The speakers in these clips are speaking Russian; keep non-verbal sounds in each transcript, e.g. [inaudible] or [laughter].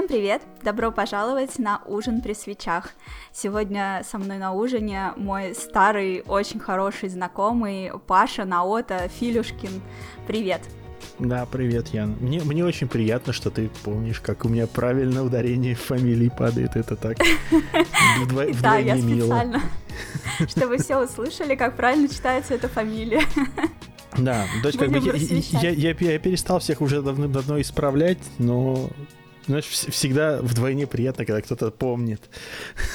Всем привет! Добро пожаловать на ужин при свечах. Сегодня со мной на ужине мой старый, очень хороший знакомый Паша Наота Филюшкин. Привет! Да, привет, Ян. Мне, мне очень приятно, что ты помнишь, как у меня правильно ударение в фамилии падает. Это так [laughs] Да, я специально, [laughs] чтобы все услышали, как правильно читается эта фамилия. Да, есть как бы я, я, я, я перестал всех уже давным-давно исправлять, но знаешь, всегда вдвойне приятно, когда кто-то помнит.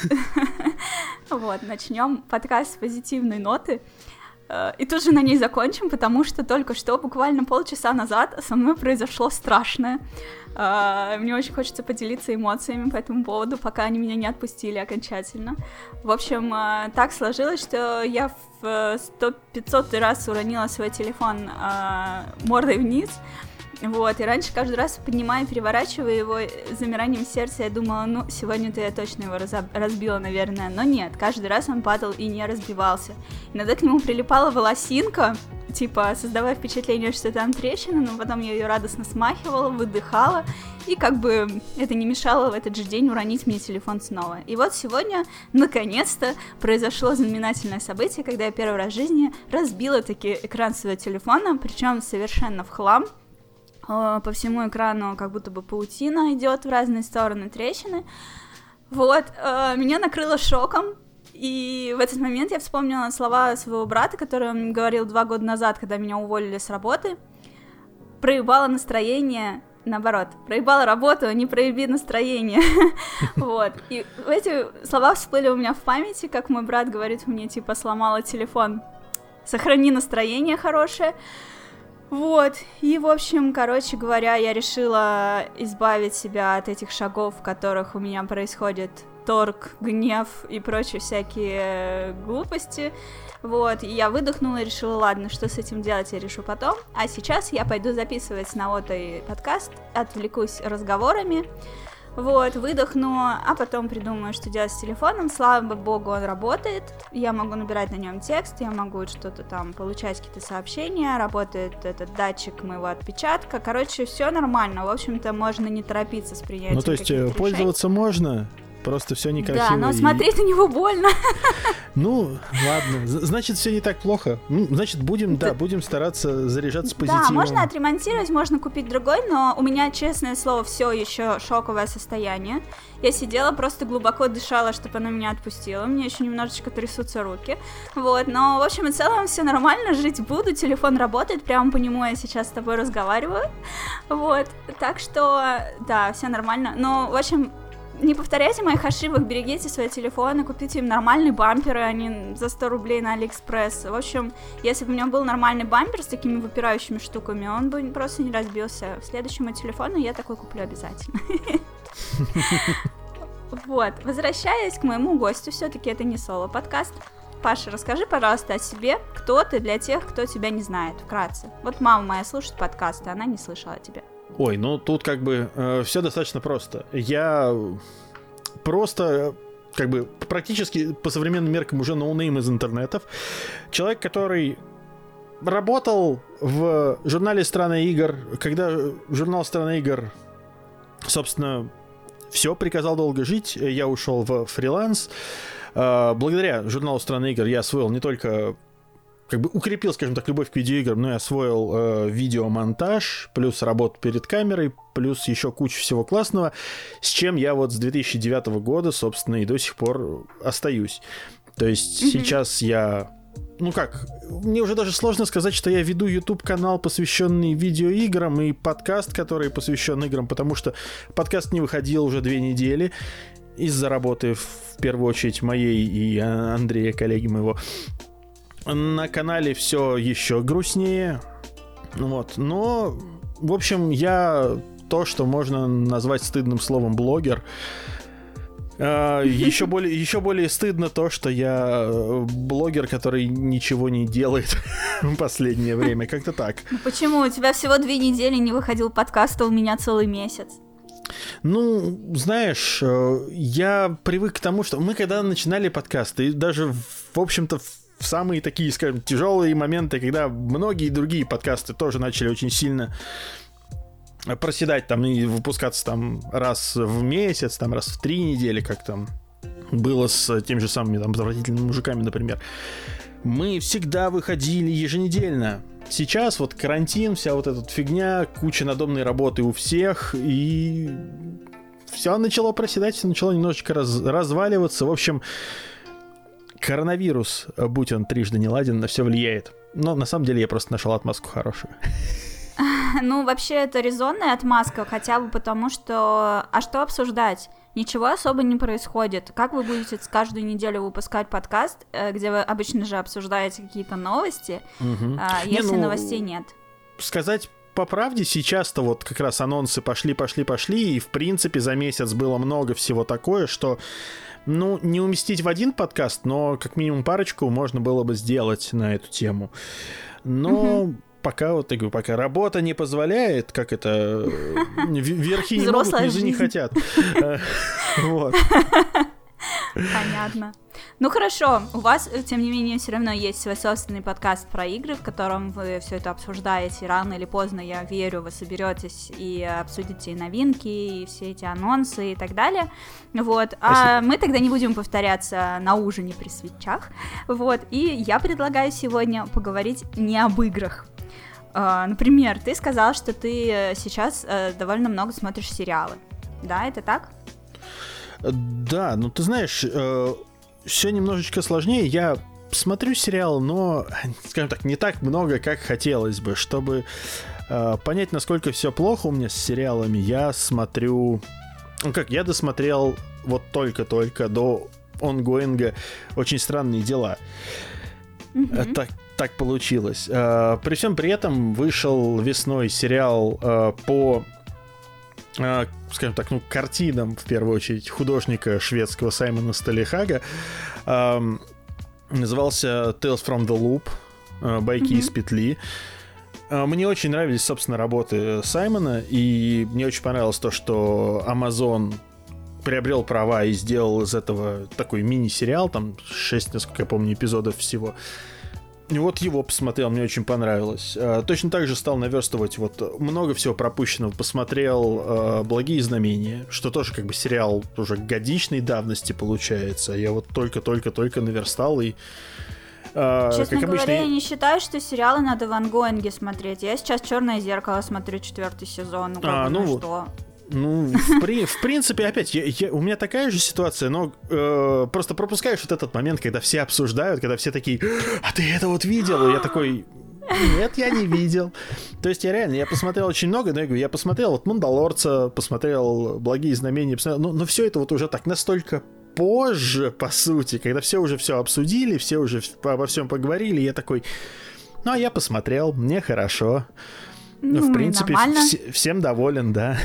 [laughs] Вот, начнем подкаст с позитивной ноты. Э, и тут же на ней закончим, потому что только что, буквально полчаса назад, со мной произошло страшное. Э, мне очень хочется поделиться эмоциями по этому поводу, пока они меня не отпустили окончательно. В общем, э, так сложилось, что я в 100-500 раз уронила свой телефон мордой вниз, вот, и раньше каждый раз поднимая, переворачивая его замиранием сердца, я думала, ну, сегодня-то я точно его разбила, наверное. Но нет, каждый раз он падал и не разбивался. Иногда к нему прилипала волосинка, типа, создавая впечатление, что там трещина, но потом я ее радостно смахивала, выдыхала, и как бы это не мешало в этот же день уронить мне телефон снова. И вот сегодня, наконец-то, произошло знаменательное событие, когда я первый раз в жизни разбила таки экран своего телефона, причем совершенно в хлам, Э, по всему экрану как будто бы паутина идет в разные стороны трещины. Вот, э, меня накрыло шоком, и в этот момент я вспомнила слова своего брата, который он говорил два года назад, когда меня уволили с работы. Проебало настроение, наоборот, проебала работу, не проеби настроение. [laughs] вот. И эти слова всплыли у меня в памяти, как мой брат говорит мне, типа, сломала телефон. Сохрани настроение хорошее. Вот, и, в общем, короче говоря, я решила избавить себя от этих шагов, в которых у меня происходит торг, гнев и прочие всякие глупости. Вот, и я выдохнула и решила, ладно, что с этим делать, я решу потом. А сейчас я пойду записывать с Наотой подкаст, отвлекусь разговорами, вот, выдохну, а потом придумаю, что делать с телефоном. Слава богу, он работает. Я могу набирать на нем текст, я могу что-то там получать, какие-то сообщения. Работает этот датчик моего отпечатка. Короче, все нормально. В общем-то, можно не торопиться с принятием. Ну, то есть, э, пользоваться решений. можно, Просто все некрасиво. Да, но и... смотреть на него больно. [laughs] Ну, ладно. Значит, все не так плохо. Ну, значит, будем, да, будем стараться заряжаться позитивом. Да, можно отремонтировать, можно купить другой, но у меня, честное слово, все еще шоковое состояние. Я сидела, просто глубоко дышала, чтобы она меня отпустила. Меня еще немножечко трясутся руки. Вот, но, в общем и целом, все нормально, жить буду, телефон работает, прямо по нему я сейчас с тобой разговариваю. Вот, так что, да, все нормально. Но, в общем, не повторяйте моих ошибок, берегите свои телефоны, купите им нормальные бамперы, а не за 100 рублей на Алиэкспресс. В общем, если бы у меня был нормальный бампер с такими выпирающими штуками, он бы просто не разбился. В следующем телефону я такой куплю обязательно. [laughs] Вот, возвращаясь к моему гостю, все-таки это не соло-подкаст. Паша, расскажи, пожалуйста, о себе, кто ты для тех, кто тебя не знает, вкратце. Вот мама моя слушает подкасты, она не слышала о тебе. Ой, ну тут как бы э, все достаточно просто. Я просто как бы практически по современным меркам уже no name из интернетов. Человек, который работал в журнале «Страна игр», когда журнал «Страна игр», собственно, все, приказал долго жить, я ушел в фриланс. Э, благодаря журналу «Страна игр» я освоил не только как бы укрепил, скажем так, любовь к видеоиграм, но и освоил э, видеомонтаж, плюс работу перед камерой, плюс еще кучу всего классного, с чем я вот с 2009 года, собственно, и до сих пор остаюсь. То есть mm-hmm. сейчас я ну как, мне уже даже сложно сказать, что я веду YouTube канал, посвященный видеоиграм, и подкаст, который посвящен играм, потому что подкаст не выходил уже две недели из-за работы, в первую очередь, моей и Андрея, коллеги моего. На канале все еще грустнее. Вот. Но, в общем, я то, что можно назвать стыдным словом блогер. Uh, еще более, еще более стыдно то, что я э, блогер, который ничего не делает [laughs] в последнее время. Как-то так. Ну почему? У тебя всего две недели не выходил подкаст, а у меня целый месяц. Ну, знаешь, э, я привык к тому, что мы когда начинали подкасты, и даже, в общем-то, в самые такие, скажем, тяжелые моменты, когда многие другие подкасты тоже начали очень сильно проседать там и выпускаться там раз в месяц, там раз в три недели, как там было с теми же самыми там отвратительными мужиками, например. Мы всегда выходили еженедельно. Сейчас вот карантин, вся вот эта фигня, куча надомной работы у всех, и все начало проседать, все начало немножечко раз, разваливаться. В общем, коронавирус, будь он трижды не ладен, на все влияет. Но на самом деле я просто нашел отмазку хорошую. [laughs] Ну, вообще, это резонная отмазка, хотя бы потому, что... А что обсуждать? Ничего особо не происходит. Как вы будете каждую неделю выпускать подкаст, э, где вы обычно же обсуждаете какие-то новости, угу. если не, ну, новостей нет? Сказать по правде, сейчас-то вот как раз анонсы пошли, пошли, пошли, и в принципе за месяц было много всего такое, что ну, не уместить в один подкаст, но как минимум парочку можно было бы сделать на эту тему. Но угу пока вот я говорю, пока работа не позволяет, как это верхи не могут, низы не хотят. Э, [laughs] вот. Понятно. Ну хорошо, у вас, тем не менее, все равно есть свой собственный подкаст про игры, в котором вы все это обсуждаете. Рано или поздно, я верю, вы соберетесь и обсудите и новинки, и все эти анонсы и так далее. Вот. А Спасибо. А мы тогда не будем повторяться на ужине при свечах. Вот. И я предлагаю сегодня поговорить не об играх. Uh, например, ты сказал, что ты э, сейчас uh, довольно много смотришь сериалы. Да, это так? Да, ну ты знаешь, все немножечко сложнее. Я смотрю сериал, но, [laughs] скажем так, не так много, как хотелось бы. Чтобы понять, насколько все плохо у меня с сериалами, я смотрю... Ну как, я досмотрел вот только-только до онгоинга «Очень странные дела». Mm-hmm. Так, так получилось. Э, при всем при этом вышел весной сериал э, по э, скажем так, ну, картинам, в первую очередь, художника шведского Саймона Сталихага. Назывался Tales from the Loop, байки mm-hmm. из петли. Мне очень нравились, собственно, работы Саймона, и мне очень понравилось то, что Amazon приобрел права и сделал из этого такой мини-сериал, там 6, насколько я помню, эпизодов всего. Вот его посмотрел, мне очень понравилось. А, точно так же стал наверстывать вот много всего пропущенного. Посмотрел э, «Благие знамения», что тоже как бы сериал уже годичной давности получается. Я вот только-только-только наверстал и Uh, Честно как говоря, обычно... я не считаю, что сериалы надо в ангоинге смотреть. Я сейчас Черное зеркало смотрю четвертый сезон. Ну, а, ну, ну что? Ну, в, при, в принципе, опять, я, я, у меня такая же ситуация, но э, просто пропускаешь вот этот момент, когда все обсуждают, когда все такие, а ты это вот видел? И я такой, нет, я не видел. То есть я реально, я посмотрел очень много, но я говорю, я посмотрел вот «Мандалорца», посмотрел «Благие знамения», посмотрел, но, но все это вот уже так настолько позже, по сути, когда все уже все обсудили, все уже обо всем поговорили, я такой, ну, а я посмотрел, мне хорошо. Ну, в принципе, вс- всем доволен, да.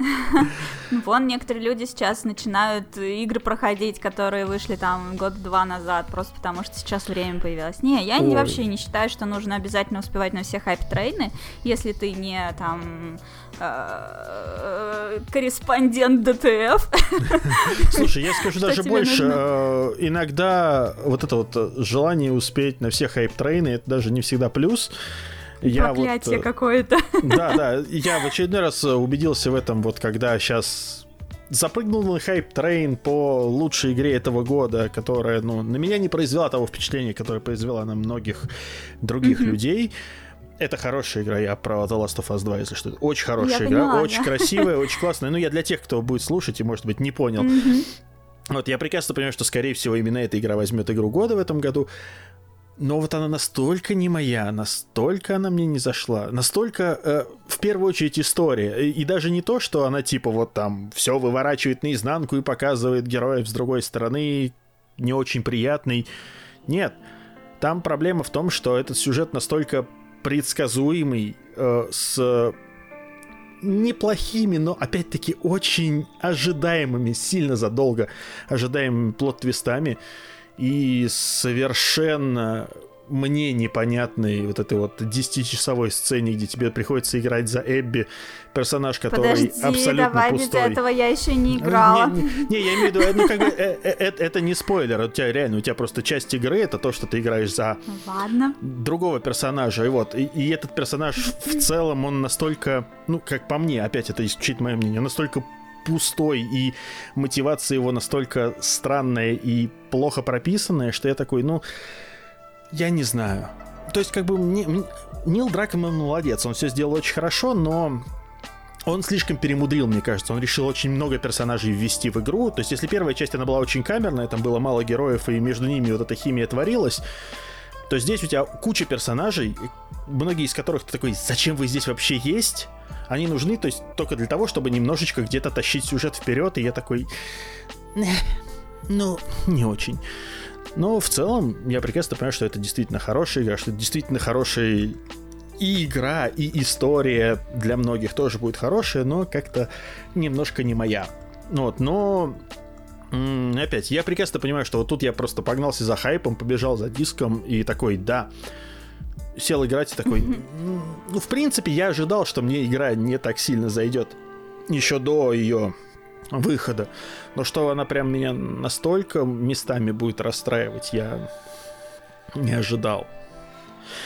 [laughs] Вон некоторые люди сейчас начинают игры проходить, которые вышли там год-два назад, просто потому что сейчас время появилось. Не, я не, вообще не считаю, что нужно обязательно успевать на все hype train ы, если ты не там э, корреспондент DTF. [laughs] Слушай, я скажу даже больше. Э, иногда вот это вот желание успеть на все hype train ы, это даже не всегда плюс. Я Проклятие вот, э, какое-то. [laughs] Да, да, я в очередной раз э, убедился в этом, вот когда сейчас запрыгнул на hype train по лучшей игре этого года, которая, ну, на меня не произвела того впечатления, которое произвела на многих других mm-hmm. людей. Это хорошая игра, я про The Last of Us 2, если что. Очень хорошая я игра, поняла, очень да? красивая, [laughs] очень классная. Ну, я для тех, кто будет слушать и, может быть, не понял. Mm-hmm. Вот я прекрасно понимаю, что, скорее всего, именно эта игра возьмет игру года в этом году но вот она настолько не моя, настолько она мне не зашла, настолько, э, в первую очередь, история. И, и даже не то, что она типа вот там все выворачивает наизнанку и показывает героев с другой стороны, не очень приятный. Нет, там проблема в том, что этот сюжет настолько предсказуемый, э, с неплохими, но опять-таки очень ожидаемыми, сильно задолго ожидаемыми плод-твистами, и совершенно мне непонятной вот этой вот 10-часовой сцене, где тебе приходится играть за Эбби, персонаж, который Подожди, абсолютно давай пустой. без этого я еще не играла. Не, не, не, я имею в виду, ну, как бы, э, э, э, это не спойлер, у тебя реально, у тебя просто часть игры это то, что ты играешь за Ладно. другого персонажа, и вот, и, и этот персонаж в целом, он настолько, ну, как по мне, опять это исключительно мое мнение, настолько пустой, и мотивация его настолько странная и плохо прописанная, что я такой, ну, я не знаю. То есть, как бы, мне, Нил Дракман молодец, он все сделал очень хорошо, но он слишком перемудрил, мне кажется. Он решил очень много персонажей ввести в игру. То есть, если первая часть, она была очень камерная, там было мало героев, и между ними вот эта химия творилась, то здесь у тебя куча персонажей, многие из которых ты такой, зачем вы здесь вообще есть? Они нужны, то есть, только для того, чтобы немножечко где-то тащить сюжет вперед, и я такой, «Э, ну, не очень. Но в целом я прекрасно понимаю, что это действительно хорошая игра, что это действительно хорошая и игра, и история для многих тоже будет хорошая, но как-то немножко не моя. Ну Вот, но опять, я прекрасно понимаю, что вот тут я просто погнался за хайпом, побежал за диском и такой, да, сел играть и такой, «М, ну, в принципе, я ожидал, что мне игра не так сильно зайдет еще до ее выхода. Но что она прям меня настолько местами будет расстраивать, я не ожидал.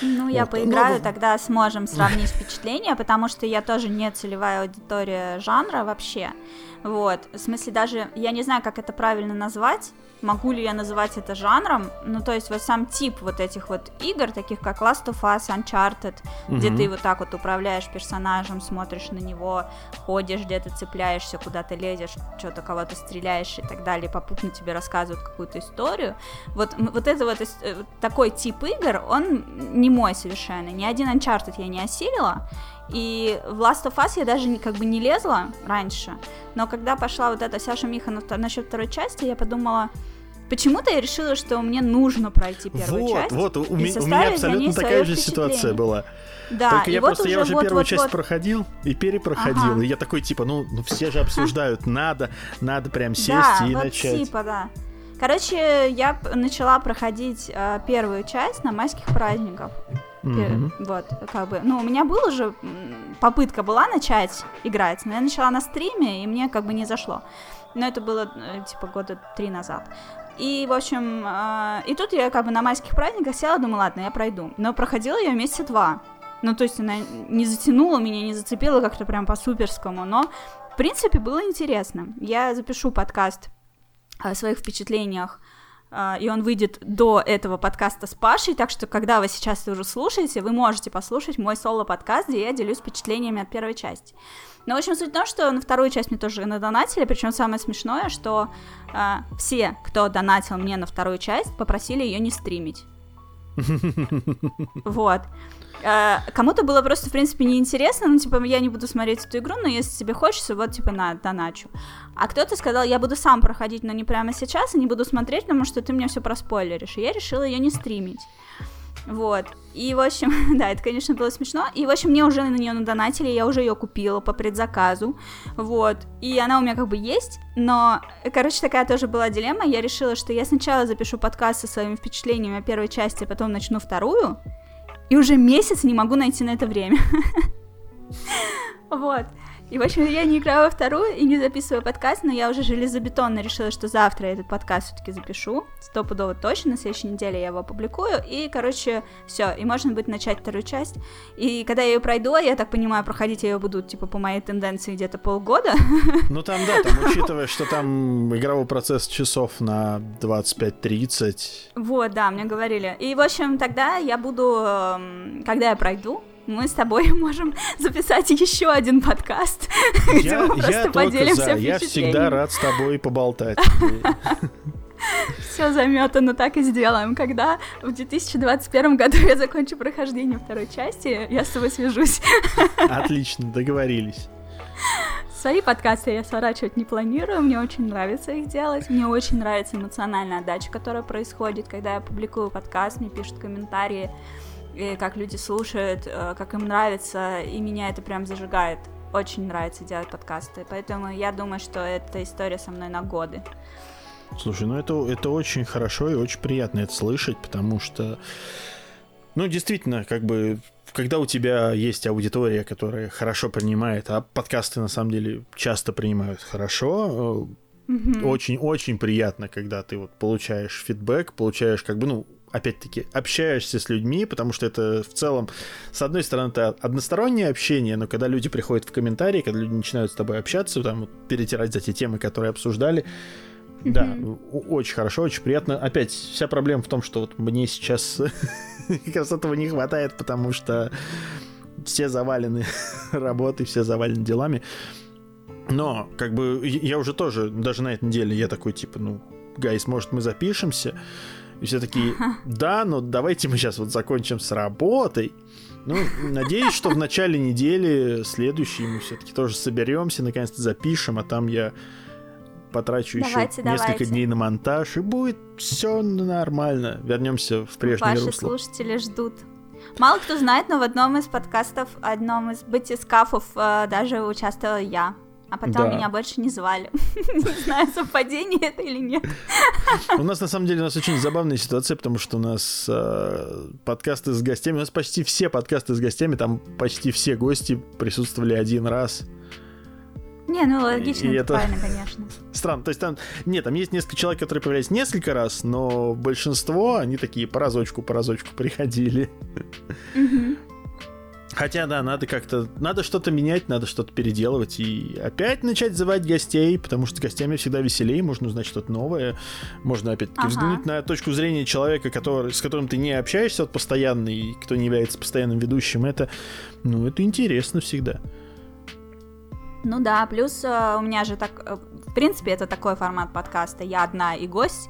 Ну, я Вот. поиграю, Ну, тогда сможем сравнить впечатления, потому что я тоже не целевая аудитория жанра вообще. Вот, в смысле даже, я не знаю, как это правильно назвать, могу ли я называть это жанром, ну, то есть вот сам тип вот этих вот игр, таких как Last of Us, Uncharted, где Мгм. ты вот так вот управляешь персонажем, смотришь на него, ходишь где-то, цепляешься, куда-то лезешь, что-то кого-то стреляешь и так далее, попутно тебе рассказывают какую-то историю. Вот, вот это вот э, вот такой тип игр, он не мой совершенно. Ни один Uncharted я не осилила. И в Last of Us я даже как бы не лезла раньше. Но когда пошла вот эта Саша Миха на, насчет второй части, я подумала, почему-то я решила, что мне нужно пройти первую вот, часть. вот, у, и ми- у меня абсолютно такая же ситуация была. Да, Только и я вот просто я уже вот, первую вот, часть вот. проходил и перепроходил. Ага. И я такой, типа, ну, ну все же обсуждают, надо, надо прям сесть да, и вот начать. типа, да. Короче, я начала проходить э, первую часть на майских праздниках. Мгм. Вот, как бы. Ну, у меня была уже м, попытка была начать играть, но я начала на стриме, и мне как бы не зашло. Но это было, э, типа, года три назад. И, в общем, э, и тут я как бы на майских праздниках села, думаю, ладно, я пройду. Но проходила я месяца два. Ну, то есть она не затянула меня, не зацепила как-то прям по-суперскому, но, в принципе, было интересно. Я запишу подкаст о своих впечатлениях и он выйдет до этого подкаста с Пашей, так что, когда вы сейчас уже слушаете, вы можете послушать мой соло-подкаст, где я делюсь впечатлениями от первой части. Но, в общем, суть в том, что на вторую часть мне тоже надонатили, причем самое смешное, что а, все, кто донатил мне на вторую часть, попросили ее не стримить. [laughs] Вот. Э, Кому-то было просто, в принципе, неинтересно, ну, типа, я не буду смотреть эту игру, но если тебе хочется, вот, типа, на, доначу. А кто-то сказал, я буду сам проходить, но не прямо сейчас, и не буду смотреть, потому что ты мне все проспойлеришь. И я решила ее не стримить. Вот. И, в общем, [laughs] да, это, конечно, было смешно. И, в общем, мне уже на нее надонатили, я уже ее купила по предзаказу. Вот. И она у меня как бы есть, но, короче, такая тоже была дилемма. Я решила, что я сначала запишу подкаст со своими впечатлениями о первой части, а потом начну вторую. И уже месяц не могу найти на это время. [laughs] Вот. И, в общем, я не играю во вторую и не записываю подкаст, но я уже железобетонно решила, что завтра я этот подкаст все-таки запишу. Стопудово точно, на следующей неделе я его опубликую. И, короче, все. И можно будет начать вторую часть. И когда я ее пройду, я так понимаю, проходить я ее буду, типа, по моей тенденции где-то полгода. [laughs] Ну там, да, там, учитывая, что там игровой процесс часов на 25-30. Вот, да, мне говорили. И, в общем, тогда я буду, эм, когда я пройду, мы с тобой [laughs] можем записать еще один подкаст, [laughs] где Я, мы я просто только поделимся за, я всегда рад с тобой поболтать. [laughs] Все заметано, так и сделаем. Когда в 2021 году я закончу прохождение второй части, я с тобой свяжусь. Отлично, договорились. Свои подкасты я сворачивать не планирую, мне очень нравится их делать, мне очень нравится эмоциональная отдача, которая происходит, когда я публикую подкаст, мне пишут комментарии, и как люди слушают, э, как им нравится, и меня это прям зажигает. Очень нравится делать подкасты, поэтому я думаю, что эта история со мной на годы. Слушай, ну это, это очень хорошо и очень приятно это слышать, потому что Ну, действительно, как бы, когда у тебя есть аудитория, которая хорошо принимает, а подкасты на самом деле часто принимают хорошо, очень-очень приятно, когда ты вот получаешь фидбэк, получаешь как бы, ну, опять-таки, общаешься с людьми, потому что это в целом, с одной стороны, это одностороннее общение, но когда люди приходят в комментарии, когда люди начинают с тобой общаться, там, перетирать за те темы, которые обсуждали, mm-hmm. да, очень хорошо, очень приятно. Опять, вся проблема в том, что вот мне сейчас [laughs] как раз этого не хватает, потому что все завалены [laughs] работой, все завалены делами. Но, как бы, я уже тоже, даже на этой неделе, я такой, типа, ну, гайс, может, мы запишемся? И все такие, да, но давайте мы сейчас вот закончим с работой. Ну, надеюсь, что в начале недели следующей мы все-таки тоже соберемся, наконец-то запишем, а там я потрачу давайте, еще давайте. несколько дней на монтаж, и будет все нормально. Вернемся в прежнее Ваши русло. слушатели ждут. Мало кто знает, но в одном из подкастов, одном из батискафов э, даже участвовала я. А потом да. меня больше не звали. [laughs] Не знаю, совпадение это или нет. У нас на самом деле у нас очень забавная ситуация, потому что у нас э, подкасты с гостями, у нас почти все подкасты с гостями, там почти все гости присутствовали один раз. Не, ну логично, и это, правильно, конечно. [laughs] Странно, то есть там, нет, там есть несколько человек, которые появлялись несколько раз, но большинство, они такие по разочку, по разочку приходили. Угу. Хотя, да, надо как-то... Надо что-то менять, надо что-то переделывать и опять начать звать гостей, потому что гостями всегда веселее, можно узнать что-то новое. Можно опять-таки ага. взглянуть на точку зрения человека, который, с которым ты не общаешься вот постоянно, и кто не является постоянным ведущим. Это, ну, это интересно всегда. Ну да, плюс э, у меня же так... Э, в принципе, это такой формат подкаста. Я одна и гость.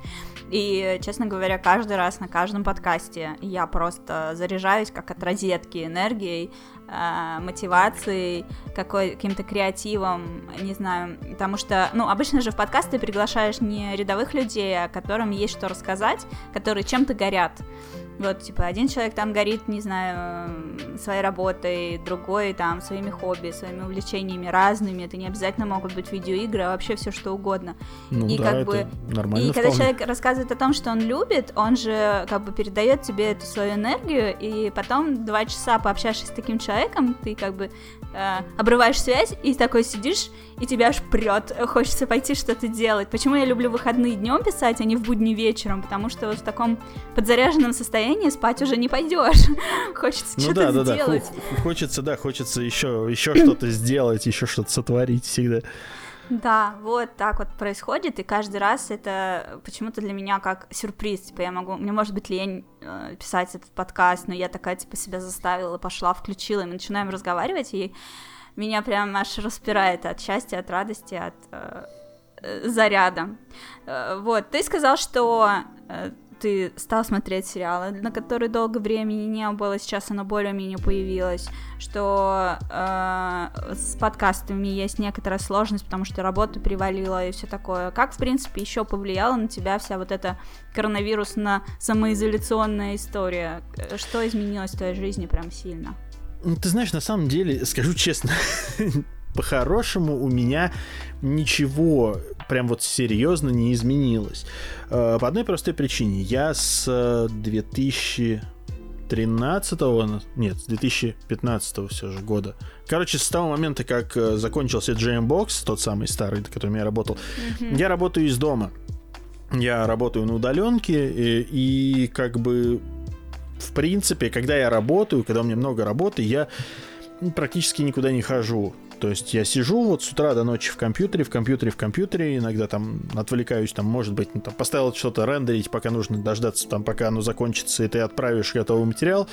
И, честно говоря, каждый раз на каждом подкасте я просто заряжаюсь как от розетки энергией, э, мотивацией, какой, каким-то креативом, не знаю, потому что, ну, обычно же в подкаст ты приглашаешь не рядовых людей, а которым есть что рассказать, которые чем-то горят. Вот, типа, один человек там горит, не знаю, своей работой, другой там своими хобби, своими увлечениями разными. Это не обязательно могут быть видеоигры, а вообще все что угодно. Ну, и да, как бы нормально. И когда человек рассказывает о том, что он любит, он же как бы передает тебе эту свою энергию, и потом два часа пообщавшись с таким человеком, ты как бы э, обрываешь связь и такой сидишь, и тебя аж прет, хочется пойти что-то делать. Почему я люблю выходные днем писать, а не в будни вечером? Потому что вот в таком подзаряженном состоянии спать уже не пойдешь. [laughs] Хочется ну, что-то да, да, сделать. Да, хочется, да, хочется еще, еще что-то сделать, еще что-то сотворить всегда. Да, вот так вот происходит, и каждый раз это почему-то для меня как сюрприз, типа я могу, мне может быть лень э, писать этот подкаст, но я такая типа себя заставила, пошла, включила, и мы начинаем разговаривать, и меня прям аж распирает от счастья, от радости, от э, э, заряда. Э, вот, ты сказал, что э, ты стал смотреть сериалы, на которые долго времени не было, сейчас оно более-менее появилось, что э, с подкастами есть некоторая сложность, потому что работа привалила и все такое. Как, в принципе, еще повлияла на тебя вся вот эта коронавирусно-самоизоляционная история? Что изменилось в твоей жизни прям сильно? Ну, ты знаешь, на самом деле, скажу честно, [laughs] по-хорошему у меня ничего прям вот серьезно не изменилось. Э, по одной простой причине. Я с 2013 нет, с 2015 все же года. Короче, с того момента, как э, закончился GMBox, тот самый старый, на котором я работал, mm-hmm. я работаю из дома. Я работаю на удаленке, и, и как бы в принципе, когда я работаю, когда у меня много работы, я практически никуда не хожу. То есть я сижу вот с утра до ночи в компьютере, в компьютере, в компьютере, иногда там отвлекаюсь, там, может быть, ну, там, поставил что-то рендерить, пока нужно дождаться, там, пока оно закончится, и ты отправишь готовый материал,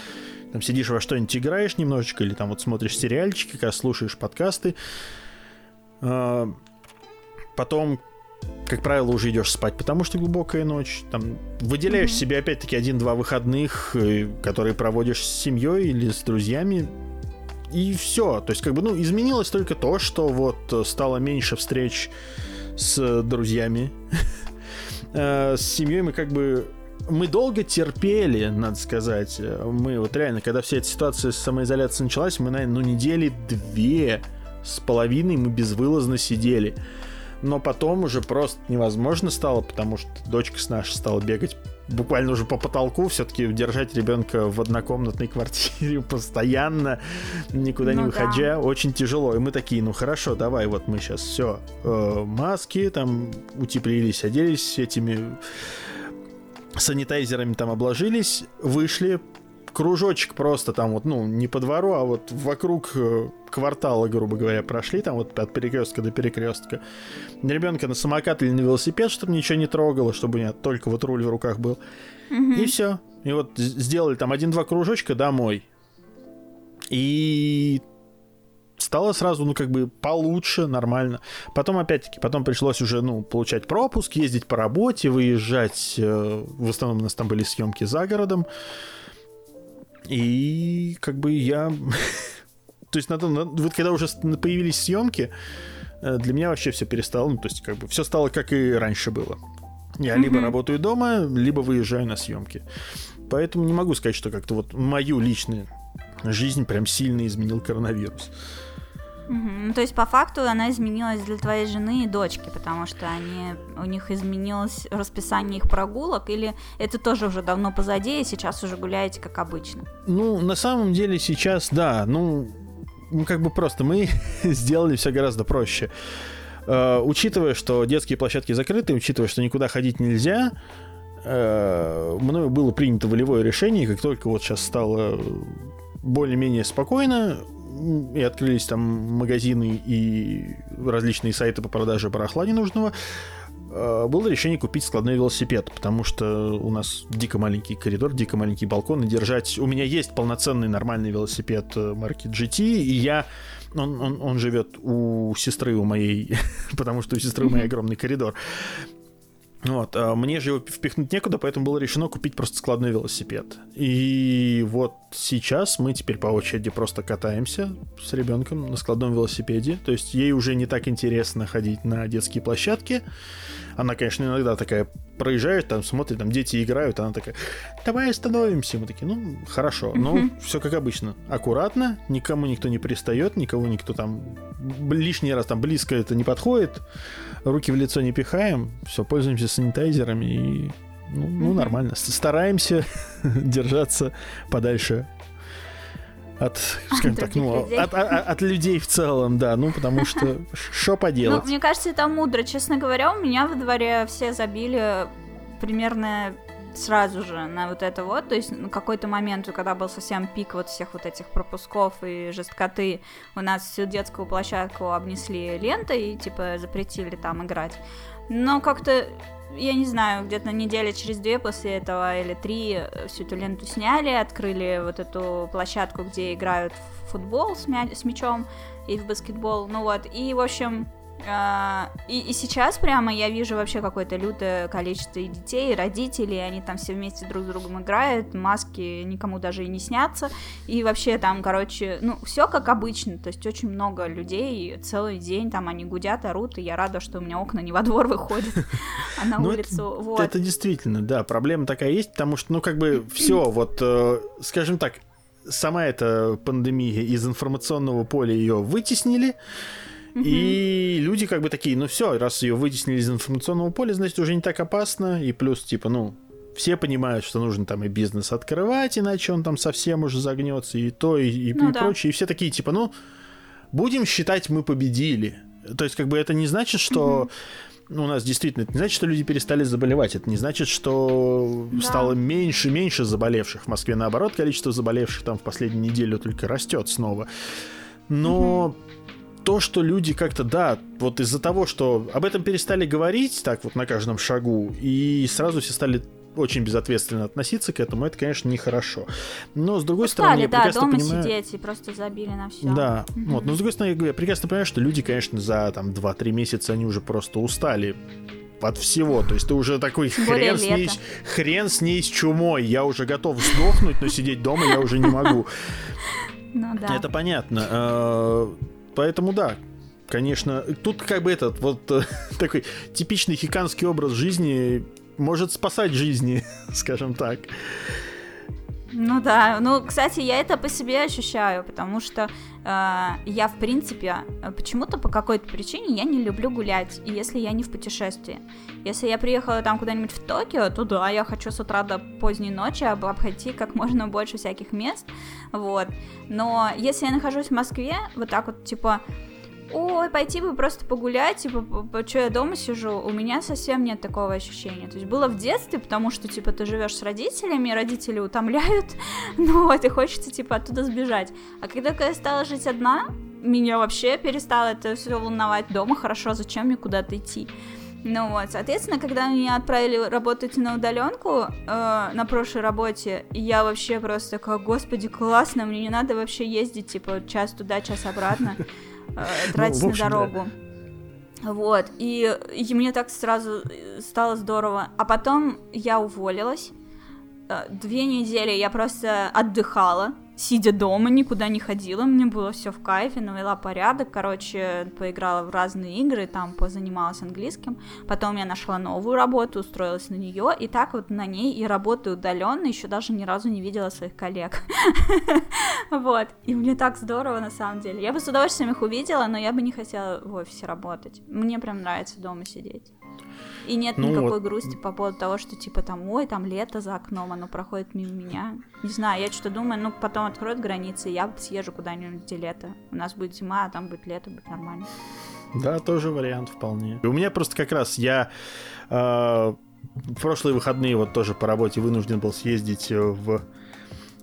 там сидишь во что-нибудь играешь немножечко, или там вот смотришь сериальчики, как слушаешь подкасты. А, потом как правило, уже идешь спать, потому что глубокая ночь. Там выделяешь mm-hmm. себе опять-таки один-два выходных, э, которые проводишь с семьей или с друзьями. И все. То есть, как бы, ну, изменилось только то, что вот э, стало меньше встреч с друзьями. [laughs] Э, с семьей мы как бы мы долго терпели, надо сказать. Мы вот реально, когда вся эта ситуация с самоизоляцией началась, мы, наверное, ну, недели две с половиной мы безвылазно сидели. Но потом уже просто невозможно стало, потому что дочка с нашей стала бегать буквально уже по потолку. Все-таки держать ребенка в однокомнатной квартире [laughs] постоянно, никуда ну, не выходя, да. очень тяжело. И мы такие, ну хорошо, давай, вот мы сейчас все, э, маски там утеплились, оделись этими санитайзерами там обложились, вышли, кружочек просто там вот, ну, не по двору, а вот вокруг э, квартала, грубо говоря, прошли, там вот от перекрестка до перекрестка. Ребенка на самокат или на велосипед, чтобы ничего не трогало, чтобы у меня только вот руль в руках был. Mm-hmm. И все. И вот сделали там один-два кружочка домой. И стало сразу, ну, как бы получше, нормально. Потом, опять-таки, потом пришлось уже, ну, получать пропуск, ездить по работе, выезжать. Э, в основном у нас там были съемки за городом. И как бы я... [laughs] то есть, на, на, вот когда уже появились съемки, э, для меня вообще все перестало. Ну, то есть, как бы все стало как и раньше было. Я mm-hmm. либо работаю дома, либо выезжаю на съемки. Поэтому не могу сказать, что как-то вот мою личную жизнь прям сильно изменил коронавирус. Угу. То есть, по факту, она изменилась для твоей жены и дочки, потому что они, у них изменилось расписание их прогулок, или это тоже уже давно позади, и сейчас уже гуляете как обычно? Ну, на самом деле сейчас, да, ну, ну как бы просто мы [laughs] сделали все гораздо проще. Uh, учитывая, что детские площадки закрыты, учитывая, что никуда ходить нельзя, uh, мною было принято волевое решение, как только вот сейчас стало более-менее спокойно, и открылись там магазины и различные сайты по продаже барахла ненужного, э, было решение купить складной велосипед, потому что у нас дико маленький коридор, дико маленький балкон, и держать... У меня есть полноценный нормальный велосипед э, марки GT, и я... Он, он, он живет у сестры у моей, [laughs] потому что у сестры у моей огромный коридор. Вот, а мне же его впихнуть некуда, поэтому было решено купить просто складной велосипед. И вот сейчас мы теперь по очереди просто катаемся с ребенком на складном велосипеде. То есть ей уже не так интересно ходить на детские площадки. Она, конечно, иногда такая проезжает, там смотрит, там дети играют, она такая, давай остановимся. Мы такие, ну, хорошо. Но ну, все как обычно. Аккуратно, никому никто не пристает, никого никто там лишний раз там близко это не подходит руки в лицо не пихаем, все, пользуемся санитайзерами и ну, ну нормально. Стараемся [laughs] держаться подальше от, скажем от так, ну, людей. От, от, от людей в целом, да, ну, потому что что поделать. Ну, мне кажется, это мудро. Честно говоря, у меня во дворе все забили примерно сразу же на вот это вот, то есть на какой-то момент, когда был совсем пик вот всех вот этих пропусков и жесткоты, у нас всю детскую площадку обнесли лентой и типа запретили там играть. Но как-то я не знаю, где-то на неделе через две после этого или три всю эту ленту сняли, открыли вот эту площадку, где играют в футбол с, мя- с мячом и в баскетбол, ну вот, и, в общем, и, и сейчас прямо я вижу вообще какое-то лютое количество и детей, и родителей, они там все вместе друг с другом играют, маски никому даже и не снятся, и вообще там, короче, ну, все как обычно, то есть очень много людей, целый день там они гудят, орут, и я рада, что у меня окна не во двор выходят, а на [laughs] ну, улицу, вот. Это действительно, да, проблема такая есть, потому что, ну, как бы [clears throat] все, вот, э, скажем так, сама эта пандемия из информационного поля ее вытеснили, и люди как бы такие, ну все, раз ее вытеснили из информационного поля, значит, уже не так опасно. И плюс, типа, ну, все понимают, что нужно там и бизнес открывать, иначе он там совсем уже загнется, и то, и, и, ну, и да. прочее. И все такие, типа, ну, будем считать, мы победили. То есть, как бы это не значит, что у нас действительно, это не значит, что люди перестали заболевать. Это не значит, что да. стало меньше и меньше заболевших в Москве. Наоборот, количество заболевших там в последнюю неделю только растет снова. Но то, что люди как-то, да, вот из-за того, что об этом перестали говорить так вот на каждом шагу, и сразу все стали очень безответственно относиться к этому, это, конечно, нехорошо. Но, с другой Устали, стороны, я да, прекрасно дома понимаю... сидеть и просто забили на все. Да, mm-hmm. вот, но, с другой стороны, я прекрасно понимаю, что люди, конечно, за там 2-3 месяца они уже просто устали от всего. То есть ты уже такой хрен с, ней, хрен с ней с чумой. Я уже готов сдохнуть, но сидеть дома я уже не могу. Ну да. Это понятно. Поэтому да, конечно, тут как бы этот вот э, [laughs] такой типичный хиканский образ жизни может спасать жизни, [laughs] скажем так. Ну да, ну, кстати, я это по себе ощущаю, потому что э, я, в принципе, почему-то по какой-то причине я не люблю гулять, если я не в путешествии. Если я приехала там куда-нибудь в Токио, то да, я хочу с утра до поздней ночи об обойти как можно больше всяких мест, вот. Но если я нахожусь в Москве, вот так вот, типа, ой, пойти бы просто погулять, типа, что я дома сижу, у меня совсем нет такого ощущения. То есть было в детстве, потому что, типа, ты живешь с родителями, родители утомляют, [laughs] ну вот, и хочется, типа, оттуда сбежать. А когда я стала жить одна, меня вообще перестало это все волновать. Дома хорошо, зачем мне куда-то идти? Ну вот, соответственно, когда меня отправили работать на удаленку э, на прошлой работе, я вообще просто такая, господи, классно, мне не надо вообще ездить, типа, час туда, час обратно. [laughs] Э, тратить ну, общем, на дорогу. Да. Вот, и, и мне так сразу э, стало здорово. А потом я уволилась. Э, две недели я просто отдыхала, сидя дома, никуда не ходила, мне было все в кайфе, навела порядок, короче, поиграла в разные игры, там позанималась английским, потом я нашла новую работу, устроилась на нее, и так вот на ней и работаю удаленно, еще даже ни разу не видела своих коллег. [laughs] Вот, и мне так здорово на самом деле. Я бы с удовольствием их увидела, но я бы не хотела в офисе работать. Мне прям нравится дома сидеть. И нет ну, никакой вот. грусти по поводу того, что типа там, ой, там лето за окном, оно проходит мимо меня. Не знаю, я что-то думаю, ну потом откроют границы, я съезжу куда-нибудь, где лето. У нас будет зима, а там будет лето, будет нормально. Да, тоже вариант вполне. У меня просто как раз я э, в прошлые выходные вот тоже по работе вынужден был съездить в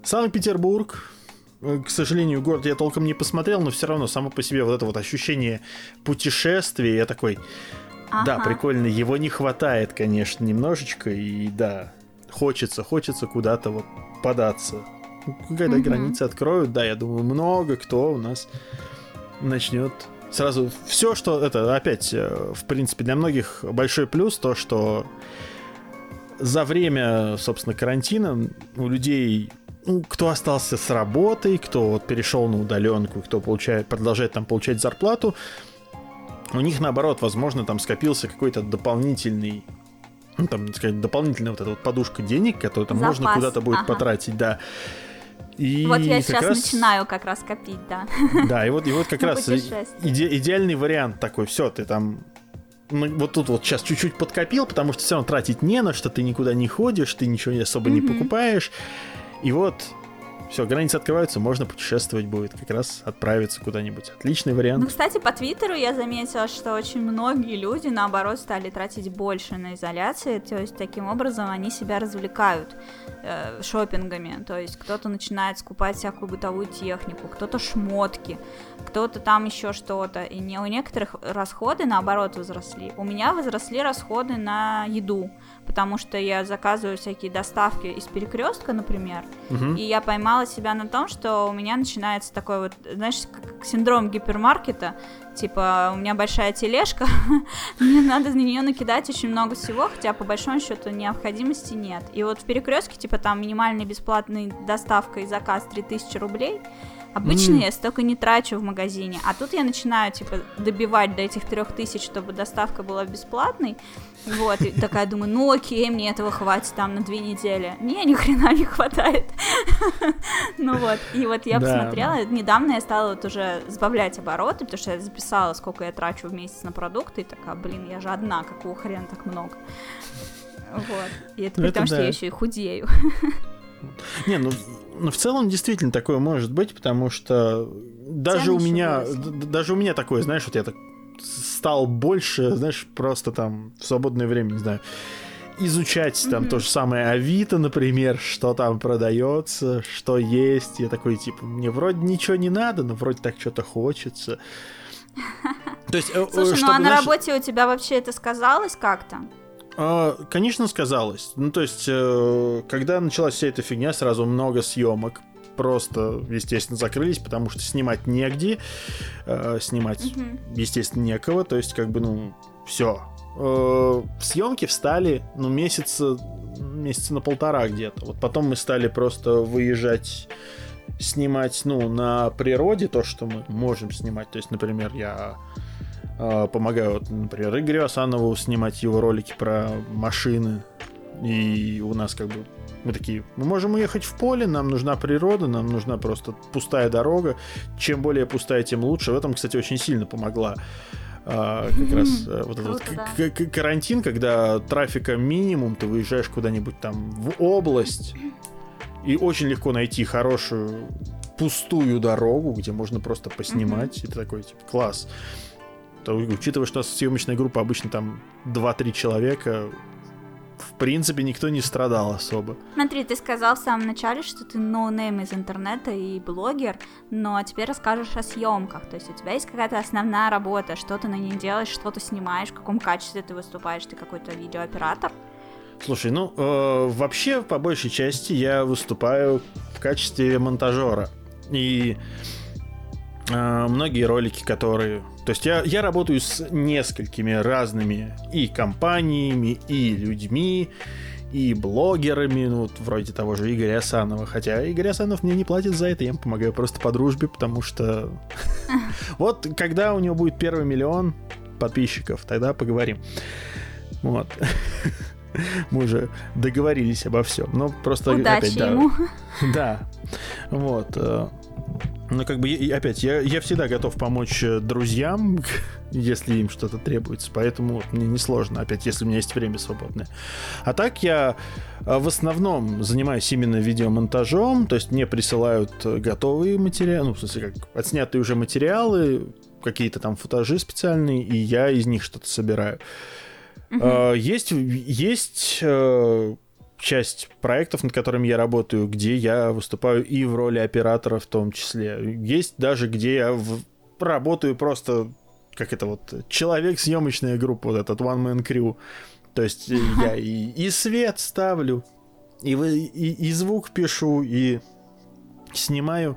Санкт-Петербург. К сожалению, город я толком не посмотрел, но все равно само по себе вот это вот ощущение путешествия, я такой, Ага. Да, прикольно. Его не хватает, конечно, немножечко. И да, хочется, хочется куда-то вот податься. Ну, когда угу. границы откроют, да, я думаю, много кто у нас начнет сразу все, что это опять, э, в принципе, для многих большой плюс то, что за время, собственно, карантина у людей ну, кто остался с работой, кто вот перешел на удаленку, кто получает, продолжает там получать зарплату, у них наоборот, возможно, там скопился какой-то дополнительный ну, там, сказать, дополнительная вот эта вот подушка денег, которую там Запас. можно куда-то будет ага. потратить, да. И вот я сейчас раз... начинаю как раз копить, да. Да, и вот, и вот как раз иде- идеальный вариант такой, все, ты там вот тут вот сейчас чуть-чуть подкопил, потому что все равно тратить не на что, ты никуда не ходишь, ты ничего особо mm-hmm. не покупаешь. И вот все, границы открываются, можно путешествовать будет, как раз отправиться куда-нибудь. Отличный вариант. Ну, кстати, по Твиттеру я заметила, что очень многие люди, наоборот, стали тратить больше на изоляции, то есть таким образом они себя развлекают э, шопингами, то есть кто-то начинает скупать всякую бытовую технику, кто-то шмотки, кто-то там еще что-то, и не, у некоторых расходы, наоборот, возросли. У меня возросли расходы на еду, потому что я заказываю всякие доставки из перекрестка, например, угу. и я поймала себя на том, что у меня начинается такой вот, знаешь, как синдром гипермаркета, типа у меня большая тележка, [laughs] мне надо на нее накидать очень много всего, хотя по большому счету необходимости нет. И вот в перекрестке, типа там минимальная бесплатная доставка и заказ 3000 рублей, Обычно mm. я столько не трачу в магазине, а тут я начинаю, типа, добивать до этих трех тысяч, чтобы доставка была бесплатной. Вот, и такая думаю, ну окей, мне этого хватит там на две недели. Не, ни хрена не хватает. [laughs] Ну вот, и вот я посмотрела, недавно я стала вот уже сбавлять обороты, потому что я записала, сколько я трачу в месяц на продукты, и такая, блин, я же одна, какого хрена так много. Вот, и это при том, что я еще и худею. Не, ну, ну в целом действительно такое может быть, потому что даже Цены у меня, даже у меня такое, знаешь, вот я так стал больше, знаешь, просто там в свободное время, не знаю, изучать mm-hmm. там то же самое Авито, например, что там продается, что есть. Я такой, типа, мне вроде ничего не надо, но вроде так что-то хочется. То есть, э, Слушай, ну а на работе у тебя вообще это сказалось как-то? А, конечно, сказалось. Ну, то есть, э, когда началась вся эта фигня, сразу много съемок просто, естественно, закрылись, потому что снимать негде, э, снимать, mm естественно, некого. То есть, как бы, ну, все. Э, съемки встали, ну, месяца, месяца на полтора где-то. Вот потом мы стали просто выезжать снимать, ну, на природе то, что мы можем снимать. То есть, например, я а, помогаю, вот, например, Игорю Асанову снимать его ролики про машины. И у нас как бы мы такие, мы можем уехать в поле, нам нужна природа, нам нужна просто пустая дорога. Чем более пустая, тем лучше. В этом, кстати, очень сильно помогла а, как раз а, вот этот да. карантин, когда трафика минимум, ты выезжаешь куда-нибудь там в область, и очень легко найти хорошую пустую дорогу, где можно просто поснимать. Mm-hmm. И ты такой, типа, класс. То, учитывая, что у нас съемочная группа обычно там 2-3 человека, в принципе, никто не страдал особо. Смотри, ты сказал в самом начале, что ты no name из интернета и блогер, но теперь расскажешь о съемках. То есть у тебя есть какая-то основная работа, что ты на ней делаешь, что ты снимаешь, в каком качестве ты выступаешь, ты какой-то видеооператор? Слушай, ну э, вообще по большей части я выступаю в качестве монтажера. И э, многие ролики, которые то есть я, я работаю с несколькими разными и компаниями, и людьми, и блогерами, ну, вот вроде того же Игоря Асанова. Хотя Игорь Асанов мне не платит за это, я ему помогаю просто по дружбе, потому что... [laughs] Вот когда у него будет первый миллион подписчиков, тогда поговорим. Вот. [laughs] Мы уже договорились обо всем. Но просто Удачи опять, ему. [laughs] Да. Вот. Ну, как бы, и опять, я, я всегда готов помочь э, друзьям, [laughs] если им что-то требуется, поэтому вот, мне несложно, опять, если у меня есть время свободное. А так я э, в основном занимаюсь именно видеомонтажом, то есть мне присылают э, готовые материалы, ну, в смысле, как отснятые уже материалы, какие-то там футажи специальные, и я из них что-то собираю. Uh-huh. Есть, есть часть проектов, над которыми я работаю, где я выступаю и в роли оператора в том числе. Есть даже, где я в... работаю просто как это вот человек съемочная группа, вот этот One Man Crew. То есть я и, и свет ставлю, и, и, и звук пишу, и снимаю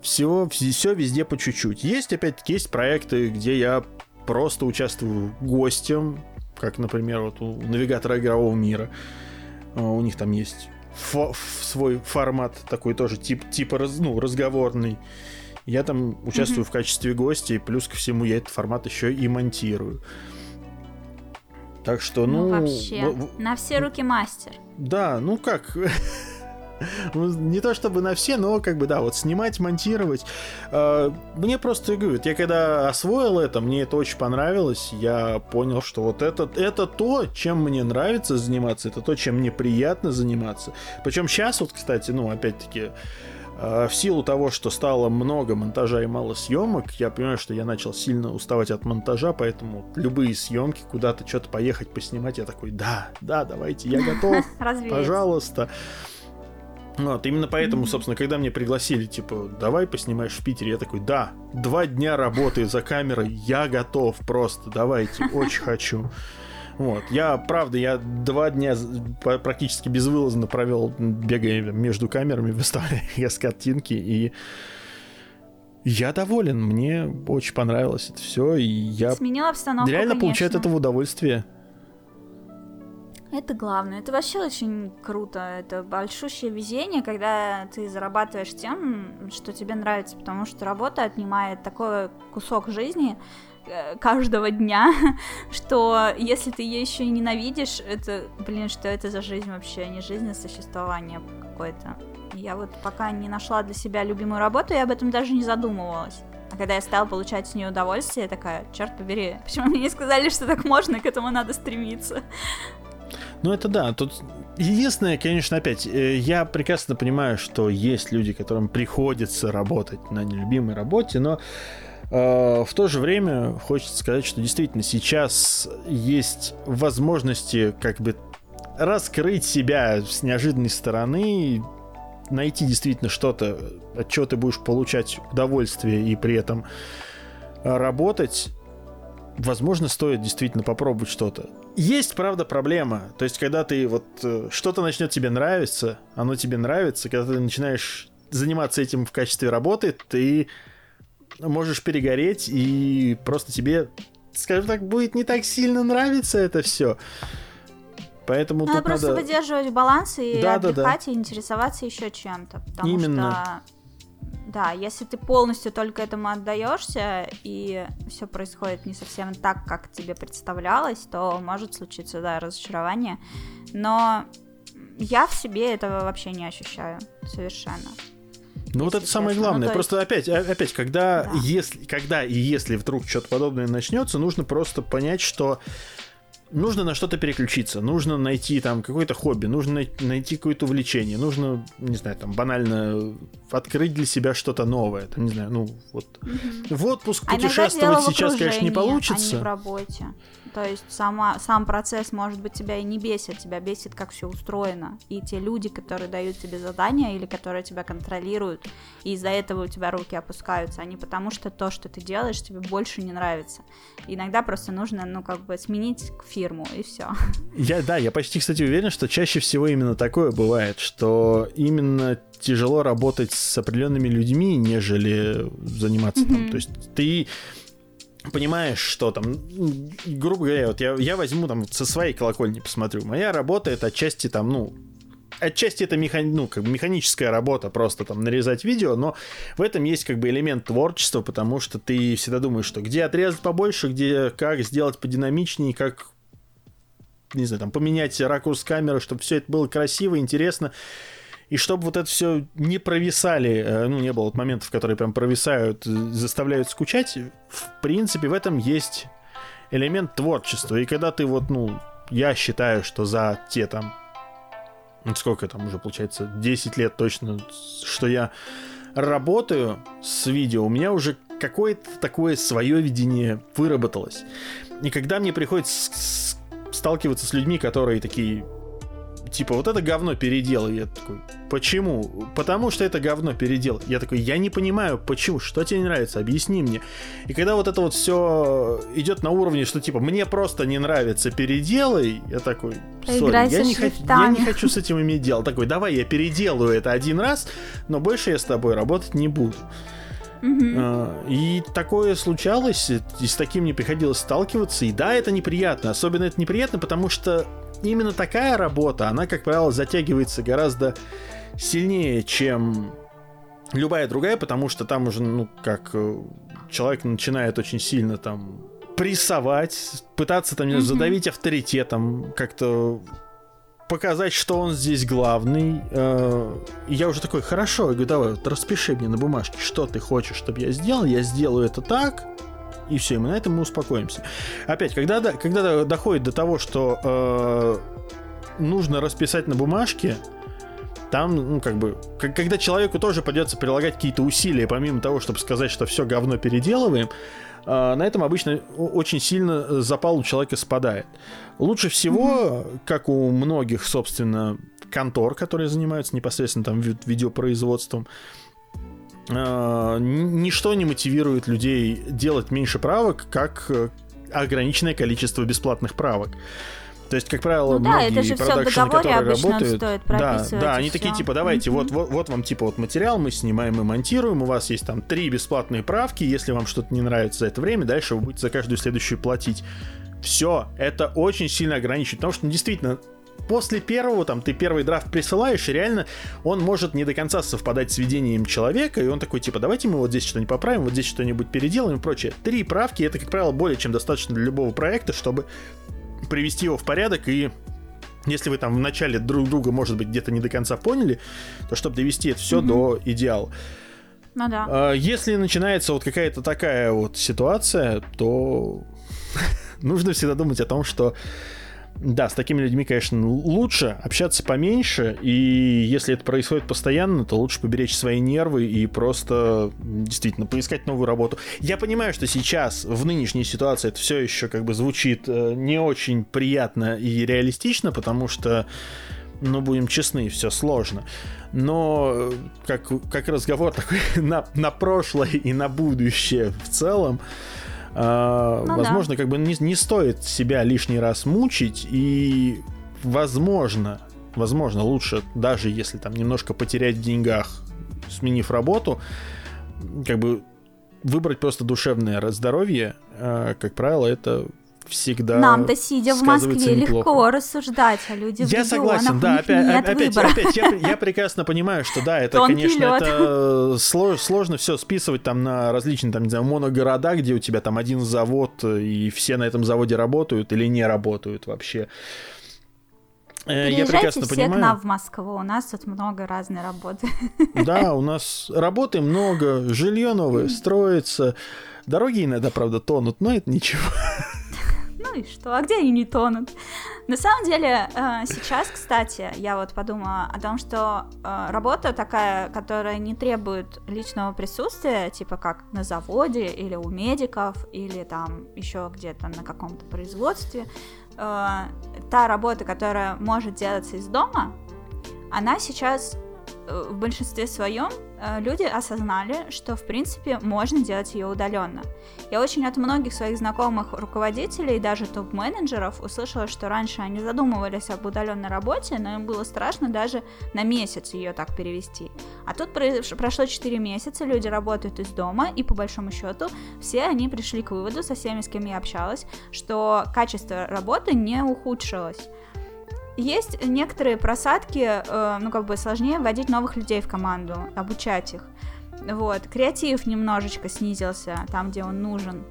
все, все везде по чуть-чуть. Есть, опять-таки, есть проекты, где я просто участвую гостем, как, например, вот у навигатора игрового мира. А, у них там есть фо- свой формат такой тоже тип, типа раз, ну, разговорный. Я там участвую mm-hmm. в качестве гостя, и плюс ко всему я этот формат еще и монтирую. Так что, ну... Ну, вообще, в... на все руки мастер. Да, ну как... [laughs] [laughs] Ну, не то чтобы на все, но как бы да, вот снимать, монтировать. А, мне просто говорят, я когда освоил это, мне это очень понравилось. Я понял, что вот это, это то, чем мне нравится заниматься, это то, чем мне приятно заниматься. Причем сейчас вот, кстати, ну, опять-таки, а, в силу того, что стало много монтажа и мало съемок, я понимаю, что я начал сильно уставать от монтажа, поэтому любые съемки, куда-то что-то поехать, поснимать, я такой, да, да, давайте, я готов, [laughs] пожалуйста. Вот, именно поэтому, собственно, когда мне пригласили, типа, давай поснимаешь в Питере, я такой, да, два дня работы за камерой, я готов просто, давайте, [laughs] очень хочу. Вот, я, правда, я два дня практически безвылазно провел, бегая между камерами, выставляя [laughs] картинки, и я доволен, мне очень понравилось это все, и я Сменил обстановку, реально конечно. получаю от этого удовольствие. Это главное. Это вообще очень круто. Это большущее везение, когда ты зарабатываешь тем, что тебе нравится, потому что работа отнимает такой кусок жизни э, каждого дня, [laughs] что если ты ее еще и ненавидишь, это, блин, что это за жизнь вообще, не жизнь, а существование какое-то. Я вот пока не нашла для себя любимую работу, я об этом даже не задумывалась. А когда я стала получать с нее удовольствие, я такая, черт побери, [laughs] почему мне не сказали, что так можно, к этому надо стремиться? Ну, это да. Тут единственное, конечно, опять, э, я прекрасно понимаю, что есть люди, которым приходится работать на нелюбимой работе, но э, в то же время хочется сказать, что действительно сейчас есть возможности как бы раскрыть себя с неожиданной стороны, найти действительно что-то, от чего ты будешь получать удовольствие и при этом работать возможно, стоит действительно попробовать что-то. Есть, правда, проблема. То есть, когда ты вот э, что-то начнет тебе нравиться, оно тебе нравится, когда ты начинаешь заниматься этим в качестве работы, ты можешь перегореть и просто тебе, скажем так, будет не так сильно нравиться это все. Поэтому надо тут просто надо... выдерживать баланс и да, отдыхать да, да. и интересоваться еще чем-то. Потому Именно. Да, если ты полностью только этому отдаешься, и все происходит не совсем так, как тебе представлялось, то может случиться, да, разочарование. Но я в себе этого вообще не ощущаю совершенно. Ну вот это самое честно. главное. Ну, просто есть... опять, опять, когда, да. если, когда и если вдруг что-то подобное начнется, нужно просто понять, что нужно на что-то переключиться, нужно найти там какое-то хобби, нужно найти какое-то увлечение, нужно, не знаю, там банально открыть для себя что-то новое, там, не знаю, ну вот угу. в отпуск а путешествовать сейчас, конечно, не получится. А не в работе. То есть сама, сам процесс, может быть, тебя и не бесит, тебя бесит, как все устроено. И те люди, которые дают тебе задания или которые тебя контролируют, и из-за этого у тебя руки опускаются, они потому что то, что ты делаешь, тебе больше не нравится. Иногда просто нужно, ну, как бы сменить фирму, и все. Я, да, я почти, кстати, уверен, что чаще всего именно такое бывает, что именно тяжело работать с определенными людьми, нежели заниматься mm-hmm. там. То есть ты понимаешь, что там, грубо говоря, вот я, я возьму там со своей колокольни посмотрю. Моя работа это отчасти там, ну, отчасти это механи... ну, как бы механическая работа, просто там нарезать видео, но в этом есть как бы элемент творчества, потому что ты всегда думаешь, что где отрезать побольше, где как сделать подинамичнее, как не знаю, там поменять ракурс камеры, чтобы все это было красиво, интересно. И чтобы вот это все не провисали, э, ну, не было вот моментов, которые прям провисают, заставляют скучать, в принципе, в этом есть элемент творчества. И когда ты вот, ну, я считаю, что за те там, сколько там уже получается, 10 лет точно, что я работаю с видео, у меня уже какое-то такое свое видение выработалось. И когда мне приходится сталкиваться с людьми, которые такие, типа, вот это говно переделай. Я такой, почему? Потому что это говно передел. Я такой, я не понимаю, почему, что тебе не нравится, объясни мне. И когда вот это вот все идет на уровне, что типа, мне просто не нравится, переделай, я такой, сори, я не, хочу, я не хочу с этим иметь дело. Такой, давай я переделаю это один раз, но больше я с тобой работать не буду. Uh-huh. И такое случалось, и с таким не приходилось сталкиваться. И да, это неприятно. Особенно это неприятно, потому что именно такая работа, она, как правило, затягивается гораздо сильнее, чем любая другая, потому что там уже, ну, как э, человек начинает очень сильно там прессовать, пытаться там mm-hmm. задавить авторитетом, как-то показать, что он здесь главный. Э, и я уже такой, хорошо, я говорю, давай, вот распиши мне на бумажке, что ты хочешь, чтобы я сделал, я сделаю это так, и все, и мы на этом мы успокоимся. Опять, когда, когда доходит до того, что э, нужно расписать на бумажке, там, ну, как бы, когда человеку тоже придется прилагать какие-то усилия, помимо того, чтобы сказать, что все говно переделываем, на этом обычно очень сильно запал у человека спадает. Лучше всего, как у многих, собственно, контор, которые занимаются непосредственно там видеопроизводством, э, ничто не мотивирует людей делать меньше правок, как э, ограниченное количество бесплатных правок. То есть, как правило, ну, многие да, это же продакшены, которые работают, да, да, они такие типа, давайте, mm-hmm. вот, вот, вот вам типа вот материал, мы снимаем и монтируем, у вас есть там три бесплатные правки, если вам что-то не нравится за это время, дальше вы будете за каждую следующую платить. Все, это очень сильно ограничивает, потому что ну, действительно после первого, там, ты первый драфт присылаешь, и реально он может не до конца совпадать с видением человека, и он такой, типа, давайте мы вот здесь что-нибудь поправим, вот здесь что-нибудь переделаем и прочее. Три правки, это, как правило, более чем достаточно для любого проекта, чтобы привести его в порядок и если вы там в начале друг друга, может быть, где-то не до конца поняли, то чтобы довести это все mm-hmm. до идеала. Ну да. А, если начинается вот какая-то такая вот ситуация, то [laughs] нужно всегда думать о том, что да, с такими людьми, конечно, лучше общаться поменьше, и если это происходит постоянно, то лучше поберечь свои нервы и просто действительно поискать новую работу. Я понимаю, что сейчас, в нынешней ситуации, это все еще как бы звучит э, не очень приятно и реалистично, потому что ну, будем честны, все сложно. Но э, как, как разговор такой [laughs] на, на прошлое и на будущее в целом, Uh, ну, возможно, да. как бы не, не стоит себя лишний раз мучить, и возможно, возможно, лучше, даже если там немножко потерять в деньгах, сменив работу, как бы выбрать просто душевное здоровье, uh, как правило, это всегда Нам-то сидя в Москве неплохо. легко рассуждать, а люди в Я согласен, да, опять, нет опять, выбора. опять я, я прекрасно понимаю, что да, это, Тонкий конечно, лёд. это сло- сложно все списывать там на различные, там, не знаю, моногорода, где у тебя там один завод, и все на этом заводе работают или не работают вообще. Э, Я Приезжайте прекрасно все понимаю. к нам в Москву, у нас тут много разной работы. Да, у нас работы много, жилье новое [laughs] строится, дороги иногда, правда, тонут, но это ничего. Ну и что, а где они не тонут? На самом деле, э, сейчас, кстати, я вот подумала о том, что э, работа такая, которая не требует личного присутствия, типа как на заводе или у медиков, или там еще где-то на каком-то производстве, э, та работа, которая может делаться из дома, она сейчас в большинстве своем люди осознали, что в принципе можно делать ее удаленно. Я очень от многих своих знакомых руководителей, даже топ-менеджеров, услышала, что раньше они задумывались об удаленной работе, но им было страшно даже на месяц ее так перевести. А тут прошло 4 месяца, люди работают из дома, и по большому счету все они пришли к выводу, со всеми, с кем я общалась, что качество работы не ухудшилось. Есть некоторые просадки, э, ну как бы сложнее вводить новых людей в команду, обучать их. Вот, креатив немножечко снизился там, где он нужен.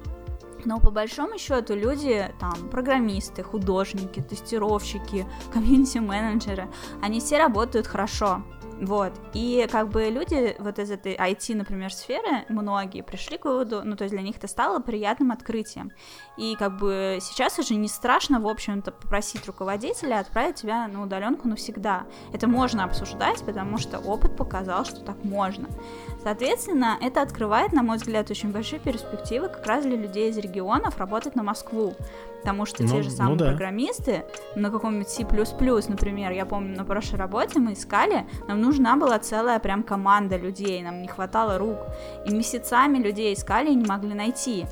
Но по большому счету люди, там, программисты, художники, тестировщики, [laughs] комьюнити-менеджеры, они все работают хорошо. Вот. И как бы люди вот из этой IT, например, сферы, многие пришли к выводу, ну, то есть для них это стало приятным открытием. И как бы сейчас уже не страшно, в общем-то, попросить руководителя отправить тебя на удаленку навсегда. Это можно обсуждать, потому что опыт показал, что так можно. Соответственно, это открывает, на мой взгляд, очень большие перспективы как раз для людей из регионов работать на Москву. Потому что Ну, те же ну самые да. программисты на каком-нибудь C++, например, я помню, на прошлой работе мы искали, нам нужна была целая прям команда людей, нам не хватало рук. И месяцами людей искали и не могли найти.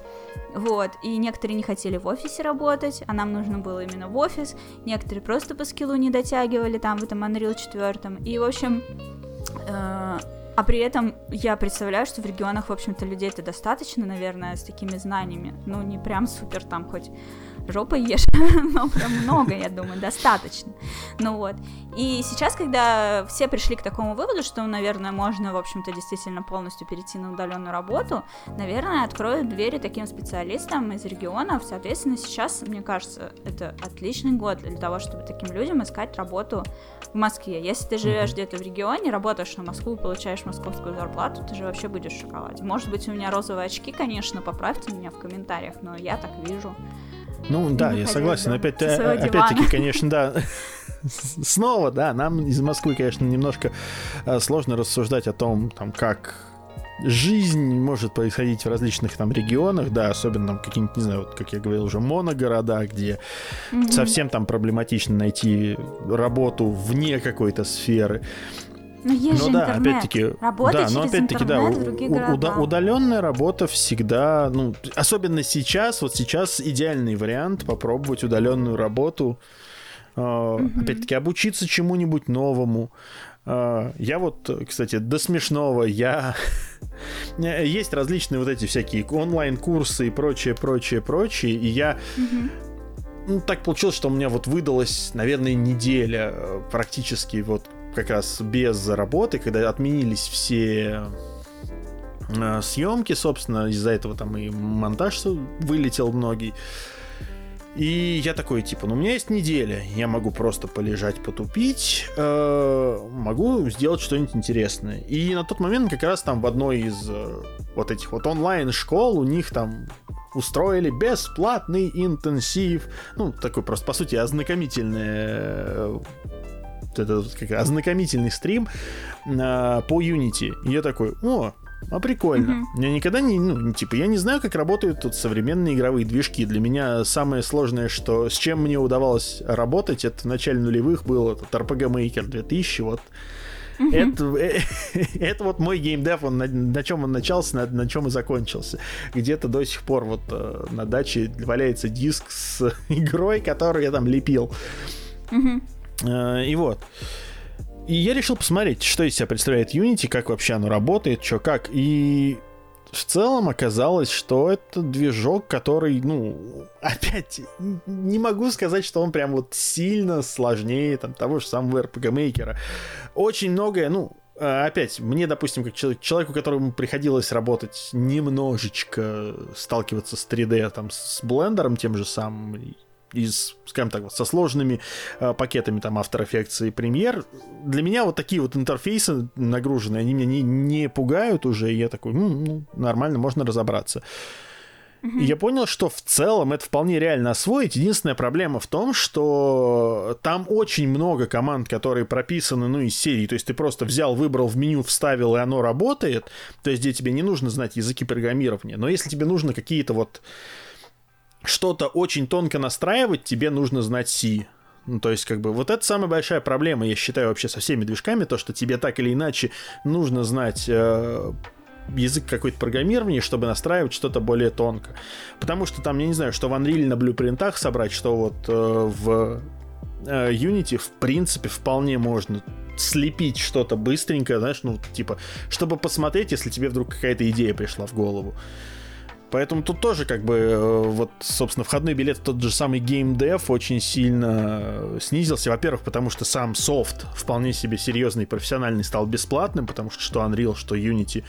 Вот, и некоторые не хотели в офисе работать, а нам нужно было именно в офис, некоторые просто по скиллу не дотягивали там в этом Unreal 4, и, в общем, э, а при этом я представляю, что в регионах, в общем-то, людей-то достаточно, наверное, с такими знаниями, ну, не прям супер там хоть жопой ешь, [laughs] но прям много, я думаю, достаточно. Ну вот. И сейчас, когда все пришли к такому выводу, что, наверное, можно, в общем-то, действительно полностью перейти на удаленную работу, наверное, откроют двери таким специалистам из регионов. Соответственно, сейчас, мне кажется, это отличный год для того, чтобы таким людям искать работу в Москве. Если ты живешь где-то в регионе, работаешь на Москву, получаешь московскую зарплату, ты же вообще будешь в шоколаде. Может быть, у меня розовые очки, конечно, поправьте меня в комментариях, но я так вижу. Ну да, я согласен. Опять, опять-таки, конечно, да. [laughs] Снова, да, нам из Москвы, конечно, немножко э, сложно рассуждать о том, там, как жизнь может происходить в различных там регионах, да, особенно там какие-нибудь, не знаю, вот, как я говорил уже, моногорода, где Мгм. совсем там проблематично найти работу вне какой-то сферы. Но есть Ну же да, интернет. опять-таки, Работа да, но опять-таки, да, уда- удаленная работа всегда, ну, особенно сейчас, вот сейчас идеальный вариант попробовать удаленную работу, э, опять-таки обучиться чему-нибудь новому. Э, Я вот, кстати, до смешного, [laughs] я... Есть различные вот эти всякие онлайн-курсы и прочее, прочее, прочее, и я Мгм. ну, так получилось, что у меня вот выдалась, наверное, неделя э, практически вот как раз без работы, когда отменились все э, съемки, собственно, из-за этого там и монтаж вылетел многий. И я такой, типа, ну, у меня есть неделя, я могу просто полежать, потупить, э, могу сделать что-нибудь интересное. И на тот момент как раз там в одной из э, вот этих вот онлайн-школ у них там устроили бесплатный интенсив, ну, такой просто, по сути, ознакомительный, э, вот это вот как ознакомительный стрим э, по Unity. И я такой, о, а прикольно. Я никогда не, ну, типа, я не знаю, как работают тут современные игровые движки. Для меня самое сложное, что с чем мне удавалось работать, это в начале нулевых был этот RPG Maker 2000, вот. Это, э, [laughs] это вот мой геймдев, он на, на чем он начался, на, на чем и закончился. Где-то до сих пор вот э, на даче валяется диск с [laughs] игрой, которую я там лепил. Мгм. Э, И вот. И я решил посмотреть, что из себя представляет Unity, как вообще оно работает, что как. И в целом оказалось, что это движок, который, ну, [laughs] опять, не могу сказать, что он прям вот сильно сложнее там, того же самого RPG Maker. Очень многое, ну, а, опять, мне, допустим, как человек, человеку, которому приходилось работать немножечко, сталкиваться с 3D, там, с блендером тем же самым, из, скажем так, со сложными э, пакетами там After Effects и Premiere. Для меня вот такие вот интерфейсы нагруженные, они меня не, не пугают уже, и я такой, ну нормально, можно разобраться. И я понял, что в целом это вполне реально освоить. Единственная проблема в том, что там очень много команд, которые прописаны, ну, из серии. То есть ты просто взял, выбрал в меню, вставил, и оно работает. То есть где тебе не нужно знать языки программирования. Но если тебе нужно какие-то вот что-то очень тонко настраивать, тебе нужно знать C. Ну, то есть, как бы, вот это самая большая проблема, я считаю, вообще со всеми движками, то, что тебе так или иначе нужно знать э, язык какой-то программирования, чтобы настраивать что-то более тонко. Потому что там, я не знаю, что в Unreal на блюпринтах собрать, что вот э, в э, Unity, в принципе, вполне можно слепить что-то быстренько, знаешь, ну, типа, чтобы посмотреть, если тебе вдруг какая-то идея пришла в голову. Поэтому тут тоже как бы э, вот, собственно, входной билет тот же самый Game Dev очень сильно э, снизился. Во-первых, потому что сам софт вполне себе серьезный, профессиональный стал бесплатным, потому что что Unreal, что Unity,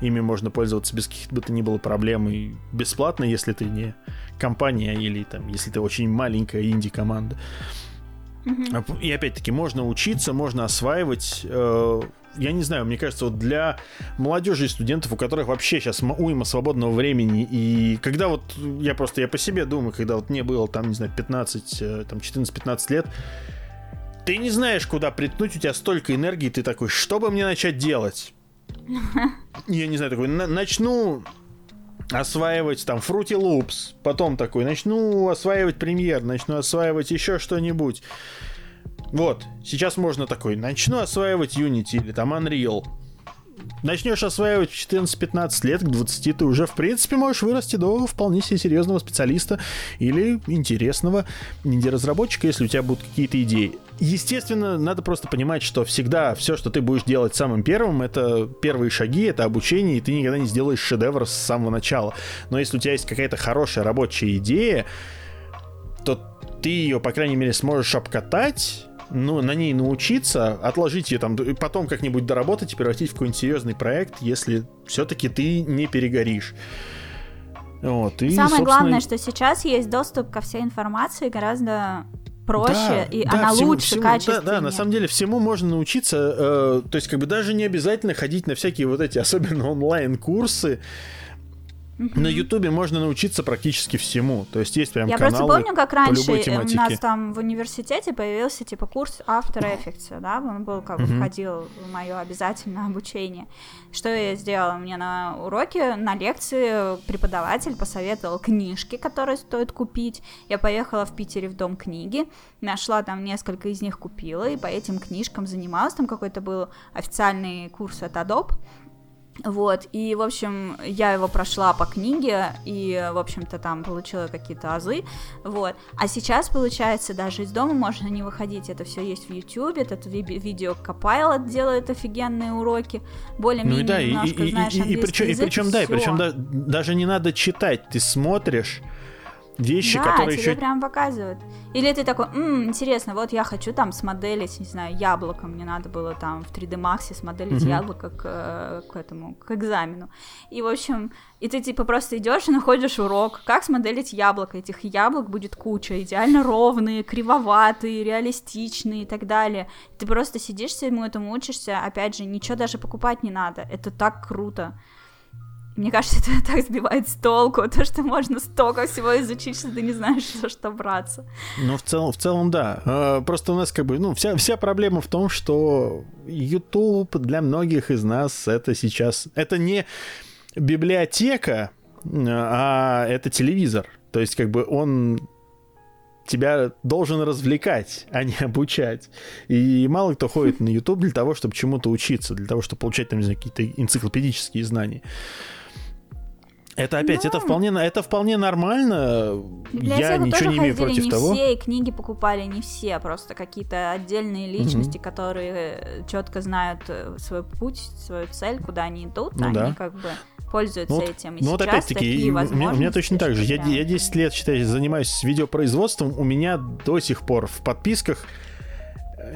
ими можно пользоваться без каких бы то ни было проблем и бесплатно, если ты не компания или там, если ты очень маленькая инди-команда. И опять-таки можно учиться, можно осваивать э, я не знаю, мне кажется, вот для молодежи и студентов, у которых вообще сейчас уйма свободного времени, и когда вот я просто, я по себе думаю, когда вот мне было там, не знаю, 15, э, там 14-15 лет, ты не знаешь, куда приткнуть, у тебя столько энергии, ты такой, что бы мне начать делать? [laughs] Я не знаю, такой, начну осваивать там Fruity Loops, потом такой, начну осваивать премьер, начну осваивать еще что-нибудь. Вот, сейчас можно такой, начну осваивать Unity или там Unreal. Начнешь осваивать в 14-15 лет, к 20 ты уже, в принципе, можешь вырасти до вполне себе серьезного специалиста или интересного инди-разработчика, если у тебя будут какие-то идеи. Естественно, надо просто понимать, что всегда все, что ты будешь делать самым первым, это первые шаги, это обучение, и ты никогда не сделаешь шедевр с самого начала. Но если у тебя есть какая-то хорошая рабочая идея, то ты ее, по крайней мере, сможешь обкатать ну, на ней научиться, отложить ее там, потом как-нибудь доработать и превратить в какой-нибудь серьезный проект, если все-таки ты не перегоришь. Вот, и, Самое собственно... главное, что сейчас есть доступ ко всей информации гораздо проще, да, и да, она всему, лучше, всему, качественнее. Да, да, на самом деле всему можно научиться, э, то есть как бы даже не обязательно ходить на всякие вот эти, особенно онлайн-курсы, на Ютубе можно научиться практически всему. То есть есть прям Я каналы просто помню, как раньше у нас там в университете появился типа курс After Effects, да, он был как бы входил в мое обязательное обучение. Что я сделала? Мне на уроке, на лекции преподаватель посоветовал книжки, которые стоит купить. Я поехала в Питере в Дом книги, нашла там несколько из них купила, и по этим книжкам занималась. Там какой-то был официальный курс от Adobe, вот, и, в общем, я его прошла по книге, и, в общем-то, там получила какие-то азы, вот. А сейчас, получается, даже из дома можно не выходить, это все есть в YouTube, этот ви- видео Copilot делает офигенные уроки, более-менее ну, да, немножко и, знаешь и, и, и, причем, язык, и причем, да, и причем да, даже не надо читать, ты смотришь, вещи, да, которые тебе еще... прям показывают. Или ты такой, м интересно, вот я хочу там смоделить, не знаю, яблоко, мне надо было там в 3D Max смоделить mm-hmm. яблоко к, э, к этому, к экзамену. И, в общем, и ты типа просто идешь и находишь урок, как смоделить яблоко. Этих яблок будет куча, идеально ровные, кривоватые, реалистичные и так далее. Ты просто сидишь, всему этому учишься, опять же, ничего даже покупать не надо. Это так круто. Мне кажется, это [laughs] так сбивает с толку, то, что можно столько всего изучить, что ты не знаешь, за что браться. Ну, в целом, в целом, да. А, просто у нас как бы, ну, вся, вся проблема в том, что YouTube для многих из нас это сейчас... Это не библиотека, а это телевизор. То есть, как бы он тебя должен развлекать, а не [laughs] обучать. И мало кто ходит на [laughs] YouTube для того, чтобы чему-то учиться, для того, чтобы получать там, не знаю, какие-то энциклопедические знания. Это опять, ну, это вполне, это вполне нормально. Я ничего не имею против не того. все, и книги покупали не все, просто какие-то отдельные личности, угу. которые четко знают э, свой путь, свою цель, куда они идут, ну, они да. как бы пользуются ну, этим. И ну вот опять-таки, у меня, у меня точно так же. Я, я 10 лет, считай, занимаюсь видеопроизводством. У меня до сих пор в подписках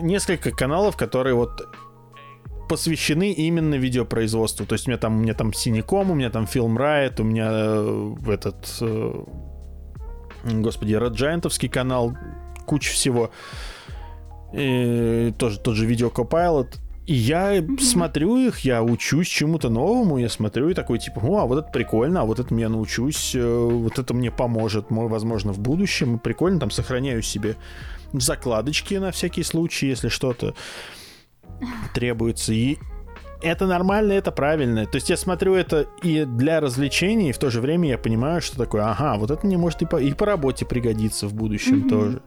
несколько каналов, которые вот посвящены именно видеопроизводству. То есть у меня там, у меня там Синеком, у меня там Film Riot, у меня э, этот, э, господи, Red Giantовский канал, куча всего. И тоже тот же Video Copilot. И я mm-hmm. смотрю их, я учусь чему-то новому, я смотрю и такой типа, о, а вот это прикольно, а вот это я научусь, э, вот это мне поможет, возможно, в будущем. Прикольно, там сохраняю себе закладочки на всякий случай, если что-то требуется. И это нормально, это правильно. То есть я смотрю это и для развлечений, и в то же время я понимаю, что такое, ага, вот это мне может и по, и по работе пригодиться в будущем mm-hmm. тоже.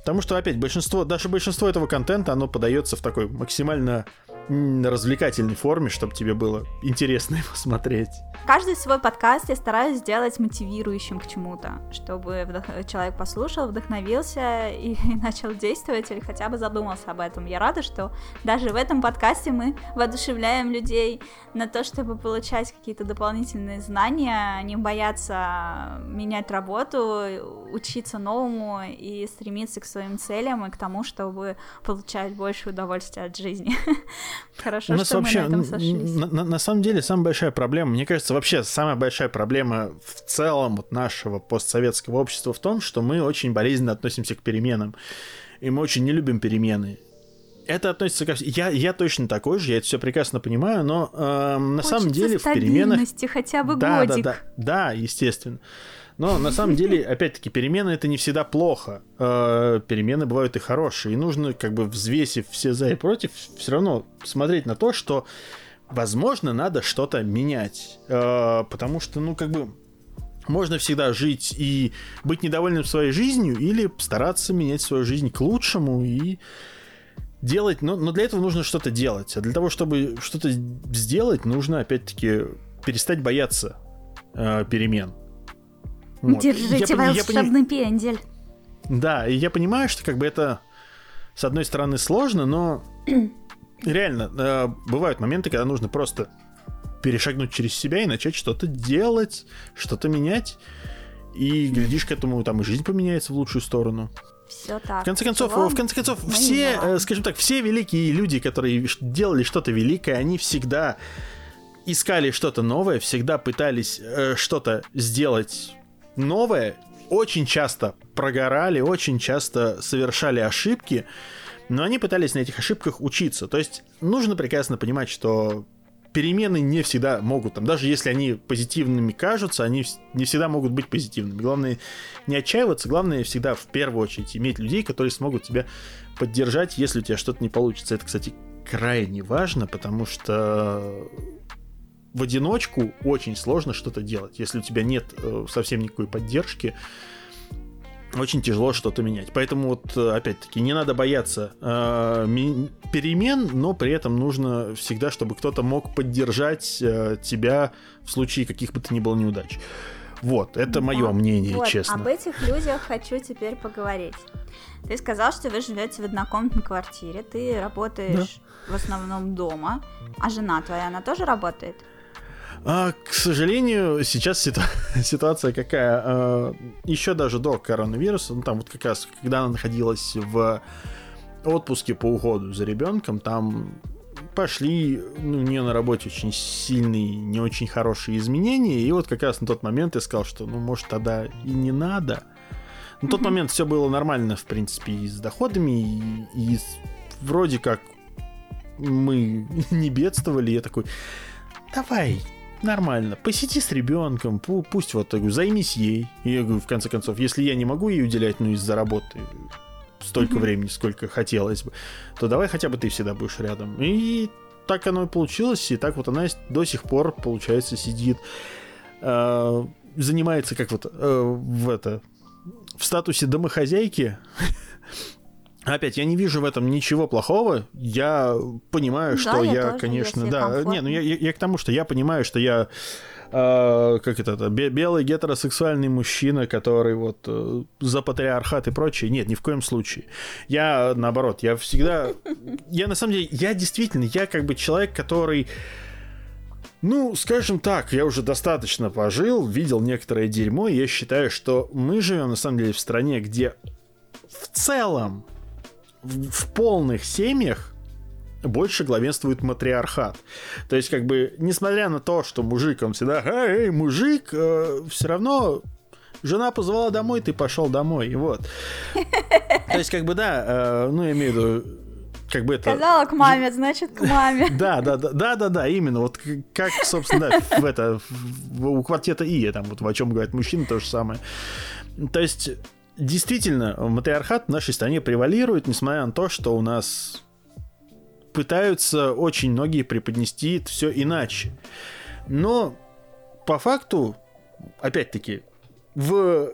Потому что, опять, большинство, даже большинство этого контента, оно подается в такой максимально развлекательной форме, чтобы тебе было интересно [laughs] его смотреть. Каждый свой подкаст я стараюсь сделать мотивирующим к чему-то, чтобы вдох... человек послушал, вдохновился и, и [laughs] начал действовать или хотя бы задумался об этом. Я рада, что даже в этом подкасте мы воодушевляем людей на то, чтобы получать какие-то дополнительные знания, не бояться менять работу, учиться новому и стремиться к своим целям и к тому, чтобы получать больше удовольствия от жизни. [laughs] Хорошо, У нас что вообще, мы на этом сошлись. На, на, на самом деле, самая большая проблема, мне кажется, вообще самая большая проблема в целом вот нашего постсоветского общества в том, что мы очень болезненно относимся к переменам. И мы очень не любим перемены. Это относится ко всем. Я, я точно такой же, я это все прекрасно понимаю, но э, на самом деле в переменах... хотя бы да, годик. Да, да, да, естественно. Но на самом деле, опять-таки, перемены это не всегда плохо. Э, перемены бывают и хорошие. И нужно, как бы взвесив все за и против, все равно смотреть на то, что, возможно, надо что-то менять. Э, потому что, ну, как бы, можно всегда жить и быть недовольным своей жизнью, или стараться менять свою жизнь к лучшему и делать, но, но для этого нужно что-то делать. А для того, чтобы что-то сделать, нужно, опять-таки, перестать бояться э, перемен. Вот. Держите я, волшебный я, пендель. Да, и я понимаю, что как бы это с одной стороны сложно, но [clears throat] реально э, бывают моменты, когда нужно просто перешагнуть через себя и начать что-то делать, что-то менять. И глядишь к этому, там и жизнь поменяется в лучшую сторону. Все так. В конце концов, в конце концов, все, э, скажем так, все великие люди, которые делали что-то великое, они всегда искали что-то новое, всегда пытались э, что-то сделать новое, очень часто прогорали, очень часто совершали ошибки, но они пытались на этих ошибках учиться. То есть нужно прекрасно понимать, что перемены не всегда могут, там, даже если они позитивными кажутся, они не всегда могут быть позитивными. Главное не отчаиваться, главное всегда в первую очередь иметь людей, которые смогут тебя поддержать, если у тебя что-то не получится. Это, кстати, крайне важно, потому что в одиночку очень сложно что-то делать. Если у тебя нет э, совсем никакой поддержки, очень тяжело что-то менять. Поэтому вот, э, опять-таки, не надо бояться э, перемен, но при этом нужно всегда, чтобы кто-то мог поддержать э, тебя в случае каких бы то ни было неудач. Вот, это мое да. мнение, вот, честно. Об этих людях хочу теперь поговорить. Ты сказал, что вы живете в однокомнатной квартире, ты работаешь да. в основном дома, а жена твоя, она тоже работает? А, к сожалению, сейчас ситу... [laughs] ситуация какая? А, еще даже до коронавируса, ну там вот как раз, когда она находилась в отпуске по уходу за ребенком, там пошли ну, у нее на работе очень сильные, не очень хорошие изменения, и вот как раз на тот момент я сказал, что ну может тогда и не надо. На тот момент все было нормально, в принципе, и с доходами, и, и вроде как мы [laughs] не бедствовали. Я такой, давай, нормально, посиди с ребенком, пусть вот, так, займись ей. И я говорю, в конце концов, если я не могу ей уделять, ну, из-за работы столько mm-hmm. времени, сколько хотелось бы, то давай хотя бы ты всегда будешь рядом. И так оно и получилось, и так вот она до сих пор, получается, сидит, э, занимается как вот э, в это в статусе домохозяйки [laughs] Опять, я не вижу в этом ничего плохого. Я понимаю, да, что я, я тоже, конечно, да. Комфортно. Не, ну я, я, я к тому, что я понимаю, что я э, как это, это белый гетеросексуальный мужчина, который вот э, за патриархат и прочее. Нет, ни в коем случае. Я наоборот, я всегда. Я на самом деле, я действительно, я как бы человек, который Ну, скажем так, я уже достаточно пожил, видел некоторое дерьмо, и я считаю, что мы живем на самом деле в стране, где в целом в, в полных семьях больше главенствует матриархат. То есть, как бы, несмотря на то, что мужик, он всегда, эй, мужик, э, все равно жена позвала домой, ты пошел домой, вот. То есть, как бы, да, э, ну, я имею в виду, как бы это... Сказала к маме, значит, к маме. [laughs] Да, да, да, да, да, да, именно, вот как, собственно, да, в это, в, у квартета И, там, вот о чем говорят мужчины, то же самое. То есть, действительно, матриархат в нашей стране превалирует, несмотря на то, что у нас пытаются очень многие преподнести все иначе. Но по факту, опять-таки, в...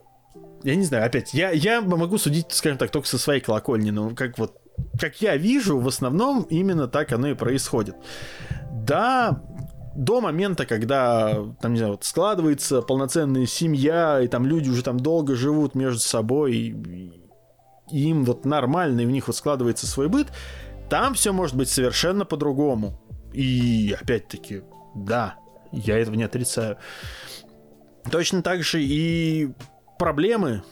Я не знаю, опять, я, я могу судить, скажем так, только со своей колокольни, но как вот как я вижу, в основном именно так оно и происходит. Да, до момента, когда там, не знаю, вот складывается полноценная семья, и там люди уже там долго живут между собой, и, им вот нормально, и у них вот складывается свой быт, там все может быть совершенно по-другому. И опять-таки, да, я этого не отрицаю. Точно так же и проблемы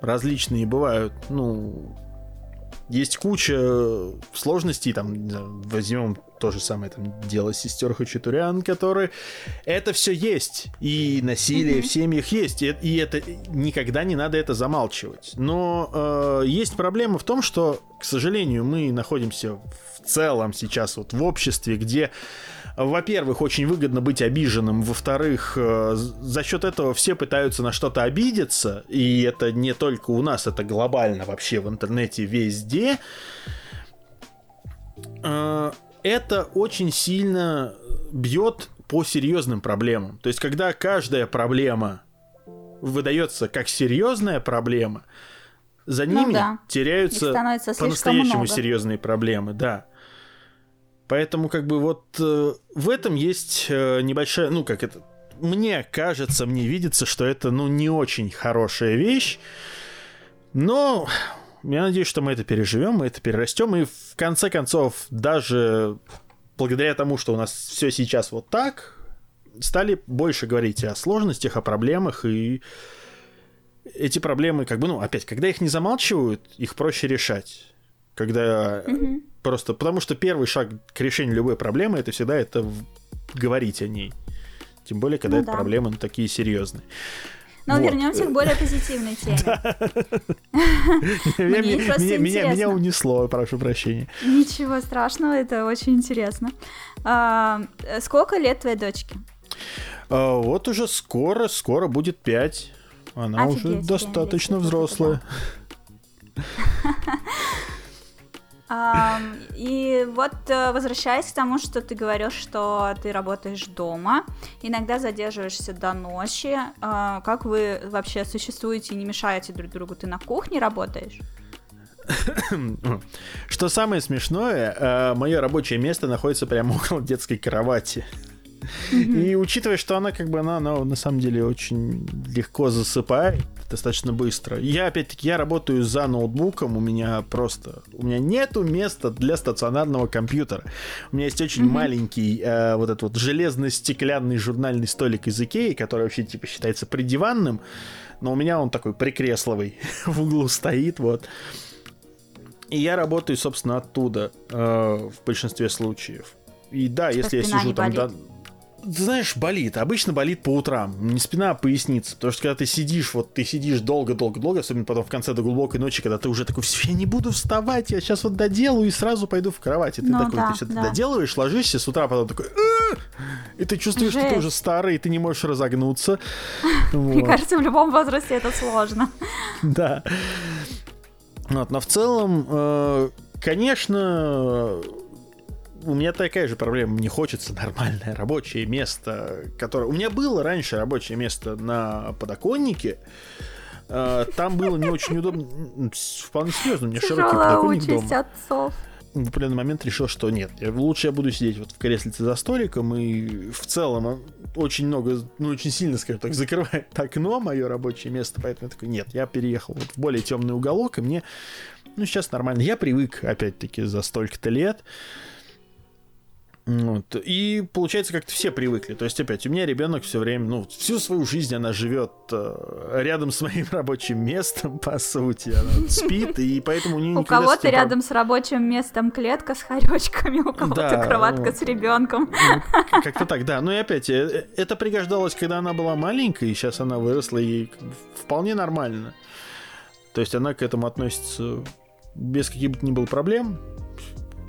различные бывают. Ну, есть куча сложностей, там, возьмем то же самое там дело сестер Хачатурян, которые это все есть, и насилие mm-hmm. в семьях есть, и, и это никогда не надо это замалчивать. Но э, есть проблема в том, что, к сожалению, мы находимся в целом сейчас вот в обществе, где во-первых, очень выгодно быть обиженным, во-вторых, э, за счет этого все пытаются на что-то обидеться, и это не только у нас, это глобально вообще в интернете везде. Э, это очень сильно бьет по серьезным проблемам. То есть, когда каждая проблема выдается как серьезная проблема, за ну ними да. теряются по-настоящему серьезные проблемы, да. Поэтому как бы вот э, в этом есть э, небольшая, ну как это, мне кажется, мне видится, что это ну не очень хорошая вещь, но я надеюсь, что мы это переживем, мы это перерастем, и в конце концов даже благодаря тому, что у нас все сейчас вот так, стали больше говорить о сложностях, о проблемах, и эти проблемы, как бы, ну, опять, когда их не замалчивают, их проще решать. Когда mm-hmm. Просто потому что первый шаг к решению любой проблемы это всегда это говорить о ней. Тем более, когда ну, это да. проблемы ну, такие серьезные. Но вот. вернемся к более позитивной [laughs] теме. Меня унесло, прошу прощения. Ничего страшного, это очень интересно. А, сколько лет твоей дочке? А, вот уже скоро, скоро будет пять. Она уже достаточно взрослая. И вот э, возвращаясь к тому, что ты говоришь, что ты работаешь дома, иногда задерживаешься до ночи. А, как вы вообще существуете и не мешаете друг другу? Ты на кухне работаешь? [coughs] Что самое смешное, э, мое рабочее место находится прямо [laughs] около детской кровати. И учитывая, что она как бы она, она на самом деле очень легко засыпает, достаточно быстро. Я опять-таки я работаю за ноутбуком, у меня просто у меня нету места для стационарного компьютера. У меня есть очень mm-hmm. маленький э, вот этот вот железно-стеклянный журнальный столик из Икеи, который вообще типа считается придиванным, но у меня он такой прикресловый [laughs] в углу стоит, вот. И я работаю, собственно, оттуда э, в большинстве случаев. И да, Что если я сижу там, да, знаешь, болит. Обычно болит по утрам. Не спина, а поясница. Потому что когда ты сидишь, вот ты сидишь долго-долго-долго, особенно потом в конце до глубокой ночи, когда ты уже такой, все, я не буду вставать, я сейчас вот доделаю и сразу пойду в кровать. И ты ну, такой, да, ты все да. ты доделываешь, ложишься, с утра потом такой, и ты чувствуешь, Жесть. что ты уже старый, и ты не можешь разогнуться. [laughs] Мне кажется, в любом возрасте это сложно. [laughs] Да. Вот, но в целом, э, конечно, у меня такая же проблема. Мне хочется нормальное рабочее место, которое... У меня было раньше рабочее место на подоконнике. А, там было не очень удобно. Вполне серьезно, у меня широкий подоконник дома. отцов. В определенный момент решил, что нет, лучше я буду сидеть вот в креслице за столиком, и в целом а, очень много, ну, очень сильно, скажем так, закрывает [laughs] окно мое рабочее место, поэтому я такой, нет, я переехал вот в более темный уголок, и мне, ну, сейчас нормально. Я привык, опять-таки, за столько-то лет. Вот. И получается, как-то все привыкли. То есть, опять, у меня ребенок все время, ну, всю свою жизнь она живет э, рядом с моим рабочим местом, по сути. Она спит, и поэтому у нее У кого-то рядом с рабочим местом клетка с хоречками, у кого-то кроватка с ребенком. Ну, как-то так, да. Ну и опять, э, это пригождалось, когда она была маленькой, и сейчас она выросла, и вполне нормально. То есть она к этому относится без каких бы то ни было проблем.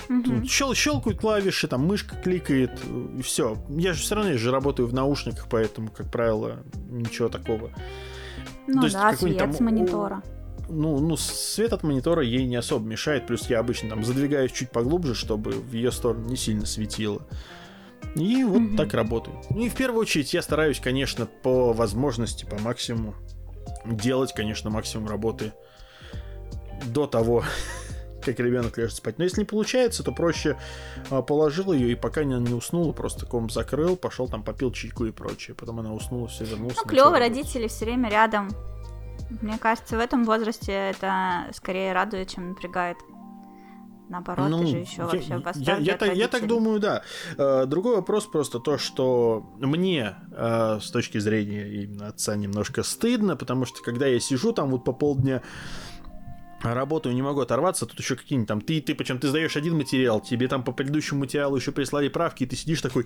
Угу. Щел, щелкают клавиши, там мышка кликает, и все. Я же все равно я же работаю в наушниках, поэтому, как правило, ничего такого. Ну То да, свет там, с монитора. Ну, ну, свет от монитора ей не особо мешает, плюс я обычно там задвигаюсь чуть поглубже, чтобы в ее сторону не сильно светило. И вот угу. так работаю. Ну и в первую очередь я стараюсь, конечно, по возможности, по максимуму делать, конечно, максимум работы до того, [laughs] как ребенок лежит спать. Но если не получается, то проще а, положил ее и пока не, не уснула, просто комп закрыл, пошел там попил чайку и прочее. Потом она уснула, все вернулся. Ну, клево, родители все время рядом. Мне кажется, в этом возрасте это скорее радует, чем напрягает. Наоборот, ну, ты же еще я, вообще в я, я, так, я так думаю, да. Uh, другой вопрос просто то, что мне uh, с точки зрения именно отца немножко стыдно, потому что когда я сижу там вот по полдня работаю, не могу оторваться, тут еще какие-нибудь там, ты, ты, причем ты сдаешь один материал, тебе там по предыдущему материалу еще прислали правки, и ты сидишь такой,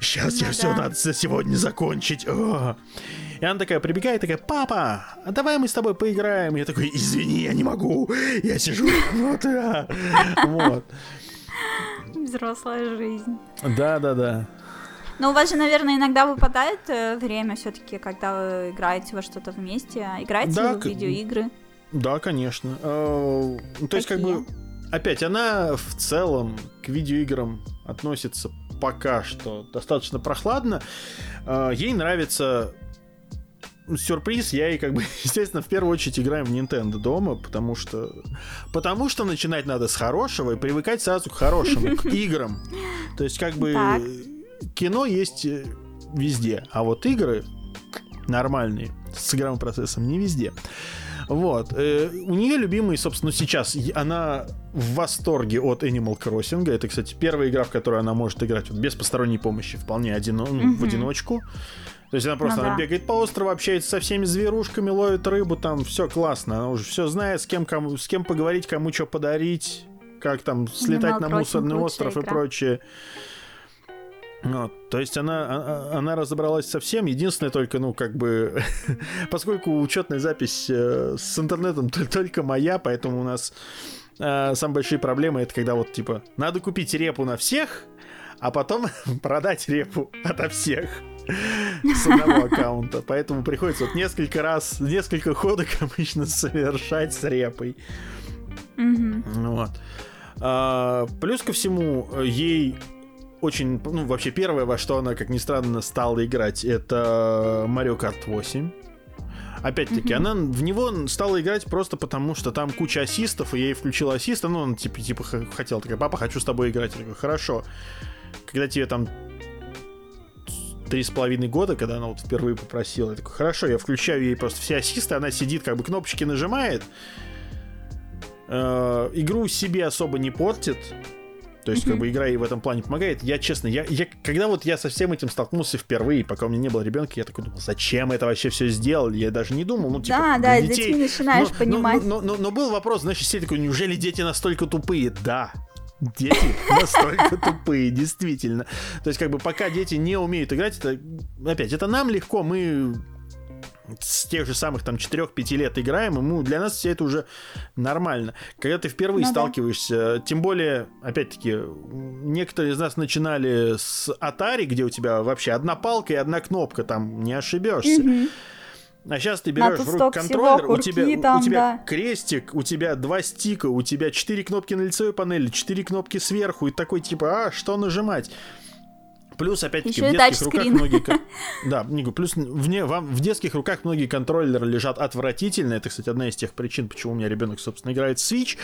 сейчас ну, я да. все надо за сегодня закончить. О! И она такая прибегает, такая, папа, а давай мы с тобой поиграем. И я такой, извини, я не могу, я сижу, [laughs] вот, а. вот. Взрослая жизнь. Да, да, да. Но у вас же, наверное, иногда выпадает э, время все-таки, когда вы играете во что-то вместе. Играете да, в видеоигры? Да, конечно. Э, ну, то есть, как бы, опять, она в целом к видеоиграм относится пока что достаточно прохладно. Э, ей нравится сюрприз, я и как бы, [laughs] естественно, в первую очередь играем в Nintendo дома, потому что потому что начинать надо с хорошего и привыкать сразу к хорошим к [laughs] играм. То есть как бы так. кино есть э, везде, а вот игры нормальные с игровым процессом не везде. Вот. Э, у нее любимый, собственно, сейчас она в восторге от Animal Crossing. Это, кстати, первая игра, в которой она может играть вот, без посторонней помощи, вполне один, ну, mm-hmm. в одиночку. То есть она просто ну, она да. бегает по острову, общается со всеми зверушками, ловит рыбу, там все классно. Она уже все знает, с кем, кому, с кем поговорить, кому что подарить, как там слетать Animal на мусорный остров игра. и прочее. Вот, то есть она, а, а, она разобралась со всем. Единственное только, ну, как бы, [laughs] поскольку учетная запись э, с интернетом только моя, поэтому у нас э, самые большие проблемы это когда вот, типа, надо купить репу на всех, а потом [laughs] продать репу ото всех с одного [laughs] аккаунта. Поэтому приходится вот несколько раз, несколько ходок обычно совершать с репой. Вот. А, плюс ко всему, ей очень, ну, вообще первое, во что она, как ни странно, стала играть, это Mario Kart 8. Опять-таки, mm-hmm. она в него стала играть просто потому, что там куча ассистов, и я ей включила ассиста, ну, он типа, типа хотел, такая, папа, хочу с тобой играть. Я такой, хорошо. Когда тебе там три с половиной года, когда она вот впервые попросила, я такой, хорошо, я включаю ей просто все ассисты, она сидит, как бы кнопочки нажимает, э, игру себе особо не портит, то есть, mm-hmm. как бы игра ей в этом плане помогает. Я, честно, я, я, когда вот я со всем этим столкнулся впервые, пока у меня не было ребенка, я такой думал, зачем это вообще все сделали? Я даже не думал, ну, типа, Да, да, детей... детьми начинаешь но, понимать. Но, но, но, но был вопрос, знаешь, все такой, неужели дети настолько тупые? Да, Дети [laughs] настолько тупые, действительно. То есть, как бы, пока дети не умеют играть, это, опять, это нам легко, мы с тех же самых там 4-5 лет играем, мы, для нас все это уже нормально. Когда ты впервые ну, сталкиваешься, да. тем более, опять-таки, некоторые из нас начинали с Atari, где у тебя вообще одна палка и одна кнопка, там не ошибешься. Угу. А сейчас ты берешь в руку контроллер, у тебя, там, у тебя да. крестик, у тебя два стика, у тебя четыре кнопки на лицевой панели, четыре кнопки сверху, и такой типа, а, что нажимать? Плюс, опять-таки, в детских руках многие... [laughs] Да, плюс в, не, вам, в детских руках многие контроллеры лежат отвратительно. Это, кстати, одна из тех причин, почему у меня ребенок, собственно, играет Switch.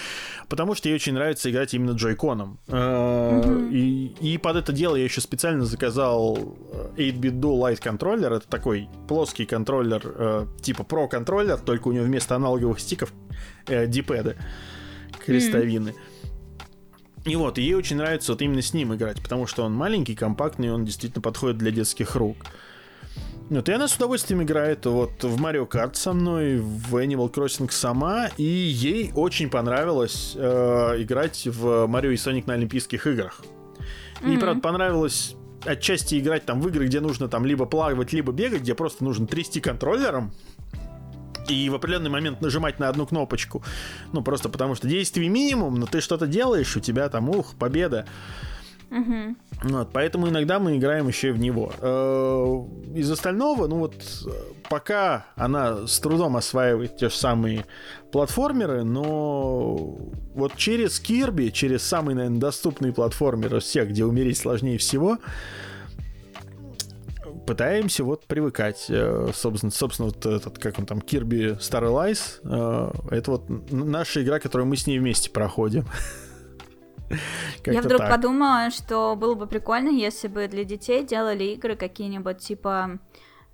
Потому что ей очень нравится играть именно джойконом. Mm-hmm. И, и под это дело я еще специально заказал 8-bit Dual Light контроллер. Это такой плоский контроллер, э, типа Pro контроллер, только у него вместо аналоговых стиков э, дипеды крестовины. Mm-hmm И вот, ей очень нравится вот именно с ним играть, потому что он маленький, компактный, и он действительно подходит для детских рук. Вот, и она с удовольствием играет вот в Mario Kart со мной, в Animal Crossing сама, и ей очень понравилось э, играть в Марио и Соник на Олимпийских играх. Mm-hmm. И, правда, понравилось отчасти играть там в игры, где нужно там либо плавать, либо бегать, где просто нужно трясти контроллером и в определенный момент нажимать на одну кнопочку. Ну, просто потому что действий минимум, но ты что-то делаешь, у тебя там, ух, победа. Угу. Вот, поэтому иногда мы играем еще и в него. Э, из остального, ну вот, пока она с трудом осваивает те же самые платформеры, но вот через Кирби, через самый, наверное, доступный платформер из всех, где умереть сложнее всего, пытаемся вот привыкать. Э, собственно, собственно вот этот, как он там, Kirby Star Allies, э, это вот наша игра, которую мы с ней вместе проходим. [laughs] Я вдруг так. подумала, что было бы прикольно, если бы для детей делали игры какие-нибудь типа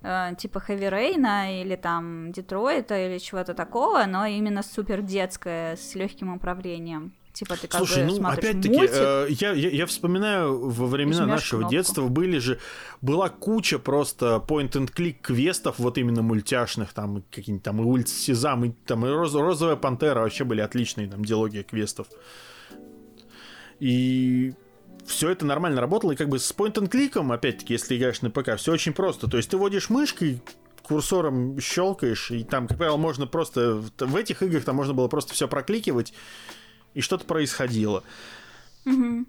э, типа Heavy Rain или там Детройта или чего-то такого, но именно супер детское с легким управлением. Типа ты как Слушай, ну опять-таки, э, я, я, я вспоминаю во времена нашего кнопку. детства были же была куча просто point-and-click квестов, вот именно мультяшных, там какие-нибудь там и улица Сезам, и там и Роз, Розовая Пантера вообще были отличные там диалоги квестов. И все это нормально работало, и как бы с point-and-кликом, опять-таки, если играешь на ПК, все очень просто. То есть ты водишь мышкой, курсором щелкаешь, и там, как правило, можно просто... В этих играх там можно было просто все прокликивать, и что-то происходило. Угу.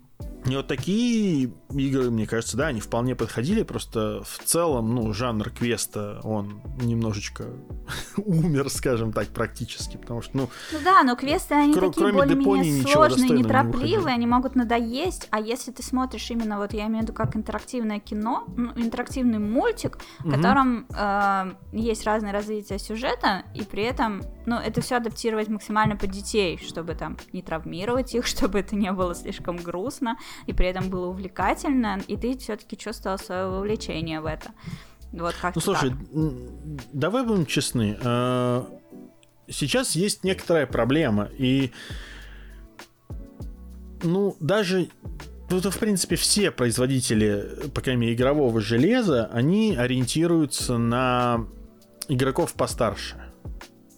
И вот такие игры, мне кажется, да, они вполне подходили, просто в целом, ну, жанр квеста, он немножечко [laughs] умер, скажем так, практически, потому что, ну... Ну да, но квесты, они кр- такие более-менее сложные, неторопливые, не они могут надоесть, а если ты смотришь именно, вот я имею в виду, как интерактивное кино, ну, интерактивный мультик, в угу. котором э, есть разные развития сюжета, и при этом, ну, это все адаптировать максимально под детей, чтобы там не травмировать их, [laughs] чтобы это не было слишком грустно, и при этом было увлекательно, и ты все-таки чувствовал свое вовлечение в это. Вот как Ну слушай, так. давай будем честны. А, сейчас есть некоторая проблема, и ну, даже ну, это, в принципе, все производители, по крайней мере, игрового железа, они ориентируются на игроков постарше.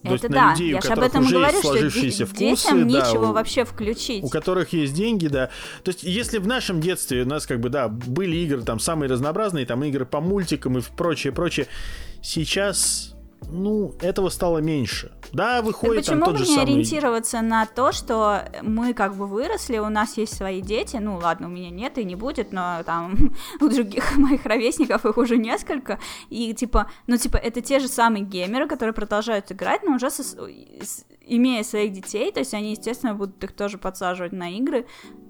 То это да, людей, я же об этом говорю, что детям вкусы, нечего да, вообще включить. У которых есть деньги, да. То есть, если в нашем детстве у нас, как бы, да, были игры там самые разнообразные, там игры по мультикам и прочее, прочее, сейчас ну, этого стало меньше. Да, выходит так почему там тот же не самый... ориентироваться на то, что мы как бы выросли, у нас есть свои дети, ну ладно, у меня нет и не будет, но там [laughs] у других моих ровесников их уже несколько, и типа, ну типа это те же самые геймеры, которые продолжают играть, но уже со... имея своих детей, то есть они, естественно, будут их тоже подсаживать на игры,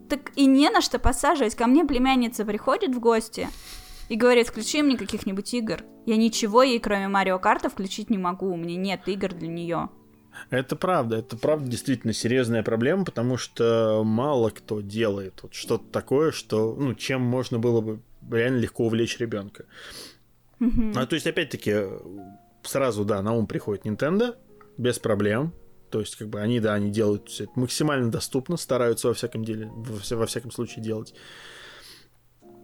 так и не на что подсаживать. Ко мне племянница приходит в гости, и говорит, включи мне каких-нибудь игр. Я ничего ей, кроме Марио Карта, включить не могу, у меня нет игр для нее. Это правда, это правда действительно серьезная проблема, потому что мало кто делает вот что-то такое, что, ну, чем можно было бы реально легко увлечь ребенка. Mm-hmm. А то есть, опять-таки, сразу, да, на ум приходит Nintendo, без проблем. То есть, как бы они, да, они делают все это максимально доступно, стараются во всяком деле, во, во всяком случае делать.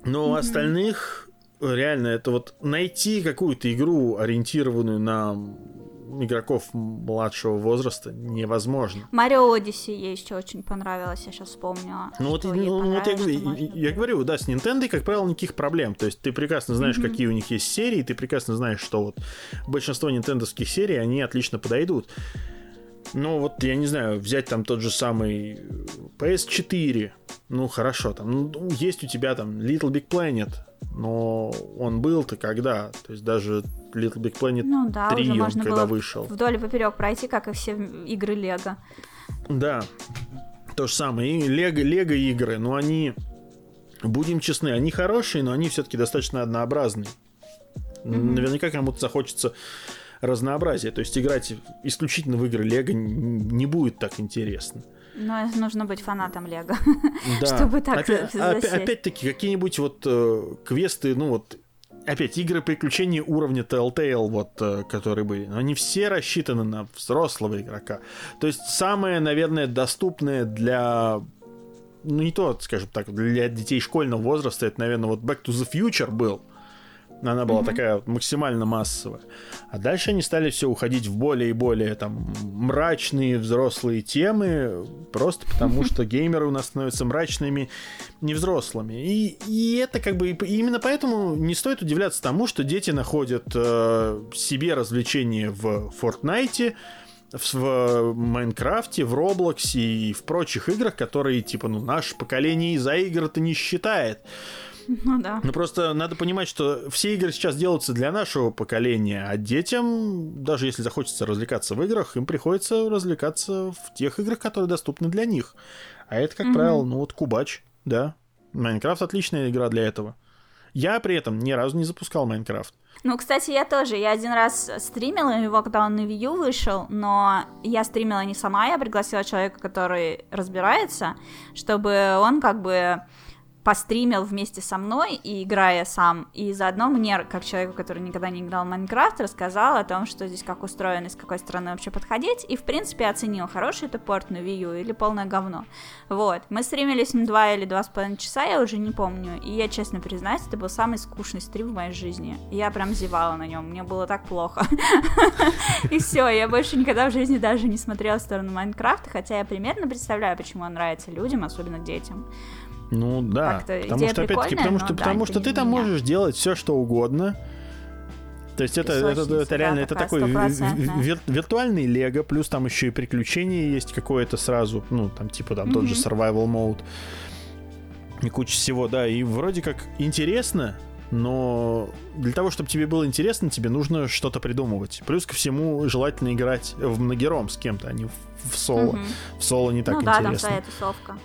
Но mm-hmm. остальных реально это вот найти какую-то игру, ориентированную на игроков младшего возраста невозможно. Марио Одиссе ей еще очень понравилось, я сейчас вспомнила. Ну вот, ну, вот я, я, я говорю, да, с Nintendo, как правило, никаких проблем. То есть ты прекрасно знаешь, mm-hmm. какие у них есть серии, ты прекрасно знаешь, что вот большинство нинтендовских серий, они отлично подойдут. Ну, вот, я не знаю, взять там тот же самый PS4, ну, хорошо, там, ну, есть у тебя там Little Big Planet, но он был-то когда? То есть даже Little Big Planet ну, да, 3 уже можно когда было вышел. Вдоль и поперек пройти, как и все игры Лего. Да, то же самое. И Лего, Лего игры, но они, будем честны, они хорошие, но они все-таки достаточно однообразные. Mm-hmm. Наверняка кому-то захочется разнообразия. То есть играть исключительно в игры Лего не будет так интересно. Но нужно быть фанатом Лего, [laughs] да. чтобы так опять, засесть. Опять-таки, какие-нибудь вот э, квесты, ну вот, опять, игры приключения уровня Telltale, вот, э, которые были, они все рассчитаны на взрослого игрока. То есть самое, наверное, доступное для ну не то, скажем так, для детей школьного возраста, это, наверное, вот Back to the Future был, она была mm-hmm. такая максимально массовая. А дальше они стали все уходить в более и более там мрачные взрослые темы, просто потому [laughs] что геймеры у нас становятся мрачными невзрослыми. И, и это как бы именно поэтому не стоит удивляться тому, что дети находят э, себе развлечения в Fortnite, в Майнкрафте, в Роблоксе и в прочих играх, которые, типа, ну, наше поколение из-за игр-то не считает. [laughs] Ну да. Ну просто надо понимать, что все игры сейчас делаются для нашего поколения, а детям, даже если захочется развлекаться в играх, им приходится развлекаться в тех играх, которые доступны для них. А это, как угу. правило, ну вот Кубач, да. Майнкрафт отличная игра для этого. Я при этом ни разу не запускал Майнкрафт. Ну, кстати, я тоже. Я один раз стримила его, когда он на Wii U вышел, но я стримила не сама, я пригласила человека, который разбирается, чтобы он как бы постримил вместе со мной и играя сам, и заодно мне, как человеку, который никогда не играл в Майнкрафт, рассказал о том, что здесь как устроено, с какой стороны вообще подходить, и в принципе оценил, хороший это порт на Wii U или полное говно. Вот, мы стримились на два или два с половиной часа, я уже не помню, и я честно признаюсь, это был самый скучный стрим в моей жизни. Я прям зевала на нем, мне было так плохо. И все, я больше никогда в жизни даже не смотрела в сторону Майнкрафта, хотя я примерно представляю, почему он нравится людям, особенно детям. Ну да, потому что опять-таки, потому что, да, потому что ты там меня. можешь делать все, что угодно. То есть это, это, это, это реально это такой вир, виртуальный лего, плюс там еще и приключения есть какое-то сразу, ну там типа там mm-hmm. тот же survival mode и куча всего, да, и вроде как интересно, но для того, чтобы тебе было интересно, тебе нужно что-то придумывать. Плюс ко всему желательно играть в многером с кем-то, а не в соло. Mm-hmm. В соло не так ну, интересно. Ну да, там своя тусовка.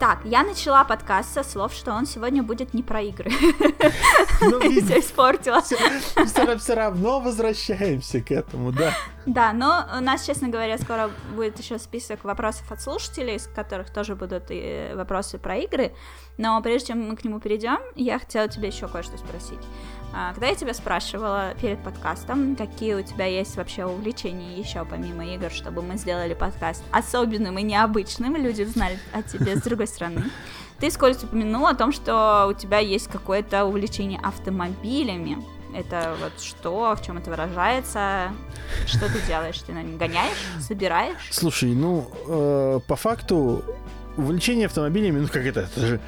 Так, я начала подкаст со слов, что он сегодня будет не про игры. [laughs] Ну, все испортила. Все равно возвращаемся к этому, да. Да, но у нас, честно говоря, скоро будет еще список вопросов от слушателей, из которых тоже будут и вопросы про игры. Но прежде чем мы к нему перейдем, я хотела тебе еще кое-что спросить. А, когда я тебя спрашивала перед подкастом, какие у тебя есть вообще увлечения еще помимо игр, чтобы мы сделали подкаст особенным и необычным, люди узнали о тебе с другой стороны, ты вскользь упомянула о том, что у тебя есть какое-то увлечение автомобилями. Это вот что, в чем это выражается? Что ты делаешь? Ты на них гоняешь, собираешь? Слушай, ну, э, по факту увлечение автомобилями, ну как это, это же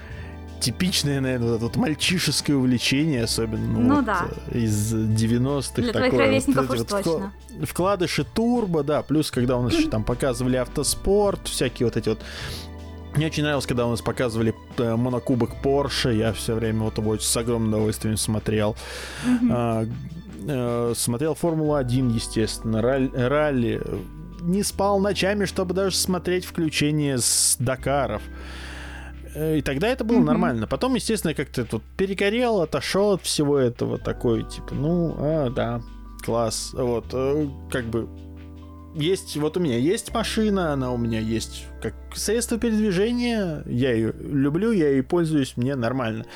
типичное, наверное, вот это вот мальчишеское увлечение, особенно ну, ну вот, да. Э, из 90-х. Для такое, твоих ровесников вот, уж вот точно. Вкладыши турбо, да, плюс когда у нас еще [clears throat] там показывали автоспорт, всякие вот эти вот мне очень нравилось, когда у нас показывали э, монокубок Porsche, я все время вот его с огромным удовольствием смотрел. Mm-hmm. А, э, смотрел Формулу-1, естественно, ралли, ралли. Не спал ночами, чтобы даже смотреть включение с Дакаров. Э, и тогда это было mm-hmm. нормально. Потом, естественно, как-то тут перегорел, отошел от всего этого, такой, типа, ну, а, да, класс. Вот, э, как бы есть, вот у меня есть машина, она у меня есть как средство передвижения, я ее люблю, я ей пользуюсь, мне нормально.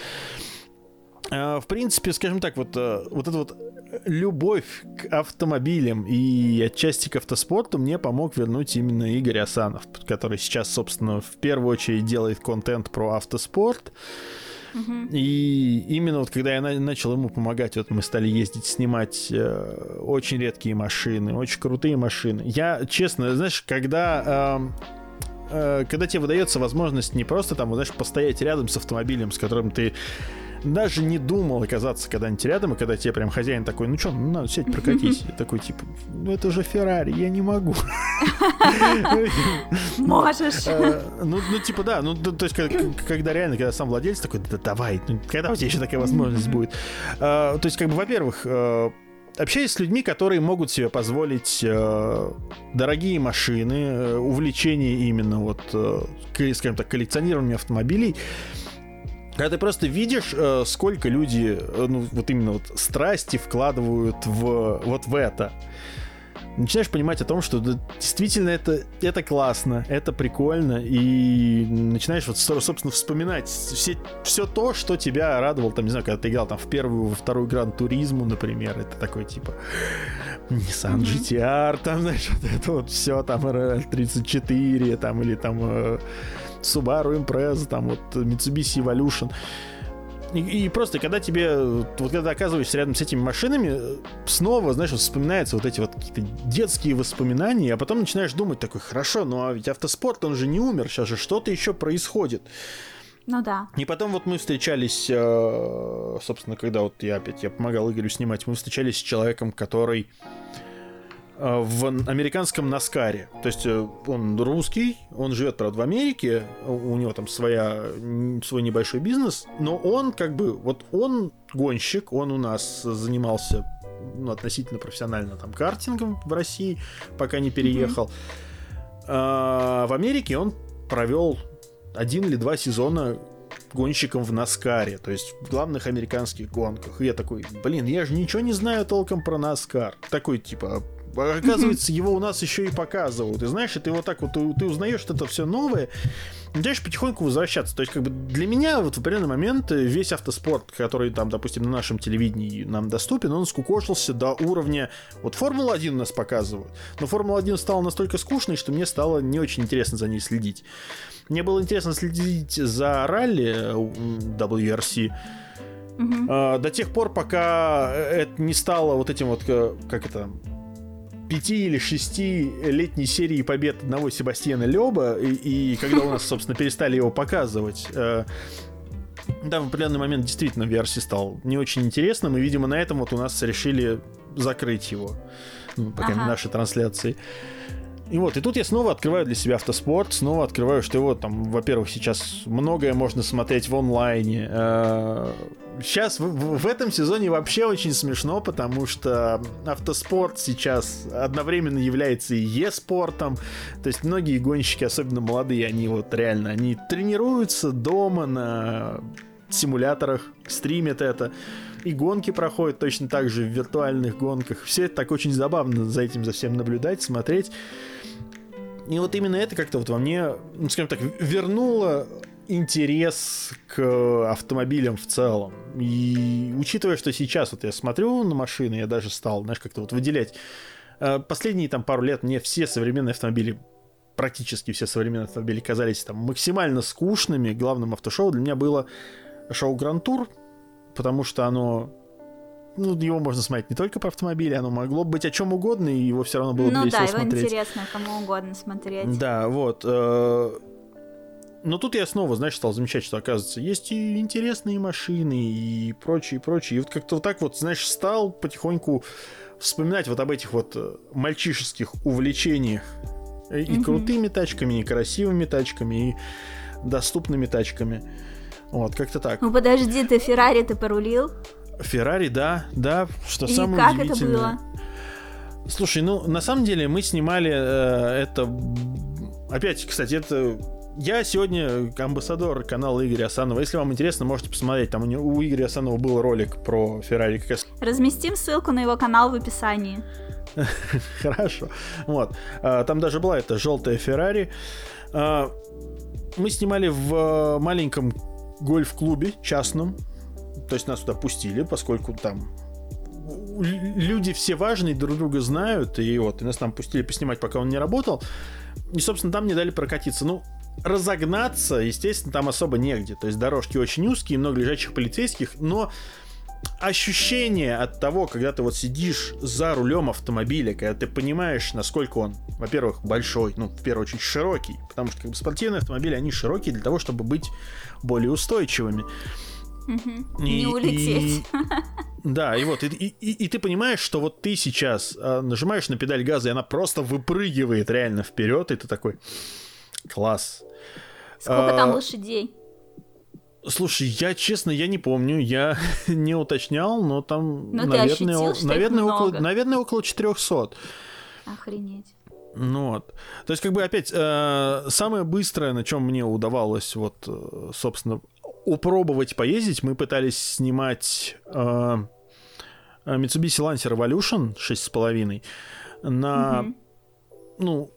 А, в принципе, скажем так, вот, э, вот эта вот любовь к автомобилям и отчасти к автоспорту мне помог вернуть именно Игорь Асанов, который сейчас, собственно, в первую очередь делает контент про автоспорт. И именно вот когда я начал ему помогать, вот мы стали ездить, снимать э, очень редкие машины, очень крутые машины. Я, честно, знаешь, когда... Э, э, когда тебе выдается возможность не просто там, знаешь, постоять рядом с автомобилем, с которым ты даже не думал оказаться когда-нибудь рядом, и когда тебе прям хозяин такой, ну что, ну надо сядь, прокатись. И такой, типа, ну это же Феррари, я не могу. [laughs] Можешь. Э, ну, ну, типа, да, ну, то есть, когда реально, когда сам владелец такой, да давай, ну, когда у тебя еще такая возможность будет? Э, то есть, как бы, во-первых, э, общаюсь с людьми, которые могут себе позволить э, дорогие машины, э, увлечение именно вот, э, скажем так, коллекционированием автомобилей, когда ты просто видишь, э, сколько люди, э, ну, вот именно вот страсти вкладывают в, вот в это, начинаешь понимать о том, что да, действительно это, это классно, это прикольно, и начинаешь вот, собственно, вспоминать все, все то, что тебя радовало, там, не знаю, когда ты играл там в первую, во вторую Гран Туризму, например, это такой, типа, Nissan GTR, там, знаешь, вот это вот все, там, RL34, там, или там... Subaru Impreza, там вот Mitsubishi Evolution. И, и просто, когда тебе, вот когда ты оказываешься рядом с этими машинами, снова, знаешь, вспоминаются вот эти вот какие-то детские воспоминания, а потом начинаешь думать такой, хорошо, ну а ведь автоспорт, он же не умер, сейчас же что-то еще происходит. Ну да. И потом вот мы встречались, э, собственно, когда вот я опять я помогал Игорю снимать, мы встречались с человеком, который в американском Наскаре. То есть э, он русский, он живет, правда, в Америке, у него там своя, свой небольшой бизнес, но он как бы, вот он гонщик, он у нас занимался ну, относительно профессионально там картингом в России, пока не переехал. Mm-hmm. А в Америке он провел один или два сезона гонщиком в Наскаре, то есть в главных американских гонках. И я такой, блин, я же ничего не знаю толком про Наскар. Такой, типа, Оказывается, его у нас еще и показывают. И знаешь, ты вот так вот, ты, узнаешь, что это все новое, начинаешь потихоньку возвращаться. То есть, как бы для меня вот в определенный момент весь автоспорт, который там, допустим, на нашем телевидении нам доступен, он скукошился до уровня... Вот Формула-1 у нас показывают. Но Формула-1 стала настолько скучной, что мне стало не очень интересно за ней следить. Мне было интересно следить за ралли WRC, Uh-huh. до тех пор, пока это не стало вот этим вот, э, как это, пяти или шести летней серии побед одного Себастьяна Леба, и, и когда у нас, собственно, перестали его показывать, э, да, в определенный момент действительно версии стал не очень интересным, и, видимо, на этом вот у нас решили закрыть его, ну, пока ага. наши трансляции. И вот, и тут я снова открываю для себя автоспорт, снова открываю, что его там, во-первых, сейчас многое можно смотреть в онлайне. Сейчас э, в, в этом сезоне вообще очень смешно, потому что автоспорт сейчас одновременно является и e-спортом. То есть многие гонщики, особенно молодые, они вот реально, они тренируются дома на симуляторах, стримят это. И гонки проходят точно так же в виртуальных гонках. Все это так очень забавно за этим, за всем наблюдать, смотреть. И вот именно это как-то вот во мне, ну, скажем так, вернуло интерес к автомобилям в целом. И учитывая, что сейчас вот я смотрю на машины, я даже стал, знаешь, как-то вот выделять. Э, последние там пару лет мне все современные автомобили практически все современные автомобили казались там максимально скучными. Главным автошоу для меня было шоу Гранд Тур, потому что оно ну, его можно смотреть не только про автомобили, оно могло быть о чем угодно, и его все равно было ну, весело да, смотреть. его интересно кому угодно смотреть. Да, вот. Э, но тут я снова, знаешь, стал замечать, что, оказывается, есть и интересные машины, и прочее, и прочее. И вот как-то вот так вот, знаешь, стал потихоньку вспоминать вот об этих вот э, мальчишеских увлечениях. И, и крутыми тачками, и красивыми тачками, и доступными тачками. Вот, как-то так. Ну подожди, ты Феррари ты порулил? Феррари, да, да, что И самое как удивительное. это было? Слушай, ну на самом деле мы снимали э, это. Опять, кстати, это я сегодня амбассадор канала Игоря Асанова. Если вам интересно, можете посмотреть. Там у, него, у Игоря Асанова был ролик про Феррари. Как раз... Разместим ссылку на его канал в описании. [laughs] Хорошо. Вот. А, там даже была эта желтая Феррари. А, мы снимали в э, маленьком гольф-клубе частном то есть нас туда пустили, поскольку там люди все важные, друг друга знают, и вот, и нас там пустили поснимать, пока он не работал. И, собственно, там не дали прокатиться. Ну, разогнаться, естественно, там особо негде. То есть дорожки очень узкие, много лежачих полицейских, но ощущение от того, когда ты вот сидишь за рулем автомобиля, когда ты понимаешь, насколько он, во-первых, большой, ну, в первую очередь, широкий, потому что как бы, спортивные автомобили, они широкие для того, чтобы быть более устойчивыми. Угу. И, не улететь. И, [laughs] да, и вот, и, и, и, и ты понимаешь, что вот ты сейчас а, нажимаешь на педаль газа, и она просто выпрыгивает реально вперед, и ты такой, класс. Сколько а, там лошадей? Слушай, я честно, я не помню, я [laughs] не уточнял, но там, но наверное, ощутил, о, наверное, около, наверное, около 400. Охренеть. Ну вот. То есть, как бы опять, э, самое быстрое, на чем мне удавалось, вот, э, собственно, упробовать поездить, мы пытались снимать э, Mitsubishi Lancer Evolution 6,5 на, mm-hmm. ну,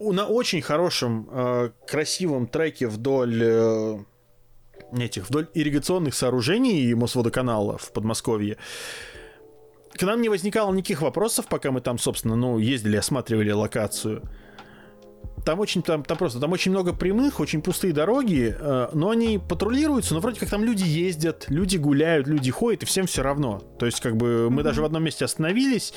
на очень хорошем, э, красивом треке вдоль э, этих, вдоль ирригационных сооружений Мосводоканала в Подмосковье. К нам не возникало никаких вопросов, пока мы там, собственно, ну, ездили, осматривали локацию. Там очень, там, там просто, там очень много прямых, очень пустые дороги, э, но они патрулируются, но вроде как там люди ездят, люди гуляют, люди ходят, и всем все равно. То есть, как бы, мы mm-hmm. даже в одном месте остановились,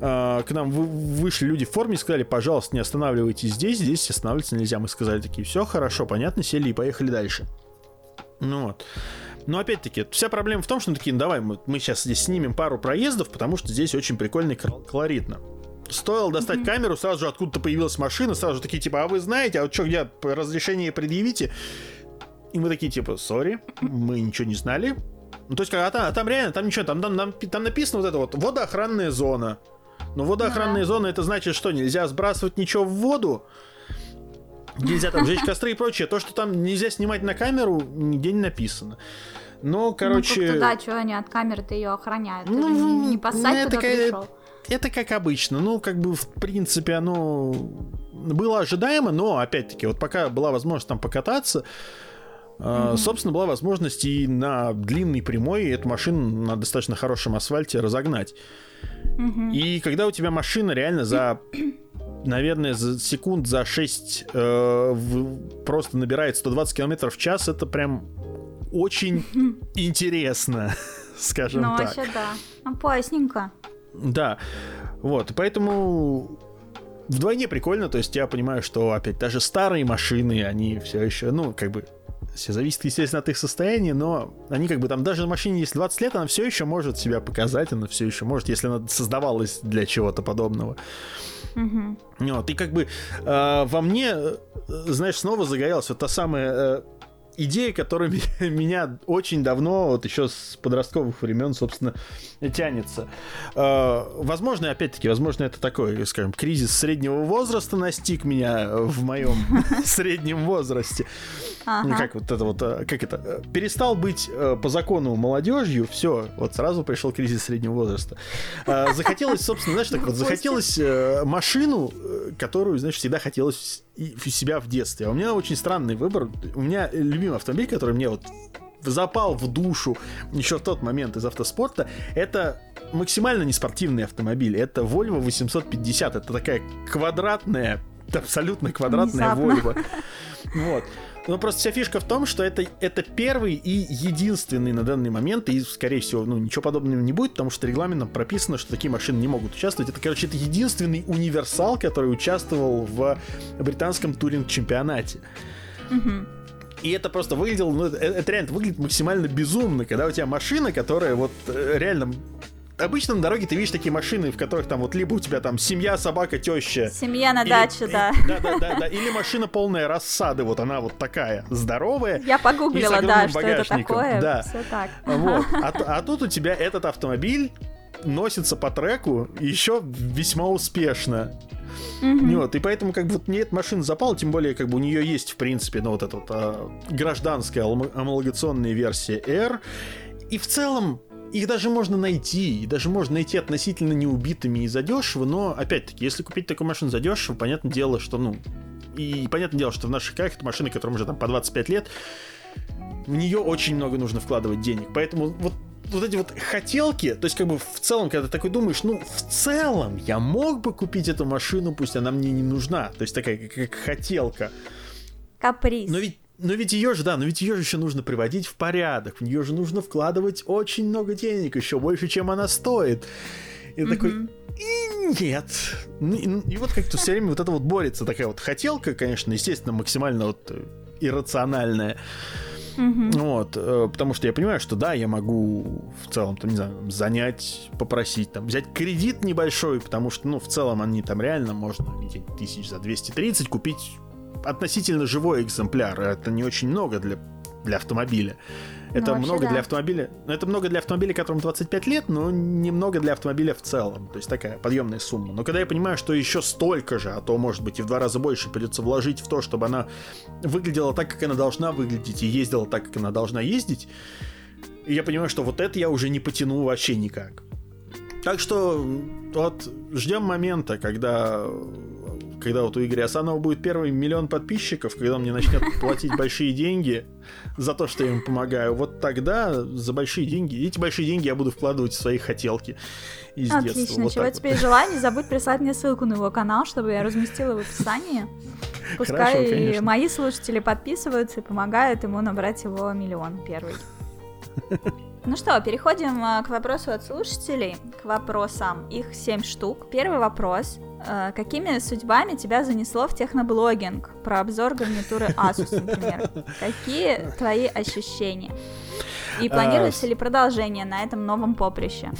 э, к нам вы, вышли люди в форме и сказали, пожалуйста, не останавливайтесь здесь, здесь останавливаться нельзя. Мы сказали такие, все хорошо, понятно, сели и поехали дальше. Ну вот. Но опять-таки, вся проблема в том, что мы такие, ну давай, мы, мы сейчас здесь снимем пару проездов, потому что здесь очень прикольно и колоритно. Стоило достать mm-hmm. камеру, сразу же откуда-то появилась машина, сразу же такие, типа, а вы знаете, а вот что, где разрешение предъявите? И мы такие, типа, сори, мы ничего не знали. Ну, то есть, а там, а там реально, там ничего, там, там, там, там написано вот это вот, водоохранная зона. Но водоохранная да. зона, это значит что, нельзя сбрасывать ничего в воду? Нельзя там жечь костры и прочее. То, что там нельзя снимать на камеру, нигде не написано. Но, короче... Ну, туда, что они от камеры-то ее охраняют? Ну, не, не посадь, это, куда пришел. Это как обычно. Ну, как бы, в принципе, оно было ожидаемо, но, опять-таки, вот пока была возможность там покататься, Mm-hmm. Собственно, была возможность и на длинной прямой эту машину на достаточно хорошем асфальте разогнать. Mm-hmm. И когда у тебя машина реально за, [clears throat] наверное, за секунд за 6 э, в, просто набирает 120 км в час, это прям очень [laughs] интересно, [laughs] скажем ну, так. Ну, вообще, да. Опасненько. Да. Вот, поэтому вдвойне прикольно, то есть я понимаю, что опять даже старые машины, они все еще, ну, как бы, все зависит, естественно, от их состояния, но они как бы там, даже на машине, если 20 лет, она все еще может себя показать, она все еще может, если она создавалась для чего-то подобного. Угу. Вот, и как бы э, во мне, э, знаешь, снова загорелась вот та самая э, идея, которая [laughs] меня очень давно, вот еще с подростковых времен, собственно, тянется. Э, возможно, опять-таки, возможно, это такой, скажем, кризис среднего возраста настиг меня в моем [laughs] среднем возрасте. Как вот это вот, э, как это, э, перестал быть по закону молодежью, все, вот сразу пришел кризис среднего возраста. Захотелось, собственно, знаешь, так вот, захотелось машину, которую, знаешь, всегда хотелось себя в детстве. А у меня очень странный выбор. У меня любимый автомобиль, который мне вот запал в душу еще в тот момент из автоспорта, это максимально неспортивный автомобиль. Это Volvo 850. Это такая квадратная, абсолютно квадратная Внезапно. Volvo. Вот. Но просто вся фишка в том, что это, это первый и единственный на данный момент, и, скорее всего, ну, ничего подобного не будет, потому что регламентом прописано, что такие машины не могут участвовать. Это, короче, это единственный универсал, который участвовал в британском туринг-чемпионате. Угу. И это просто выглядело, ну, это, это реально выглядит максимально безумно, когда у тебя машина, которая вот э, реально обычно на дороге ты видишь такие машины, в которых там вот либо у тебя там семья, собака, теща. Семья на или, даче, и, да. Да, да, да, да. Или машина полная рассады, вот она вот такая здоровая. Я погуглила, да, что это такое. Да. Все так. Вот. [laughs] А, а тут у тебя этот автомобиль носится по треку еще весьма успешно. Mm-hmm. Вот, и поэтому как бы вот мне эта машина запала, тем более как бы у нее есть в принципе, ну вот эта вот а, гражданская амалогационная версия R, и в целом их даже можно найти, и даже можно найти относительно неубитыми и задешево, но, опять-таки, если купить такую машину задешево, понятное дело, что, ну, и понятное дело, что в наших краях это машины, которым уже там по 25 лет, в нее очень много нужно вкладывать денег. Поэтому вот вот эти вот хотелки, то есть как бы в целом, когда ты такой думаешь, ну, в целом я мог бы купить эту машину, пусть она мне не нужна. То есть такая как, как хотелка. Каприз. Но ведь но ведь ее же, да, но ведь ее же еще нужно приводить в порядок, в нее же нужно вкладывать очень много денег, еще больше, чем она стоит. И mm-hmm. такой, и нет. И, и вот как-то все время вот это вот борется такая вот хотелка, конечно, естественно, максимально вот э, иррациональная. Mm-hmm. Вот, э, потому что я понимаю, что да, я могу в целом, там, не знаю, занять, попросить, там, взять кредит небольшой, потому что, ну, в целом они там реально можно тысяч за 230 купить относительно живой экземпляр. Это не очень много для, для автомобиля. Это ну, много да. для автомобиля. Ну, это много для автомобиля, которому 25 лет, но немного для автомобиля в целом. То есть такая подъемная сумма. Но когда я понимаю, что еще столько же, а то может быть и в два раза больше придется вложить в то, чтобы она выглядела так, как она должна выглядеть, и ездила так, как она должна ездить, и я понимаю, что вот это я уже не потяну вообще никак. Так что вот ждем момента, когда когда вот у Игоря Асанова будет первый миллион подписчиков, когда он мне начнет платить большие деньги за то, что я ему помогаю, вот тогда за большие деньги, эти большие деньги я буду вкладывать в свои хотелки из Отлично, детства. Вот чего тебе вот. желаю, не забудь прислать мне ссылку на его канал, чтобы я разместила в описании. Пускай Хорошо, конечно. мои слушатели подписываются и помогают ему набрать его миллион первый. Ну что, переходим э, к вопросу от слушателей, к вопросам. Их семь штук. Первый вопрос. Э, Какими судьбами тебя занесло в техноблогинг? Про обзор гарнитуры Asus, например. Какие твои ощущения? И А, планируется ли продолжение на этом новом поприще?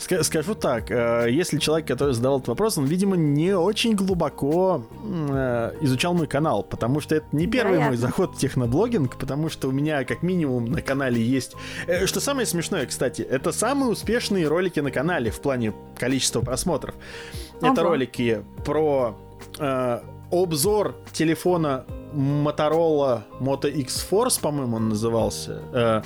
Ска- Скажу так, э, если человек, который задавал этот вопрос, он, видимо, не очень глубоко э, изучал мой канал, потому что это не первый мой Вероятно. заход в техноблогинг, потому что у меня как минимум на канале есть... э, Что самое смешное, кстати, это самые успешные ролики на канале в плане количества просмотров. Это Ого. ролики про э, обзор телефона Motorola Moto X Force, по-моему, он назывался. Э,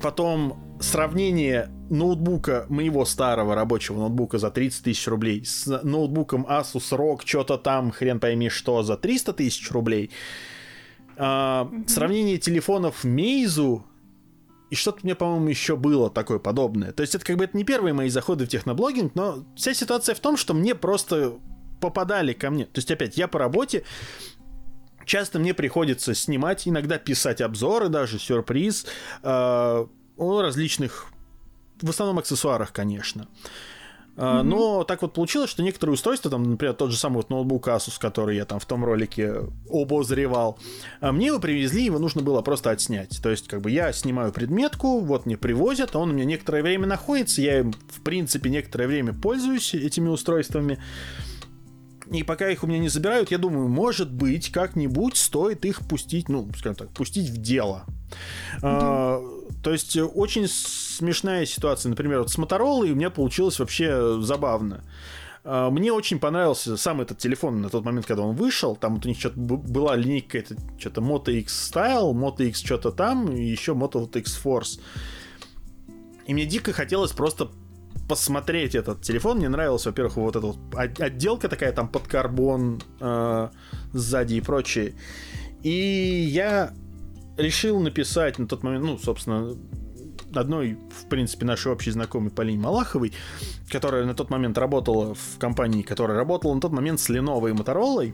потом сравнение ноутбука, моего старого рабочего ноутбука за 30 тысяч рублей с ноутбуком Asus ROG, что-то там, хрен пойми что, за 300 тысяч рублей. А, Сравнение телефонов Meizu и что-то мне, по-моему, еще было такое подобное. То есть это как бы это не первые мои заходы в техноблогинг, но вся ситуация в том, что мне просто попадали ко мне. То есть опять, я по работе, часто мне приходится снимать, иногда писать обзоры даже, сюрприз, э, о различных, в основном аксессуарах, конечно. А, Но так вот получилось, что некоторые устройства, там, например, тот же самый вот ноутбук Asus, который я там в том ролике обозревал, а мне его привезли, его нужно было просто отснять. То есть, как бы я снимаю предметку, вот мне привозят, он у меня некоторое время находится, я им, в принципе, некоторое время пользуюсь этими устройствами. И пока их у меня не забирают, я думаю, может быть, как-нибудь стоит их пустить, ну, скажем так, пустить в дело. А, то есть э, очень смешная ситуация. Например, вот с Motorola у меня получилось вообще забавно. А, Мне очень понравился сам этот телефон на тот момент, когда он вышел. Там вот у них что-то была линейка, это что-то Moto X Style, Moto X что-то там, и еще Moto X Force. И мне дико хотелось просто посмотреть этот телефон. Мне нравилась, во-первых, вот эта вот от- отделка такая там под карбон э, сзади и прочее. И я решил написать на тот момент, ну, собственно, одной, в принципе, нашей общей знакомой Полине Малаховой, которая на тот момент работала в компании, которая работала на тот момент с Lenovo и Motorola.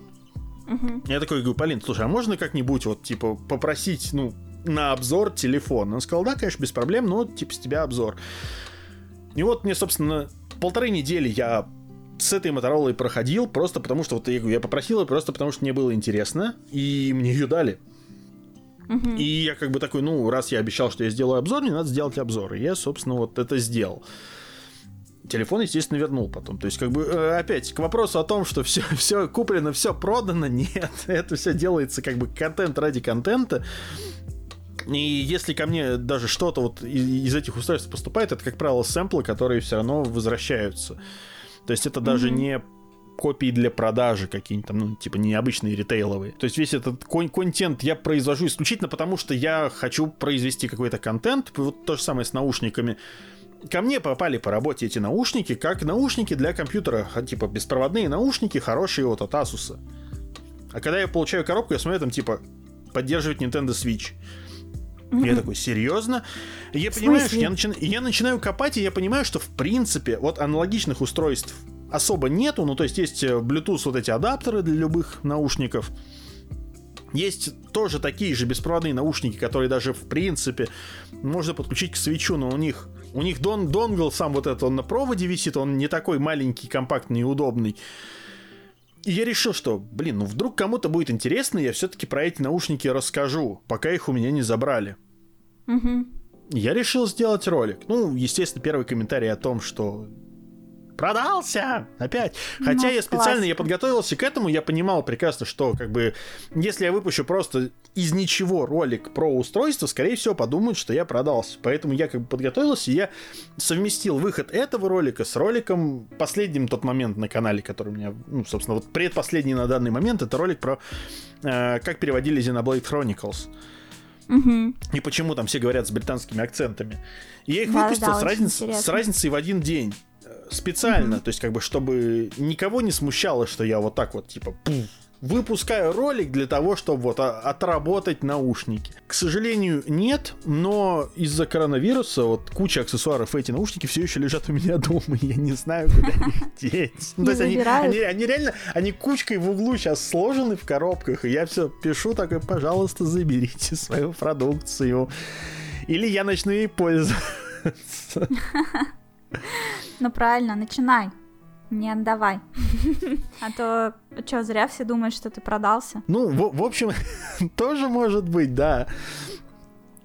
Мгм. Я такой говорю, Полин, слушай, а можно как-нибудь вот, типа, попросить, ну, на обзор телефон? Он сказал, да, конечно, без проблем, но, типа, с тебя обзор. И вот мне, собственно, полторы недели я с этой Моторолой проходил, просто потому что, вот я я попросил ее, просто потому что мне было интересно, и мне ее дали. И я как бы такой, ну, раз я обещал, что я сделаю обзор, мне надо сделать обзор. И я, собственно, вот это сделал. Телефон, естественно, вернул потом. То есть, как бы, э, опять, к вопросу о том, что все, все куплено, все продано, [laughs] нет. Это все делается как бы контент ради контента. И если ко мне даже что-то вот из этих устройств поступает, это, как правило, сэмплы, которые все равно возвращаются. То есть это даже Мгм. не копии для продажи какие-нибудь там, ну, типа необычные ритейловые. То есть весь этот кон- контент я произвожу исключительно потому, что я хочу произвести какой-то контент. Вот то же самое с наушниками. Ко мне попали по работе эти наушники, как наушники для компьютера, ха- типа беспроводные наушники, хорошие вот от Asus. А когда я получаю коробку, я смотрю, там типа поддерживает Nintendo Switch. Я такой, серьезно? Я понимаю, что я, начи- я начинаю копать, и я понимаю, что в принципе вот аналогичных устройств особо нету. Ну, то есть есть э, Bluetooth вот эти адаптеры для любых наушников. Есть тоже такие же беспроводные наушники, которые даже в принципе можно подключить к свечу, но у них у них дон, донгл сам вот этот, он на проводе висит, он не такой маленький, компактный и удобный. И я решил, что, блин, ну вдруг кому-то будет интересно, я все-таки про эти наушники расскажу, пока их у меня не забрали. Мгм. Я решил сделать ролик. Ну, естественно, первый комментарий о том, что продался опять. Хотя Ну, я специально, я классика. подготовился к этому, я понимал прекрасно, что как бы, если я выпущу просто из ничего ролик про устройство, скорее всего, подумают, что я продался. Поэтому я как бы подготовился, и я совместил выход этого ролика с роликом последним тот момент на канале, который у меня, ну, собственно, вот предпоследний на данный момент, это ролик про э, как переводили Xenoblade Chronicles. И почему там все говорят с британскими акцентами. И я их Да, выпустил да, с, разниц- с разницей в один день. Специально, то есть как бы, чтобы никого не смущало, что я вот так вот, типа, пуф, выпускаю ролик для того, чтобы вот отработать наушники. К сожалению, нет, но из-за коронавируса вот куча аксессуаров эти наушники все еще лежат у меня дома, и я не знаю, куда [laughs] их деть. Ну, то есть они, они, они реально, они кучкой в углу сейчас сложены в коробках, и я все пишу такой, пожалуйста, заберите свою продукцию. Или я начну ей пользоваться. [laughs] [laughs] Ну правильно, начинай. Не отдавай. [laughs] А то что, зря все думают, что ты продался. Ну, в, в общем, [laughs] тоже может быть, да.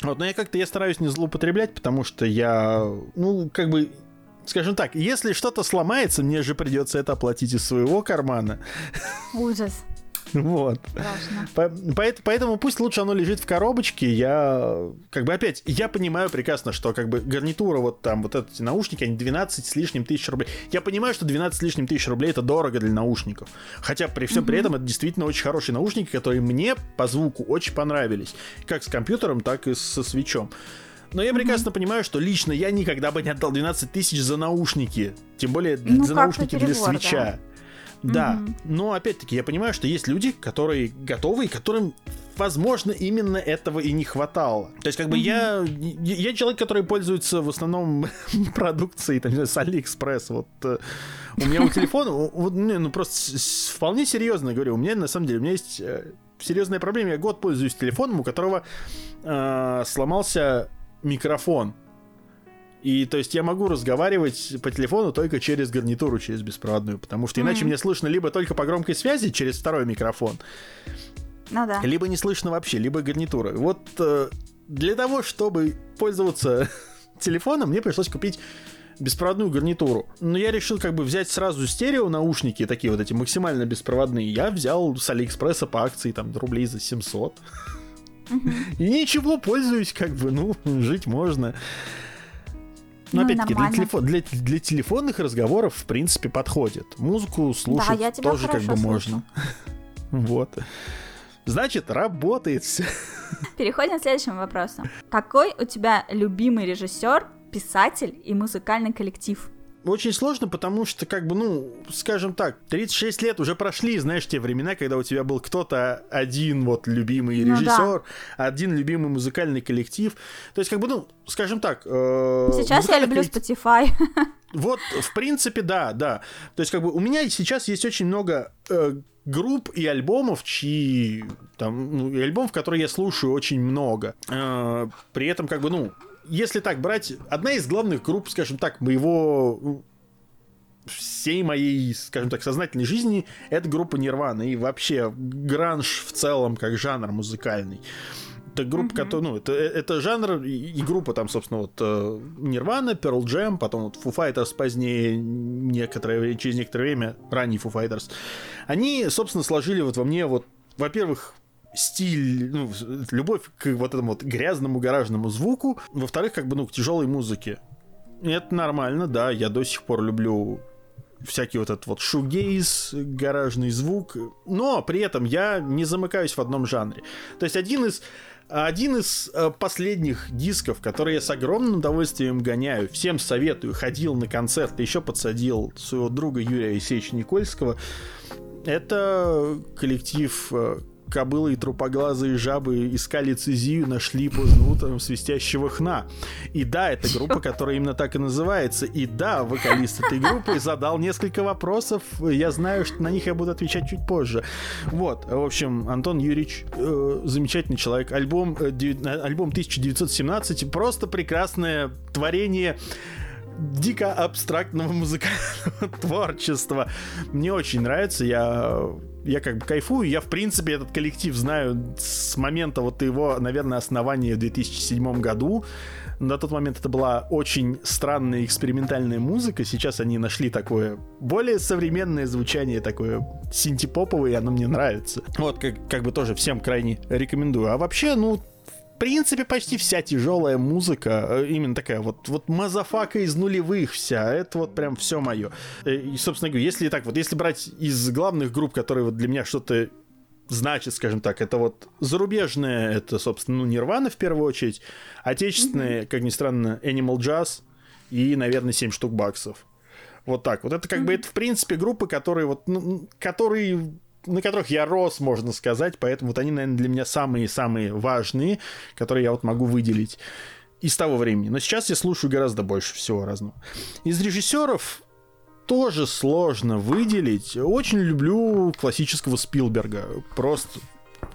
Вот, но я как-то я стараюсь не злоупотреблять, потому что я, ну, как бы, скажем так, если что-то сломается, мне же придется это оплатить из своего кармана. Ужас. [laughs] Вот. Поэтому пусть лучше оно лежит в коробочке. Я, как бы, опять, я понимаю прекрасно, что, как бы, гарнитура, вот там, вот эти наушники, они 12 с лишним тысяч рублей. Я понимаю, что 12 с лишним тысяч рублей это дорого для наушников. Хотя при всем при этом это действительно очень хорошие наушники, которые мне по звуку очень понравились. Как с компьютером, так и со Switch ом. Но я прекрасно mm-hmm. понимаю, что лично я никогда бы не отдал 12 тысяч за наушники. Тем более ну, за наушники перебор, для Switch а. Да. Да, mm-hmm. но опять-таки я понимаю, что есть люди, которые готовы и которым возможно, именно этого и не хватало. То есть, как бы mm-hmm. я, я человек, который пользуется в основном [laughs] продукцией, там, с Алиэкспресс. Вот э, у меня у телефона, вот, ну, просто вполне серьезно говорю, у меня на самом деле, у меня есть э, серьезная проблема. Я год пользуюсь телефоном, у которого э, сломался микрофон. И то есть я могу разговаривать по телефону только через гарнитуру, через беспроводную, потому что иначе mm-hmm. мне слышно либо только по громкой связи через второй микрофон, ну да. либо не слышно вообще, либо гарнитура. Вот э, для того, чтобы пользоваться [laughs] телефоном, мне пришлось купить беспроводную гарнитуру. Но я решил как бы взять сразу стерео наушники, такие вот эти максимально беспроводные. Я взял с Алиэкспресса по акции там рублей за 700. И ничего, пользуюсь как бы, ну, жить можно. Но ну, опять-таки для, телефон, для, для телефонных разговоров в принципе подходит. Музыку слушать да, тоже как бы слышу. можно. [laughs] вот. Значит, работает все. [laughs] Переходим к следующему вопросу. Какой у тебя любимый режиссер, писатель и музыкальный коллектив? Очень сложно, потому что, как бы, ну, скажем так, 36 лет уже прошли, знаешь, те времена, когда у тебя был кто-то один вот любимый ну, режиссер, да. один любимый музыкальный коллектив. То есть, как бы, ну, скажем так... Э, сейчас я люблю коллектив... Spotify. [laughs] Вот, в принципе, да, да. То есть, как бы, у меня сейчас есть очень много э, групп и альбомов, чьи там, ну, и альбомов, которые я слушаю очень много. Э, при этом, как бы, ну, если так брать, одна из главных групп, скажем так, моего всей моей, скажем так, сознательной жизни это группа Нирвана и вообще гранж в целом как жанр музыкальный. Это группа, mm-hmm. которая, ну, это, это жанр и, и группа там, собственно, вот Нирвана, Pearl Jam, потом вот Foo Fighters позднее, некоторое, через некоторое время, ранний Foo Fighters. Они, собственно, сложили вот во мне вот, во-первых, стиль, ну, любовь к вот этому вот грязному гаражному звуку, во-вторых, как бы, ну, к тяжелой музыке. Это нормально, да, я до сих пор люблю всякий вот этот вот шугейз, гаражный звук, но при этом я не замыкаюсь в одном жанре. То есть один из один из э, последних дисков, который я с огромным удовольствием гоняю, всем советую, ходил на концерт, еще подсадил своего друга Юрия Алексеевича Никольского. Это коллектив э, кобылы и трупоглазые жабы искали цизию, нашли поздно утром свистящего хна. И да, это группа, [laughs] которая именно так и называется. И да, вокалист этой группы задал несколько вопросов. Я знаю, что на них я буду отвечать чуть позже. Вот, в общем, Антон Юрьевич, э, замечательный человек. Альбом, э, альбом 1917, просто прекрасное творение дико абстрактного музыкального [laughs] творчества. Мне очень нравится, я, я как бы кайфую, я в принципе этот коллектив знаю с момента вот его, наверное, основания в 2007 году. На тот момент это была очень странная экспериментальная музыка, сейчас они нашли такое более современное звучание, такое синтепоповое, и оно мне нравится. Вот, как, как бы тоже всем крайне рекомендую. А вообще, ну, в принципе, почти вся тяжелая музыка, э, именно такая вот, вот мазафака из нулевых вся, это вот прям все мое. Э, и, собственно говоря, если так вот, если брать из главных групп, которые вот для меня что-то значит, скажем так, это вот зарубежные, это, собственно, ну, Нирвана в первую очередь, отечественные, mm-hmm. как ни странно, Animal Jazz и, наверное, 7 штук баксов. Вот так. Вот это как mm-hmm. бы, это, в принципе, группы, которые вот, ну, которые на которых я рос, можно сказать, поэтому вот они, наверное, для меня самые-самые важные, которые я вот могу выделить из того времени. Но сейчас я слушаю гораздо больше всего разного. Из режиссеров тоже сложно выделить. Очень люблю классического Спилберга. Просто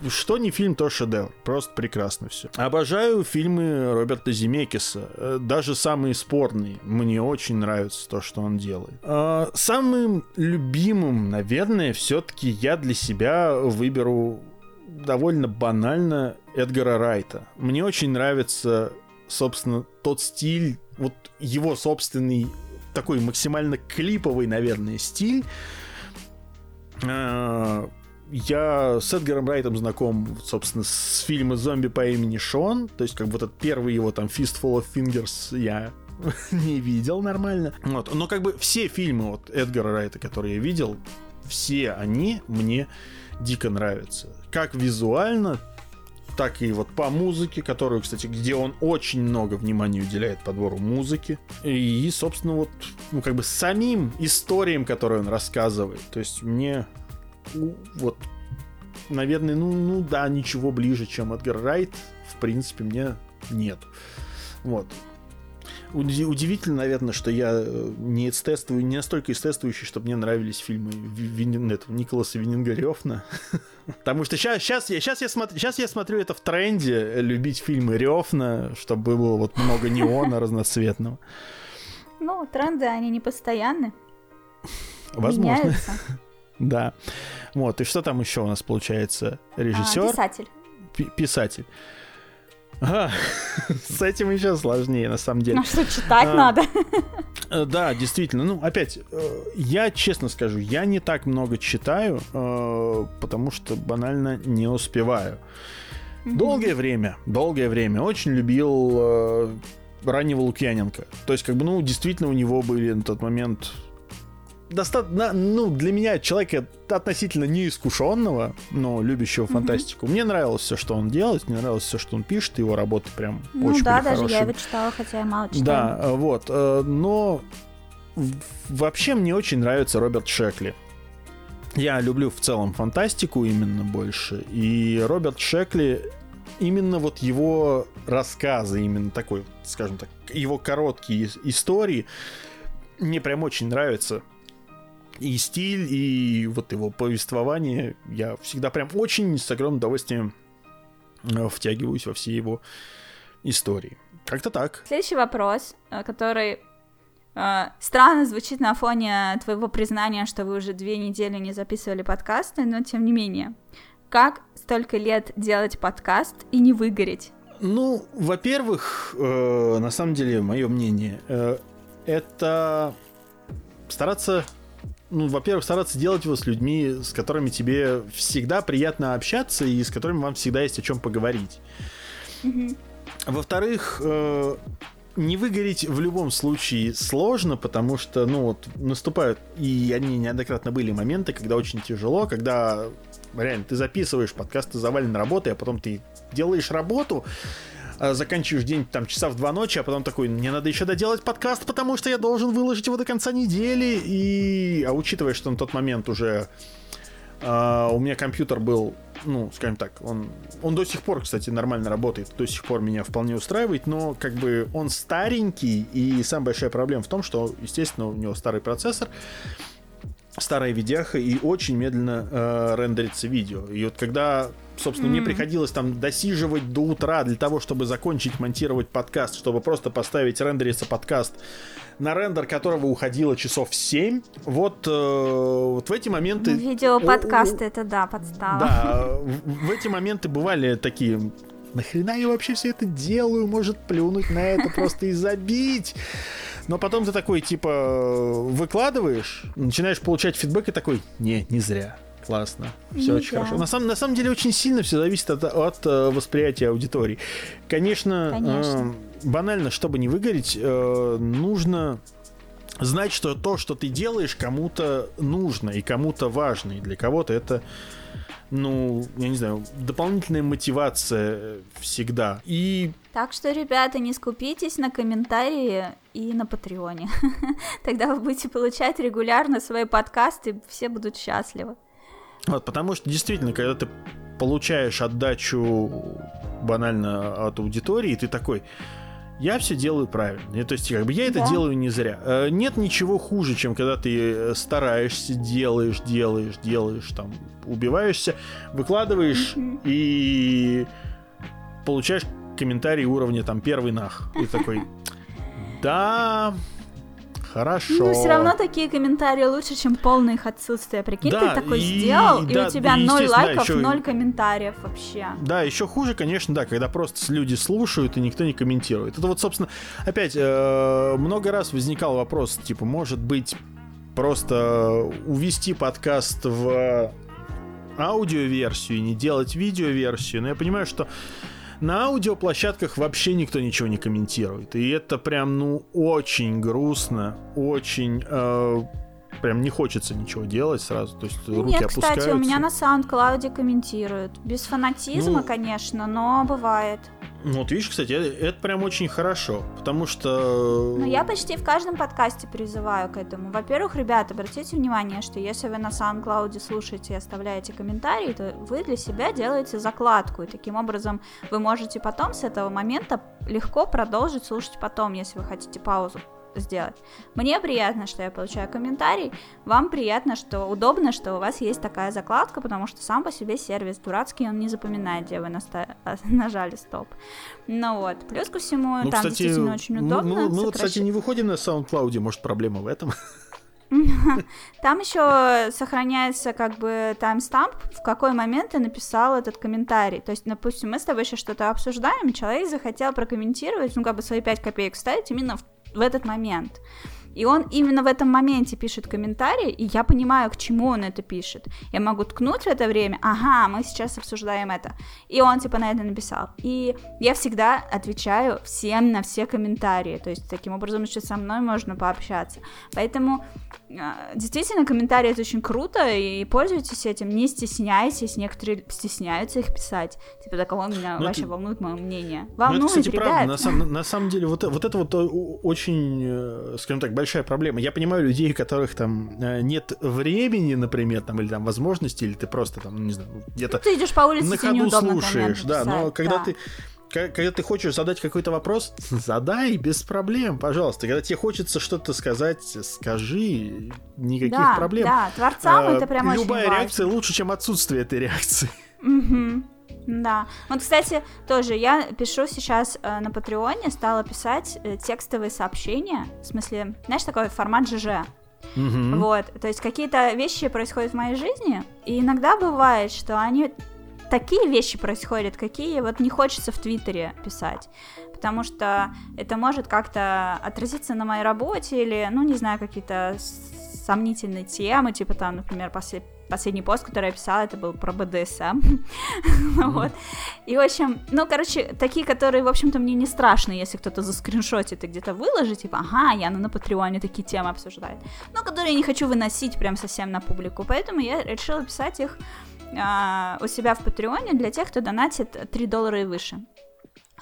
что не фильм, то шедевр. Просто прекрасно все. Обожаю фильмы Роберта Земекиса. Э, даже самые спорные. Мне очень нравится то, что он делает. А, самым любимым, наверное, все-таки я для себя выберу довольно банально Эдгара Райта. Мне очень нравится, собственно, тот стиль, вот его собственный такой максимально клиповый, наверное, стиль а, я с Эдгаром Райтом знаком, собственно, с фильма «Зомби по имени Шон». То есть, как бы вот этот первый его там «Fistful of Fingers» я [laughs] не видел нормально. Вот. Но как бы все фильмы вот Эдгара Райта, которые я видел, все они мне дико нравятся. Как визуально, так и вот по музыке, которую, кстати, где он очень много внимания уделяет подбору музыки. И, собственно, вот, ну, как бы самим историям, которые он рассказывает. То есть мне вот, наверное, ну, ну да, ничего ближе, чем Эдгар Райт, в принципе, мне нет. Вот. Удивительно, наверное, что я э, не тестую, не настолько эстествующий, чтобы мне нравились фильмы Вин, этого, Николаса Вининга [laughs] Потому что сейчас, сейчас, я, сейчас, я смотрю, сейчас я смотрю это в тренде, любить фильмы Рёфна, чтобы было вот много неона разноцветного. Ну, тренды, они не постоянны. Возможно. Меняются. Да. Вот, и что там еще у нас получается? Режиссер? А, писатель. Писатель. А, [laughs] с этим еще сложнее, на самом деле. А что, читать а, надо? Э, да, действительно. Ну, опять, э, я честно скажу, я не так много читаю, э, потому что банально не успеваю. Долгое время, долгое время очень любил раннего Лукьяненко. То есть, как бы, ну, действительно, у него были на тот момент достаточно, ну, для меня человека относительно неискушенного, но любящего mm-hmm. фантастику. Мне нравилось все, что он делает, мне нравилось все, что он пишет, его работы прям ну, очень да, даже хорошие. я его читала, хотя я мало читала. Да, э, вот, э, но вообще мне очень нравится Роберт Шекли. Я люблю в целом фантастику именно больше, и Роберт Шекли именно вот его рассказы, именно такой, скажем так, его короткие истории, мне прям очень нравятся и стиль, и вот его повествование. Я всегда прям очень с огромным удовольствием э, втягиваюсь во все его истории. Как-то так. Следующий вопрос, э, который э, странно звучит на фоне твоего признания, что вы уже две недели не записывали подкасты, но тем не менее. Как столько лет делать подкаст и не выгореть? Ну, во-первых, э, на самом деле, мое мнение, э, это стараться ну, во-первых, стараться делать его с людьми, с которыми тебе всегда приятно общаться и с которыми вам всегда есть о чем поговорить. Mm-hmm. Во-вторых, э, не выгореть в любом случае сложно, потому что, ну, вот наступают, и они неоднократно были моменты, когда очень тяжело, когда реально ты записываешь подкаст, ты завален работой, а потом ты делаешь работу, заканчиваешь день там часа в два ночи, а потом такой, мне надо еще доделать подкаст, потому что я должен выложить его до конца недели. И, а учитывая, что на тот момент уже Uh, у меня компьютер был, ну, скажем так, он, он до сих пор, кстати, нормально работает, до сих пор меня вполне устраивает, но как бы он старенький, и самая большая проблема в том, что, естественно, у него старый процессор, старая видяха, и очень медленно э, рендерится видео. И вот когда собственно, mm. мне приходилось там досиживать до утра для того, чтобы закончить монтировать подкаст, чтобы просто поставить рендериться подкаст, на рендер которого уходило часов 7. Вот, э, вот в эти моменты... Ну, видео подкасты, это да, подстава. Да, в, в эти моменты бывали такие нахрена я вообще все это делаю, может плюнуть на это просто и забить. Но потом ты такой, типа, выкладываешь, начинаешь получать фидбэк и такой, не, не зря классно, все очень да. хорошо. На самом, на самом деле очень сильно все зависит от, от э, восприятия аудитории. Конечно, Конечно. Э, банально, чтобы не выгореть, э, нужно знать, что то, что ты делаешь, кому-то нужно и кому-то важно, и для кого-то это ну, я не знаю, дополнительная мотивация всегда. И... Так что, ребята, не скупитесь на комментарии и на Патреоне. [laughs] Тогда вы будете получать регулярно свои подкасты, все будут счастливы. Вот, потому что действительно, когда ты получаешь отдачу банально от аудитории, ты такой, я все делаю правильно. То есть, как бы я это да. делаю не зря. Э, нет ничего хуже, чем когда ты э, стараешься, делаешь, делаешь, делаешь, там, убиваешься, выкладываешь mm-hmm. и получаешь комментарий уровня там первый нах. И такой, да, Хорошо. Ну, все равно такие комментарии лучше, чем полное их отсутствие. Прикинь, да, ты такой и, сделал, и, да, у тебя ноль лайков, да, еще... ноль комментариев вообще. Да, еще хуже, конечно, да, когда просто люди слушают и никто не комментирует. Это вот, собственно, опять э, много раз возникал вопрос, типа, может быть, просто увести подкаст в аудиоверсию и не делать видеоверсию. Но я понимаю, что на аудиоплощадках вообще никто ничего не комментирует. И это прям, ну, очень грустно, очень... Э, прям не хочется ничего делать сразу, то есть руки Нет, опускаются. кстати, у меня на SoundCloud комментируют. Без фанатизма, ну, конечно, но бывает. Ну, вот видишь, кстати, это, это прям очень хорошо, потому что... Ну, я почти в каждом подкасте призываю к этому. Во-первых, ребята, обратите внимание, что если вы на SoundCloud слушаете и оставляете комментарии, то вы для себя делаете закладку, и таким образом вы можете потом с этого момента легко продолжить слушать потом, если вы хотите паузу сделать. Мне приятно, что я получаю комментарий, вам приятно, что удобно, что у вас есть такая закладка, потому что сам по себе сервис дурацкий, он не запоминает, где вы наста- [laughs] нажали стоп. Ну вот, плюс ко всему, ну, там кстати, действительно очень удобно. Мы, мы, мы кстати, не выходим на SoundCloud, может, проблема в этом? [laughs] [laughs] Там еще сохраняется как бы таймстамп, в какой момент ты написал этот комментарий. То есть, допустим, мы с тобой сейчас что-то обсуждаем, человек захотел прокомментировать, ну, как бы свои 5 копеек ставить именно в в этот момент. И он именно в этом моменте пишет комментарий, и я понимаю, к чему он это пишет. Я могу ткнуть в это время, ага, мы сейчас обсуждаем это. И он типа на это написал. И я всегда отвечаю всем на все комментарии. То есть таким образом еще со мной можно пообщаться. Поэтому действительно комментарии это очень круто, и пользуйтесь этим, не стесняйтесь. Некоторые стесняются их писать. Типа, да кого меня Но ну, вообще это... волнует мое мнение? Волнует, ну, это, кстати, ребят. правда. На, сам, на самом деле, вот, вот это вот э, очень, э, скажем так, большая проблема. Я понимаю людей, у которых там э, нет времени, например, там, или там возможности, или ты просто там, не знаю, где-то ну, ты идешь по улице, на ходу слушаешь, да, но когда да. ты когда ты хочешь задать какой-то вопрос, [laughs] задай без проблем, пожалуйста. Когда тебе хочется что-то сказать, скажи, никаких да, проблем. Да, творцам а, это прям Любая очень реакция важно. лучше, чем отсутствие этой реакции. [laughs] Угу. Да. Вот, кстати, тоже я пишу сейчас э, на Патреоне, стала писать э, текстовые сообщения, в смысле, знаешь, такой формат ЖЖ. Угу. Вот, то есть какие-то вещи происходят в моей жизни, и иногда бывает, что они такие вещи происходят, какие вот не хочется в Твиттере писать, потому что это может как-то отразиться на моей работе или, ну, не знаю, какие-то сомнительные темы, типа там, например, после последний пост, который я писала, это был про БДСМ. [laughs] вот. И, в общем, ну, короче, такие, которые, в общем-то, мне не страшны, если кто-то заскриншотит и где-то выложит, типа, ага, я на Патреоне такие темы обсуждает. Но которые я не хочу выносить прям совсем на публику, поэтому я решила писать их у себя в Патреоне для тех, кто донатит 3 доллара и выше.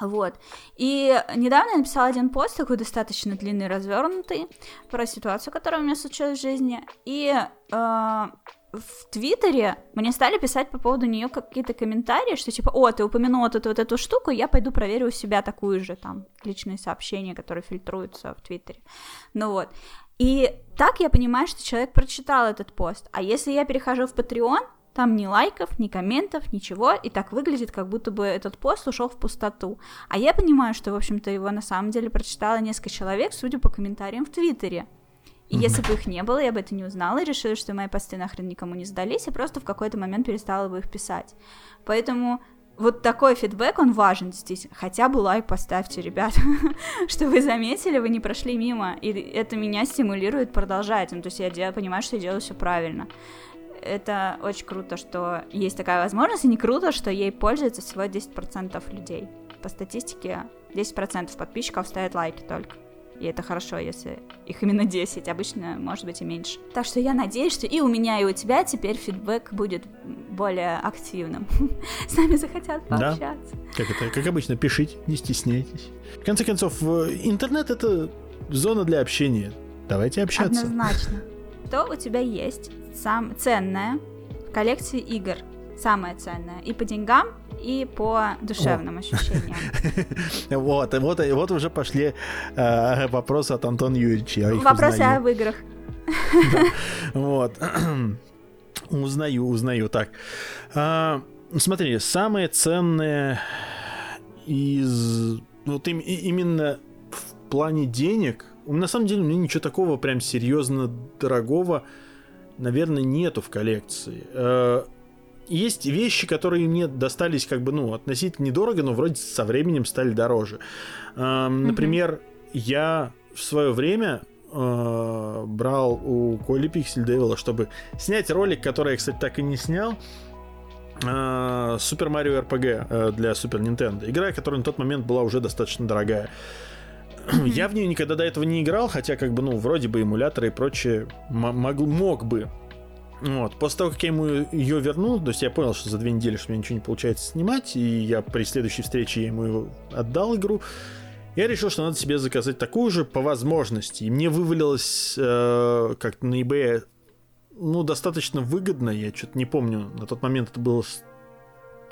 Вот. И недавно я написала один пост, такой достаточно длинный, развернутый, про ситуацию, которая у меня случилась в жизни. И э, в Твиттере мне стали писать по поводу нее какие-то комментарии, что типа, о, ты упомянул вот эту, вот эту штуку, я пойду проверю у себя такую же, там, личные сообщения, которые фильтруются в Твиттере. Ну вот. И так я понимаю, что человек прочитал этот пост. А если я перехожу в Patreon, там ни лайков, ни комментов, ничего, и так выглядит, как будто бы этот пост ушел в пустоту. А я понимаю, что, в общем-то, его на самом деле прочитало несколько человек, судя по комментариям в Твиттере. И mm-hmm. если бы их не было, я бы это не узнала и решила, что мои посты нахрен никому не сдались, и просто в какой-то момент перестала бы их писать. Поэтому вот такой фидбэк, он важен, действительно. Хотя бы лайк поставьте, ребят, [laughs] что вы заметили, вы не прошли мимо, и это меня стимулирует продолжать. Ну, то есть я понимаю, что я делаю все правильно. Это очень круто, что есть такая возможность, и не круто, что ей пользуется всего 10% людей. По статистике 10% подписчиков ставят лайки только. И это хорошо, если их именно 10, обычно может быть и меньше. Так что я надеюсь, что и у меня, и у тебя теперь фидбэк будет более активным. [laughs] С нами захотят пообщаться. Да. Как это, как обычно, пишите, не стесняйтесь. В конце концов, интернет это зона для общения. Давайте общаться. Однозначно. Что у тебя есть сам ценное, коллекции игр самое ценное? И по деньгам, и по душевным О. ощущениям. [laughs] Вот, и вот, вот уже пошли э, вопросы от Антона Юрьевича. Вопросы об играх. [laughs] Вот. [clears throat] Узнаю, узнаю. Так. А, смотри, самое ценное из... Вот им, именно в плане денег, на самом деле у меня ничего такого прям серьезно дорогого, наверное, нету в коллекции. А, есть вещи, которые мне достались как бы, ну, относительно недорого, но вроде со временем стали дороже. А, например, я в свое время э, брал у Коли Пиксель Девила, чтобы снять ролик, который я, кстати, так и не снял. Супер Марио РПГ для Супер Nintendo. Игра, которая на тот момент была уже достаточно дорогая. Я в нее никогда до этого не играл, хотя как бы, ну, вроде бы эмуляторы и прочее мог, мог бы. Вот. После того, как я ему ее вернул, то есть я понял, что за две недели что у меня ничего не получается снимать, и я при следующей встрече я ему отдал игру, я решил, что надо себе заказать такую же по возможности. И мне вывалилось э, как на eBay ну, достаточно выгодно. Я что-то не помню. На тот момент это было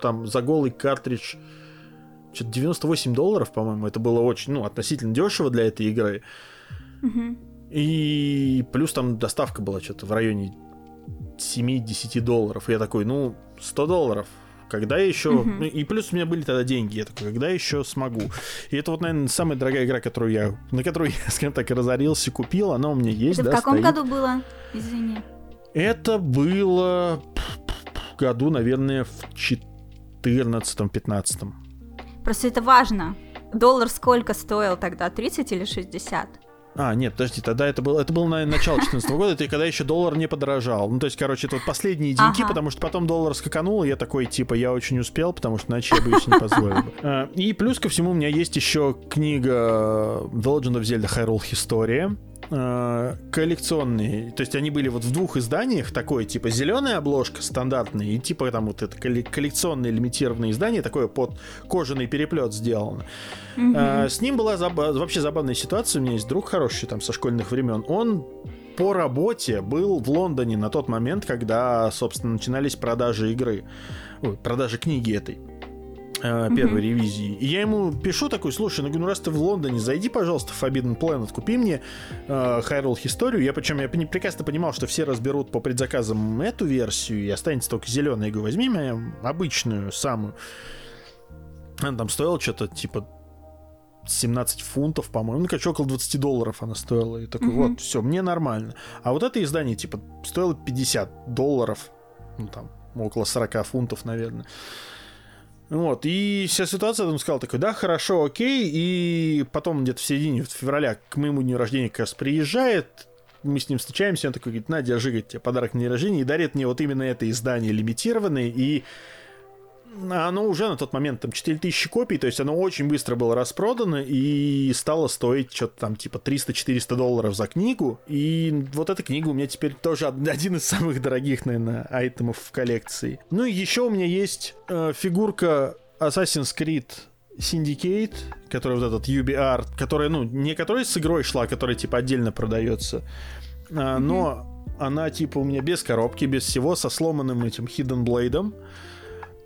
там за голый картридж что-то 98 долларов, по-моему. Это было очень, ну, относительно дешево для этой игры. И плюс там доставка была что-то в районе 7-10 долларов. И я такой, ну, 100 долларов когда еще... Uh-huh. И плюс у меня были тогда деньги. Я такой, когда еще смогу? И это вот, наверное, самая дорогая игра, которую я... На которую я, скажем так, разорился, купил. Она у меня есть, это да, в каком стоит. году было? Извини. Это было году, наверное, в 14-15. Просто это важно. Доллар сколько стоил тогда? 30 или 60? А, нет, подожди, тогда это было, это было, наверное, начало 2014 года, это когда еще доллар не подорожал. Ну, то есть, короче, это вот последние деньги, ага. потому что потом доллар скаканул, и я такой, типа, я очень успел, потому что иначе я бы еще не позволил бы. А, и плюс ко всему у меня есть еще книга The Legend of Zelda Hyrule Historia, э, коллекционные. То есть они были вот в двух изданиях, такое типа зеленая обложка стандартная и типа там вот это коллекционное лимитированное издание, такое под кожаный переплет сделано. Mm-hmm. Э, с ним была заб... вообще забавная ситуация. У меня есть друг хороший там со школьных времен. Он по работе был в Лондоне на тот момент, когда, собственно, начинались продажи игры, ой, продажи книги этой э, первой mm-hmm. ревизии. И я ему пишу такой, слушай, ну, ну раз ты в Лондоне, зайди, пожалуйста, в Forbidden Planet, купи мне э, Hyrule историю. Я причем я прекрасно понимал, что все разберут по предзаказам эту версию, и останется только зеленая. Я говорю, возьми мне обычную, самую. Она там стоила что-то типа 17 фунтов, по-моему, ну, короче, около 20 долларов она стоила. И такой, mm-hmm. вот, все, мне нормально. А вот это издание, типа, стоило 50 долларов, ну, там, около 40 фунтов, наверное. Вот, и вся ситуация, он сказал такой, да, хорошо, окей, и потом где-то в середине февраля к моему дню рождения как раз приезжает, мы с ним встречаемся, он такой говорит, на, держи, говорит, тебе подарок на день рождения, и дарит мне вот именно это издание лимитированное, и оно уже на тот момент там 4000 копий, то есть оно очень быстро было распродано и стало стоить что-то там типа 300-400 долларов за книгу. И вот эта книга у меня теперь тоже один из самых дорогих, наверное, айтемов в коллекции. Ну и еще у меня есть э, фигурка Assassin's Creed Syndicate, который вот этот UBR, которая, ну, не которая с игрой шла, а которая типа отдельно продается, но mm-hmm. она типа у меня без коробки, без всего, со сломанным этим Hidden Blade.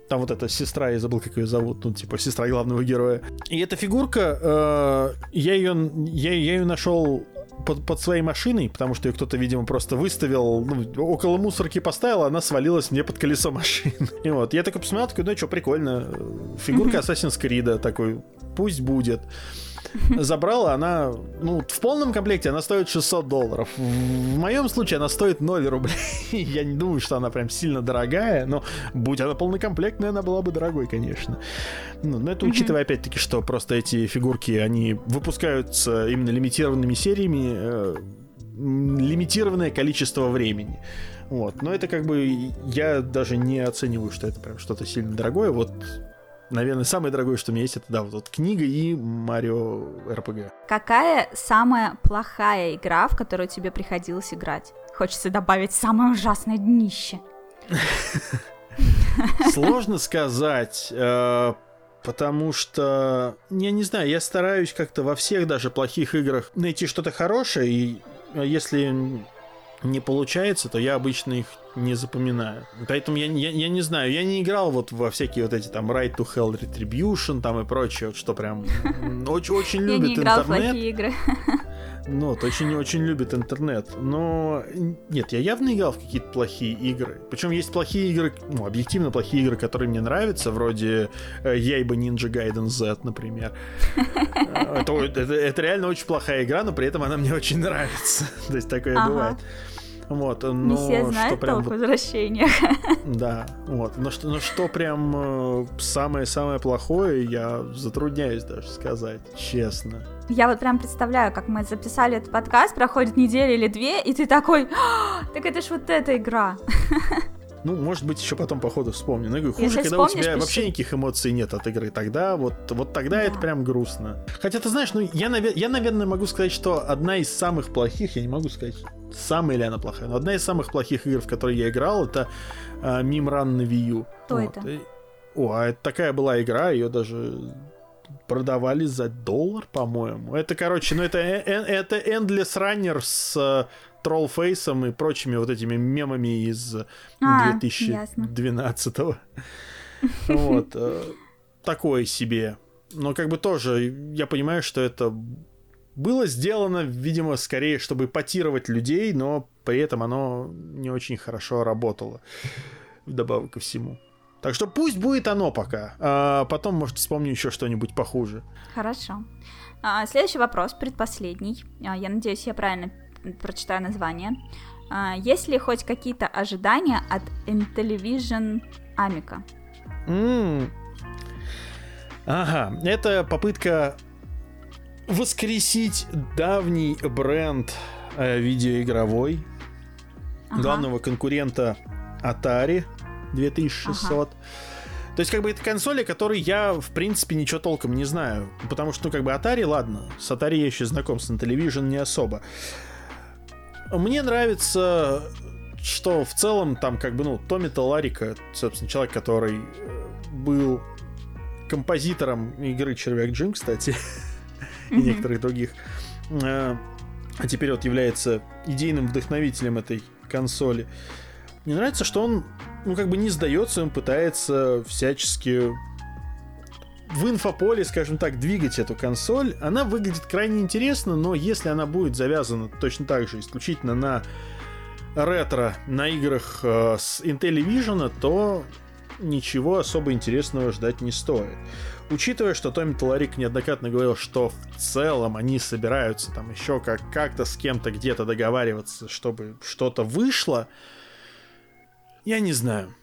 Там вот эта сестра, я забыл, как ее зовут, ну, типа, сестра главного героя. И эта фигурка, э, я ее, я, я ее нашел под, под своей машиной, потому что ее кто-то, видимо, просто выставил, ну, около мусорки поставил, а она свалилась мне под колесо машины. [laughs] И вот, я такой посмотрел, такой, ну, что, прикольно. Фигурка Assassin's Creed, такой, пусть будет [laughs] забрала, она, ну, в полном комплекте она стоит 600 долларов. В моем случае она стоит 0 рублей. [laughs] Я не думаю, что она прям сильно дорогая, но будь она полнокомплектная, она была бы дорогой, конечно. Ну, но это учитывая, опять-таки, что просто эти фигурки, они выпускаются именно лимитированными сериями, э, лимитированное количество времени. Вот. Но это как бы я даже не оцениваю, что это прям что-то сильно дорогое. Вот Наверное, самое дорогое, что у меня есть, это, да, вот, вот книга и Марио РПГ. Какая самая плохая игра, в которую тебе приходилось играть? Хочется добавить самое ужасное днище. [laughs] Сложно сказать, э, потому что, я не знаю, я стараюсь как-то во всех даже плохих играх найти что-то хорошее, и если не получается, то я обычно их не запоминаю. Поэтому я, я, я не знаю, я не играл вот во всякие вот эти там Right to Hell Retribution там и прочее, вот что прям [laughs] очень, очень любит Я не играл интернет. в плохие игры. [laughs] Ну, вот, очень-очень любит интернет. Но нет, я явно играл в какие-то плохие игры. Причем есть плохие игры, ну, объективно плохие игры, которые мне нравятся, вроде э, Яйба Ninja Gaiden Z, например. [laughs] Э, это, это, это реально очень плохая игра, но при этом она мне очень нравится. То есть такое Ага. бывает. Вот, но Не все что знают прям толк в вот- возвращениях. [laughs] да, вот. Но что, но что прям э, самое-самое плохое, я затрудняюсь даже сказать, честно. Я вот прям представляю, как мы записали этот подкаст, проходит неделя или две, и ты такой, «А, так это ж вот эта игра. [laughs] Ну, может быть, еще потом по ходу вспомню. Но я говорю, Если хуже, когда у тебя пиши. вообще никаких эмоций нет от игры. Тогда вот, вот тогда Да. это прям грустно. Хотя, ты знаешь, ну, я, наве- я, наверное, могу сказать, что одна из самых плохих, я не могу сказать, самая ли она плохая, но одна из самых плохих игр, в которые я играл, это э, Mime Run на Wii U. Кто это? И- О, а это такая была игра, ее даже продавали за доллар, по-моему. Это, короче, ну это, э- э- это Endless Runner с э, Trollface'ом и прочими вот этими мемами из А, 2012 Вот. э, [laughs] Такое себе. Но как бы тоже, я понимаю, что это было сделано, видимо, скорее, чтобы потировать людей, но при этом оно не очень хорошо работало. Вдобавок ко всему. Так что пусть будет оно пока. А потом, может, вспомню еще что-нибудь похуже. Хорошо. А, следующий вопрос, предпоследний. А, я надеюсь, я правильно прочитаю название. А, есть ли хоть какие-то ожидания от Intellivision Amica? М. Ага, это попытка воскресить давний бренд э, видеоигровой, Ага. главного конкурента Atari 2600. То есть, как бы, это консоли, которые я, в принципе, ничего толком не знаю. Потому что, ну, как бы, Atari, ладно, с Atari я еще знаком, с Intellivision не особо. Мне нравится, что в целом там, как бы, ну, Томми Таларика, собственно, человек, который э, был композитором игры Червяк Джим, кстати, [laughs] и некоторых других. э, А теперь вот является идейным вдохновителем этой консоли. Мне нравится, что он, ну, как бы не сдается, он пытается всячески в инфополе, скажем так, двигать эту консоль. Она выглядит крайне интересно, но если она будет завязана точно так же исключительно на ретро, на играх э, с Intellivision, то ничего особо интересного ждать не стоит. Учитывая, что Томми Таларик неоднократно говорил, что в целом они собираются там еще как- как-то с кем-то где-то договариваться, чтобы что-то вышло, я не знаю.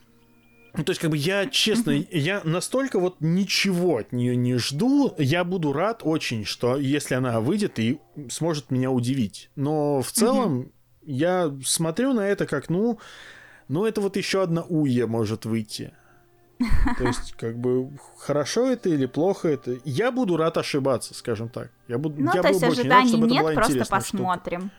Ну, то есть, как бы я, честно, я настолько вот ничего от нее не жду. Я буду рад очень, что если она выйдет и сможет меня удивить. Но в целом я смотрю на это как, ну, ну это вот еще одна УЕ может выйти. То есть, как бы, хорошо это или плохо это. Я буду рад ошибаться, скажем так. Я буду, Ну, я то есть рад, ожиданий это нет, просто интересная штука. посмотрим.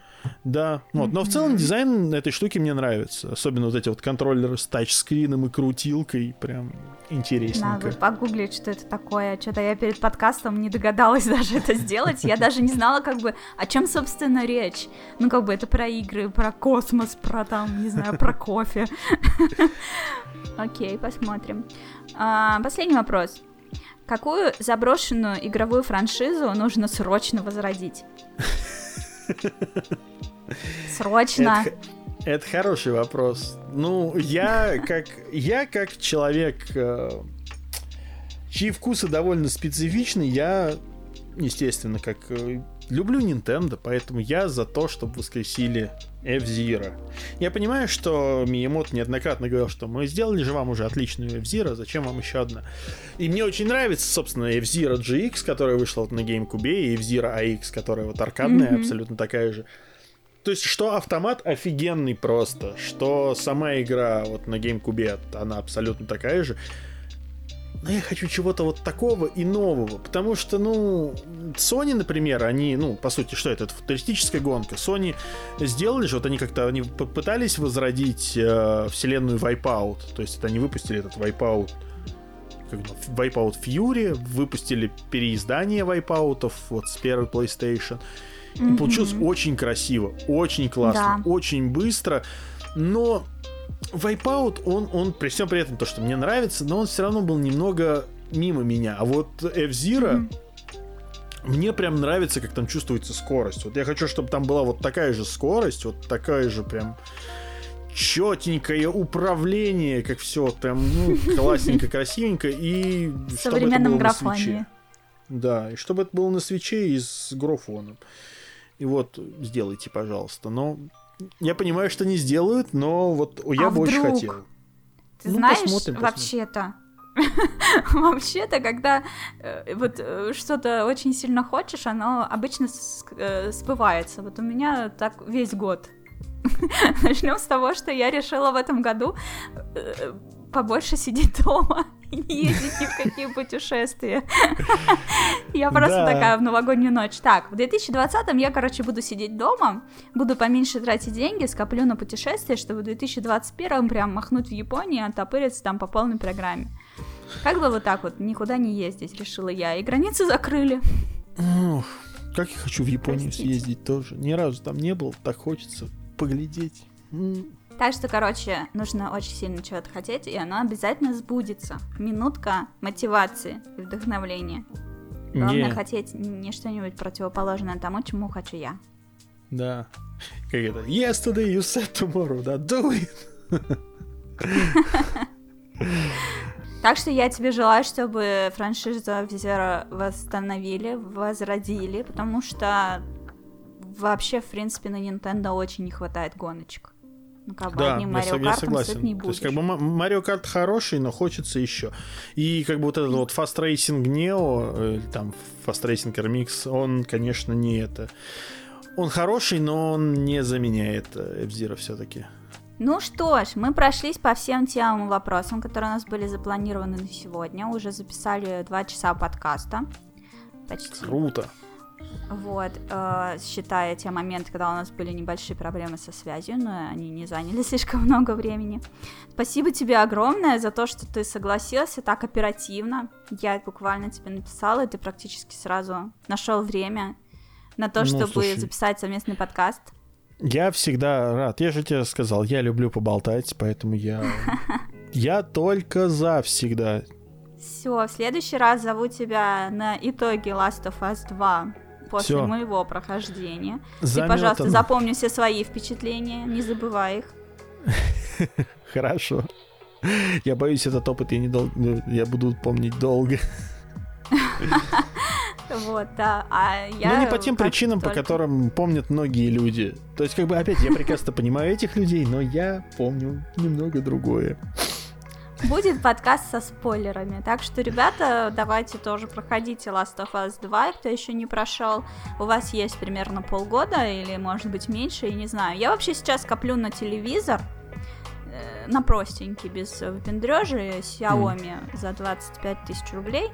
Да, вот. но в целом дизайн этой штуки мне нравится. Особенно вот эти вот контроллеры с тачскрином и крутилкой. Прям интересненько. Надо погуглить, что это такое. Что-то я перед подкастом не догадалась [laughs] даже это сделать. Я даже не знала, как бы, о чем, собственно, речь. Ну, как бы, это про игры, про космос, про там, не знаю, про кофе. [laughs] Окей, посмотрим. А, Последний вопрос. Какую заброшенную игровую франшизу нужно срочно возродить? [laughs] Срочно. Это, хороший вопрос. Ну, я как, я как человек, э, чьи вкусы довольно специфичны, я, естественно, как э, люблю Nintendo, поэтому я за то, чтобы воскресили F-Zero. Я понимаю, что Миямото неоднократно говорил, что мы сделали же вам уже отличную F-Zero, зачем вам еще одна? И мне очень нравится, собственно, F-Zero GX, которая вышла вот на GameCube, и F-Zero AX, которая вот аркадная, Мгм. абсолютно такая же. То есть, что автомат офигенный просто, что сама игра вот на GameCube, она абсолютно такая же. Но я хочу чего-то вот такого и нового, потому что, ну, Sony, например, они, ну, по сути, что это? Это футуристическая гонка. Sony сделали же, вот они как-то, они попытались возродить э, вселенную Wipeout, то есть это они выпустили этот Wipeout как бы, Wipeout Fury, выпустили переиздание Wipeout'ов вот с первой PlayStation. И получилось очень красиво, очень классно, Да. очень быстро. Но Wipeout, он, он при всем при этом то, что мне нравится, но он все равно был немного мимо меня. А вот F-Zero, мне прям нравится, как там чувствуется скорость. Вот я хочу, чтобы там была вот такая же скорость, вот такая же прям четенькое управление, как все там, ну, [laughs] классненько, красивенько, и В современном графоне. Да, и чтобы это было на свече и с графоном. И вот сделайте, пожалуйста. Но я понимаю, что не сделают, но вот я А бы очень вдруг? хотел. Ты Ну, знаешь, посмотрим, посмотрим. вообще-то, [laughs] вообще-то, когда э, вот э, что-то очень сильно хочешь, оно обычно с- э, сбывается. Вот у меня так весь год. [laughs] Начнем с того, что я решила в этом году э, побольше сидеть дома [laughs] и не ездить ни в какие путешествия. Я просто такая в новогоднюю ночь. Так, в 2020 я, короче, буду сидеть дома, буду поменьше тратить деньги, скоплю на путешествия, чтобы в 2021 прям махнуть в Японию и оттопыриться там по полной программе. Как бы вот так вот никуда не ездить, решила я. И границы закрыли. Как я хочу в Японию Простите. съездить тоже. Ни разу там не был, так хочется поглядеть. Так что, короче, нужно очень сильно чего-то хотеть, и оно обязательно сбудется. Минутка мотивации и вдохновления. Главное Не, хотеть не что-нибудь противоположное тому, чему хочу я. да. Как это? Yesterday you said tomorrow, да, do it. [laughs] Так что я тебе желаю, чтобы франшизу Зера восстановили, возродили, потому что вообще, в принципе, на Nintendo очень не хватает гоночек. Ну, как бы Да, одним я, Марио я сыт согласен. не То будешь. есть, как бы Ма- Марио Карт хороший, но хочется еще. И как бы вот этот вот Fast Racing Neo, э, там Fast Racing Remix, он, конечно, не это. Он хороший, но он не заменяет э, F-Zero все-таки. Ну что ж, мы прошлись по всем темам и вопросам, которые у нас были запланированы на сегодня. Уже записали два часа подкаста. Почти. Круто. Вот, э, считая те моменты, когда у нас были небольшие проблемы со связью, но они не заняли [laughs] слишком много времени. Спасибо тебе огромное за то, что ты согласился так оперативно. Я буквально тебе написала, и ты практически сразу нашел время на то, Ну, чтобы слушай. записать совместный подкаст. Я всегда рад. Я же тебе сказал, я люблю поболтать, поэтому я... [laughs] Я только за всегда. Все, в следующий раз зову тебя на итоги Last of Us 2 после Всё. моего прохождения. Ты, Заметано. пожалуйста, запомни все свои впечатления, не забывай их. [laughs] Хорошо. Я боюсь, этот опыт я, не дол... ну, я буду помнить долго. [laughs] Вот, да. А я Но не по тем причинам, по только- которым помнят многие люди. То есть, как бы, опять, я прекрасно понимаю этих людей, но я помню немного другое. Будет подкаст со спойлерами. Так что, ребята, давайте тоже проходите Last of Us 2, кто еще не прошел. У вас есть примерно полгода или, может быть, меньше, я не знаю. Я вообще сейчас коплю на телевизор, э, на простенький, без выпендрежа, Xiaomi за 25 тысяч рублей.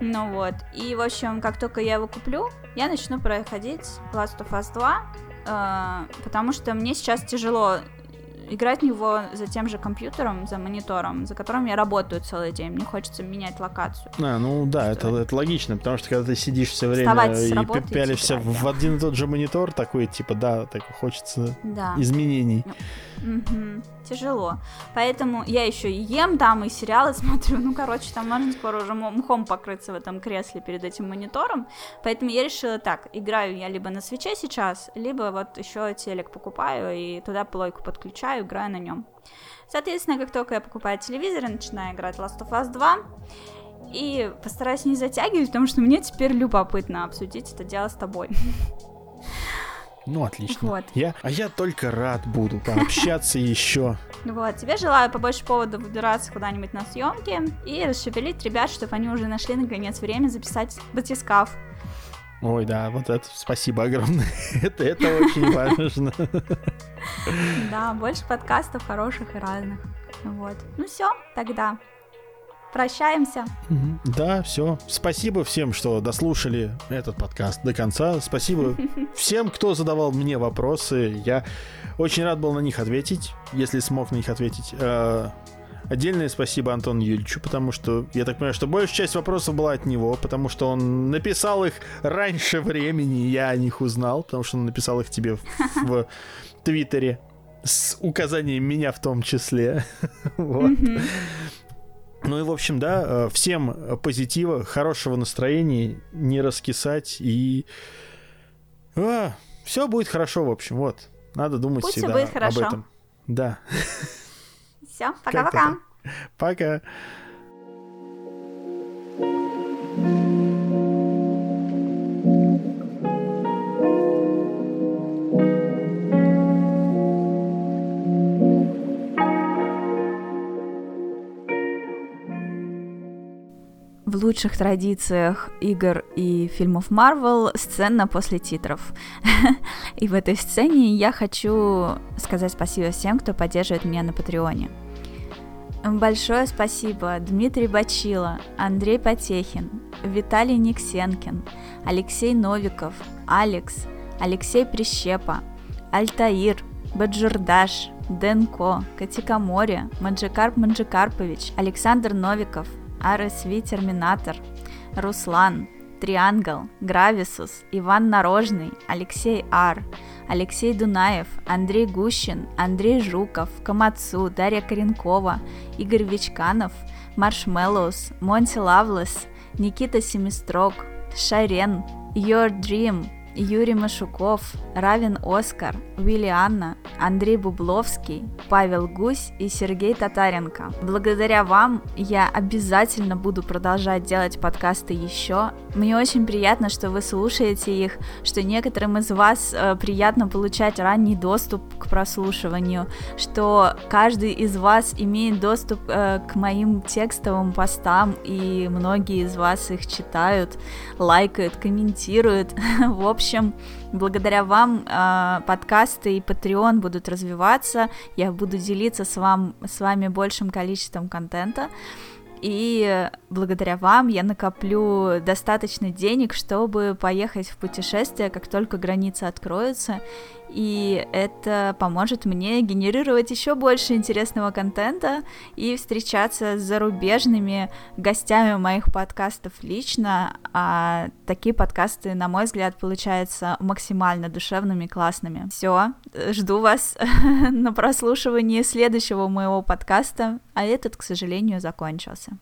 Ну вот. И, в общем, как только я его куплю, я начну проходить Last of Us 2, э, потому что мне сейчас тяжело играть в него за тем же компьютером, за монитором, за которым я работаю целый день. Мне хочется менять локацию. А, ну да, это, это логично, потому что когда ты сидишь все время и работы и пялишься играть, в один и тот же монитор, такой, типа, да, так хочется Да. изменений. Мгм. Тяжело. Поэтому я еще и ем там, и сериалы [laughs] смотрю. Ну, короче, там можно скоро уже мхом покрыться в этом кресле перед этим монитором. Поэтому я решила так, играю я либо на свече сейчас, либо вот еще телек покупаю и туда плойку подключаю, играю на нем. Соответственно, как только я покупаю телевизор, я начинаю играть Last of Us 2. И постараюсь не затягивать, потому что мне теперь любопытно обсудить это дело с тобой. [laughs] Ну, отлично. Вот. Я, а я только рад буду пообщаться [laughs] еще. Вот, тебе желаю побольше поводов выбираться куда-нибудь на съемки и расшевелить ребят, чтобы они уже нашли наконец время записать батискаф. Ой, да, вот это спасибо огромное. [laughs] это, это очень важно. [laughs] Да, больше подкастов хороших и разных. Вот. Ну все, тогда. Прощаемся. Да, все. Спасибо всем, что дослушали этот подкаст до конца. Спасибо [laughs] всем, кто задавал мне вопросы. Я очень рад был на них ответить, если смог на них ответить. Отдельное спасибо Антону Юрьевичу, потому что я так понимаю, что большая часть вопросов была от него, потому что он написал их раньше времени, я о них узнал, потому что он написал их тебе в, в [laughs] Твиттере с указанием меня в том числе. [laughs] вот. Ну и, в общем, да, э, всем позитива, хорошего настроения, не раскисать и... А, все будет хорошо, в общем, вот. Надо думать Пусть всегда будет хорошо. об этом. Да. [laughs] Все, пока-пока. Пока. В лучших традициях игр и фильмов Marvel сцена после титров. [laughs] и в этой сцене я хочу сказать спасибо всем, кто поддерживает меня на Патреоне. Большое спасибо Дмитрий Бачила, Андрей Потехин, Виталий Никсенкин, Алексей Новиков, Алекс, Алексей Прищепа, Альтаир, Баджурдаш, Денко, Катикамори, Маджикарп Маджикарпович, Александр Новиков, RSV Терминатор, Руслан, Триангл, Грависус, Иван Нарожный, Алексей Ар, Алексей Дунаев, Андрей Гущин, Андрей Жуков, Камацу, Дарья Коренкова, Игорь Вичканов, Маршмеллоус, Монти Лавлес, Никита Семистрок, Шарен, Your Dream, Юрий Машуков, Равин Оскар, Вилли Анна, Андрей Бубловский, Павел Гусь и Сергей Татаренко. Благодаря вам я обязательно буду продолжать делать подкасты еще. Мне очень приятно, что вы слушаете их, что некоторым из вас э, приятно получать ранний доступ к прослушиванию, что каждый из вас имеет доступ э, к моим текстовым постам, и многие из вас их читают, лайкают, комментируют. [laughs] В общем, общем, благодаря вам э, подкасты и Patreon будут развиваться, я буду делиться с, вам, с вами большим количеством контента. И благодаря вам я накоплю достаточно денег, чтобы поехать в путешествие, как только границы откроются. И это поможет мне генерировать еще больше интересного контента и встречаться с зарубежными гостями моих подкастов лично. А такие подкасты, на мой взгляд, получаются максимально душевными, классными. Все, жду вас [laughs] на прослушивании следующего моего подкаста, а этот, к сожалению, закончился.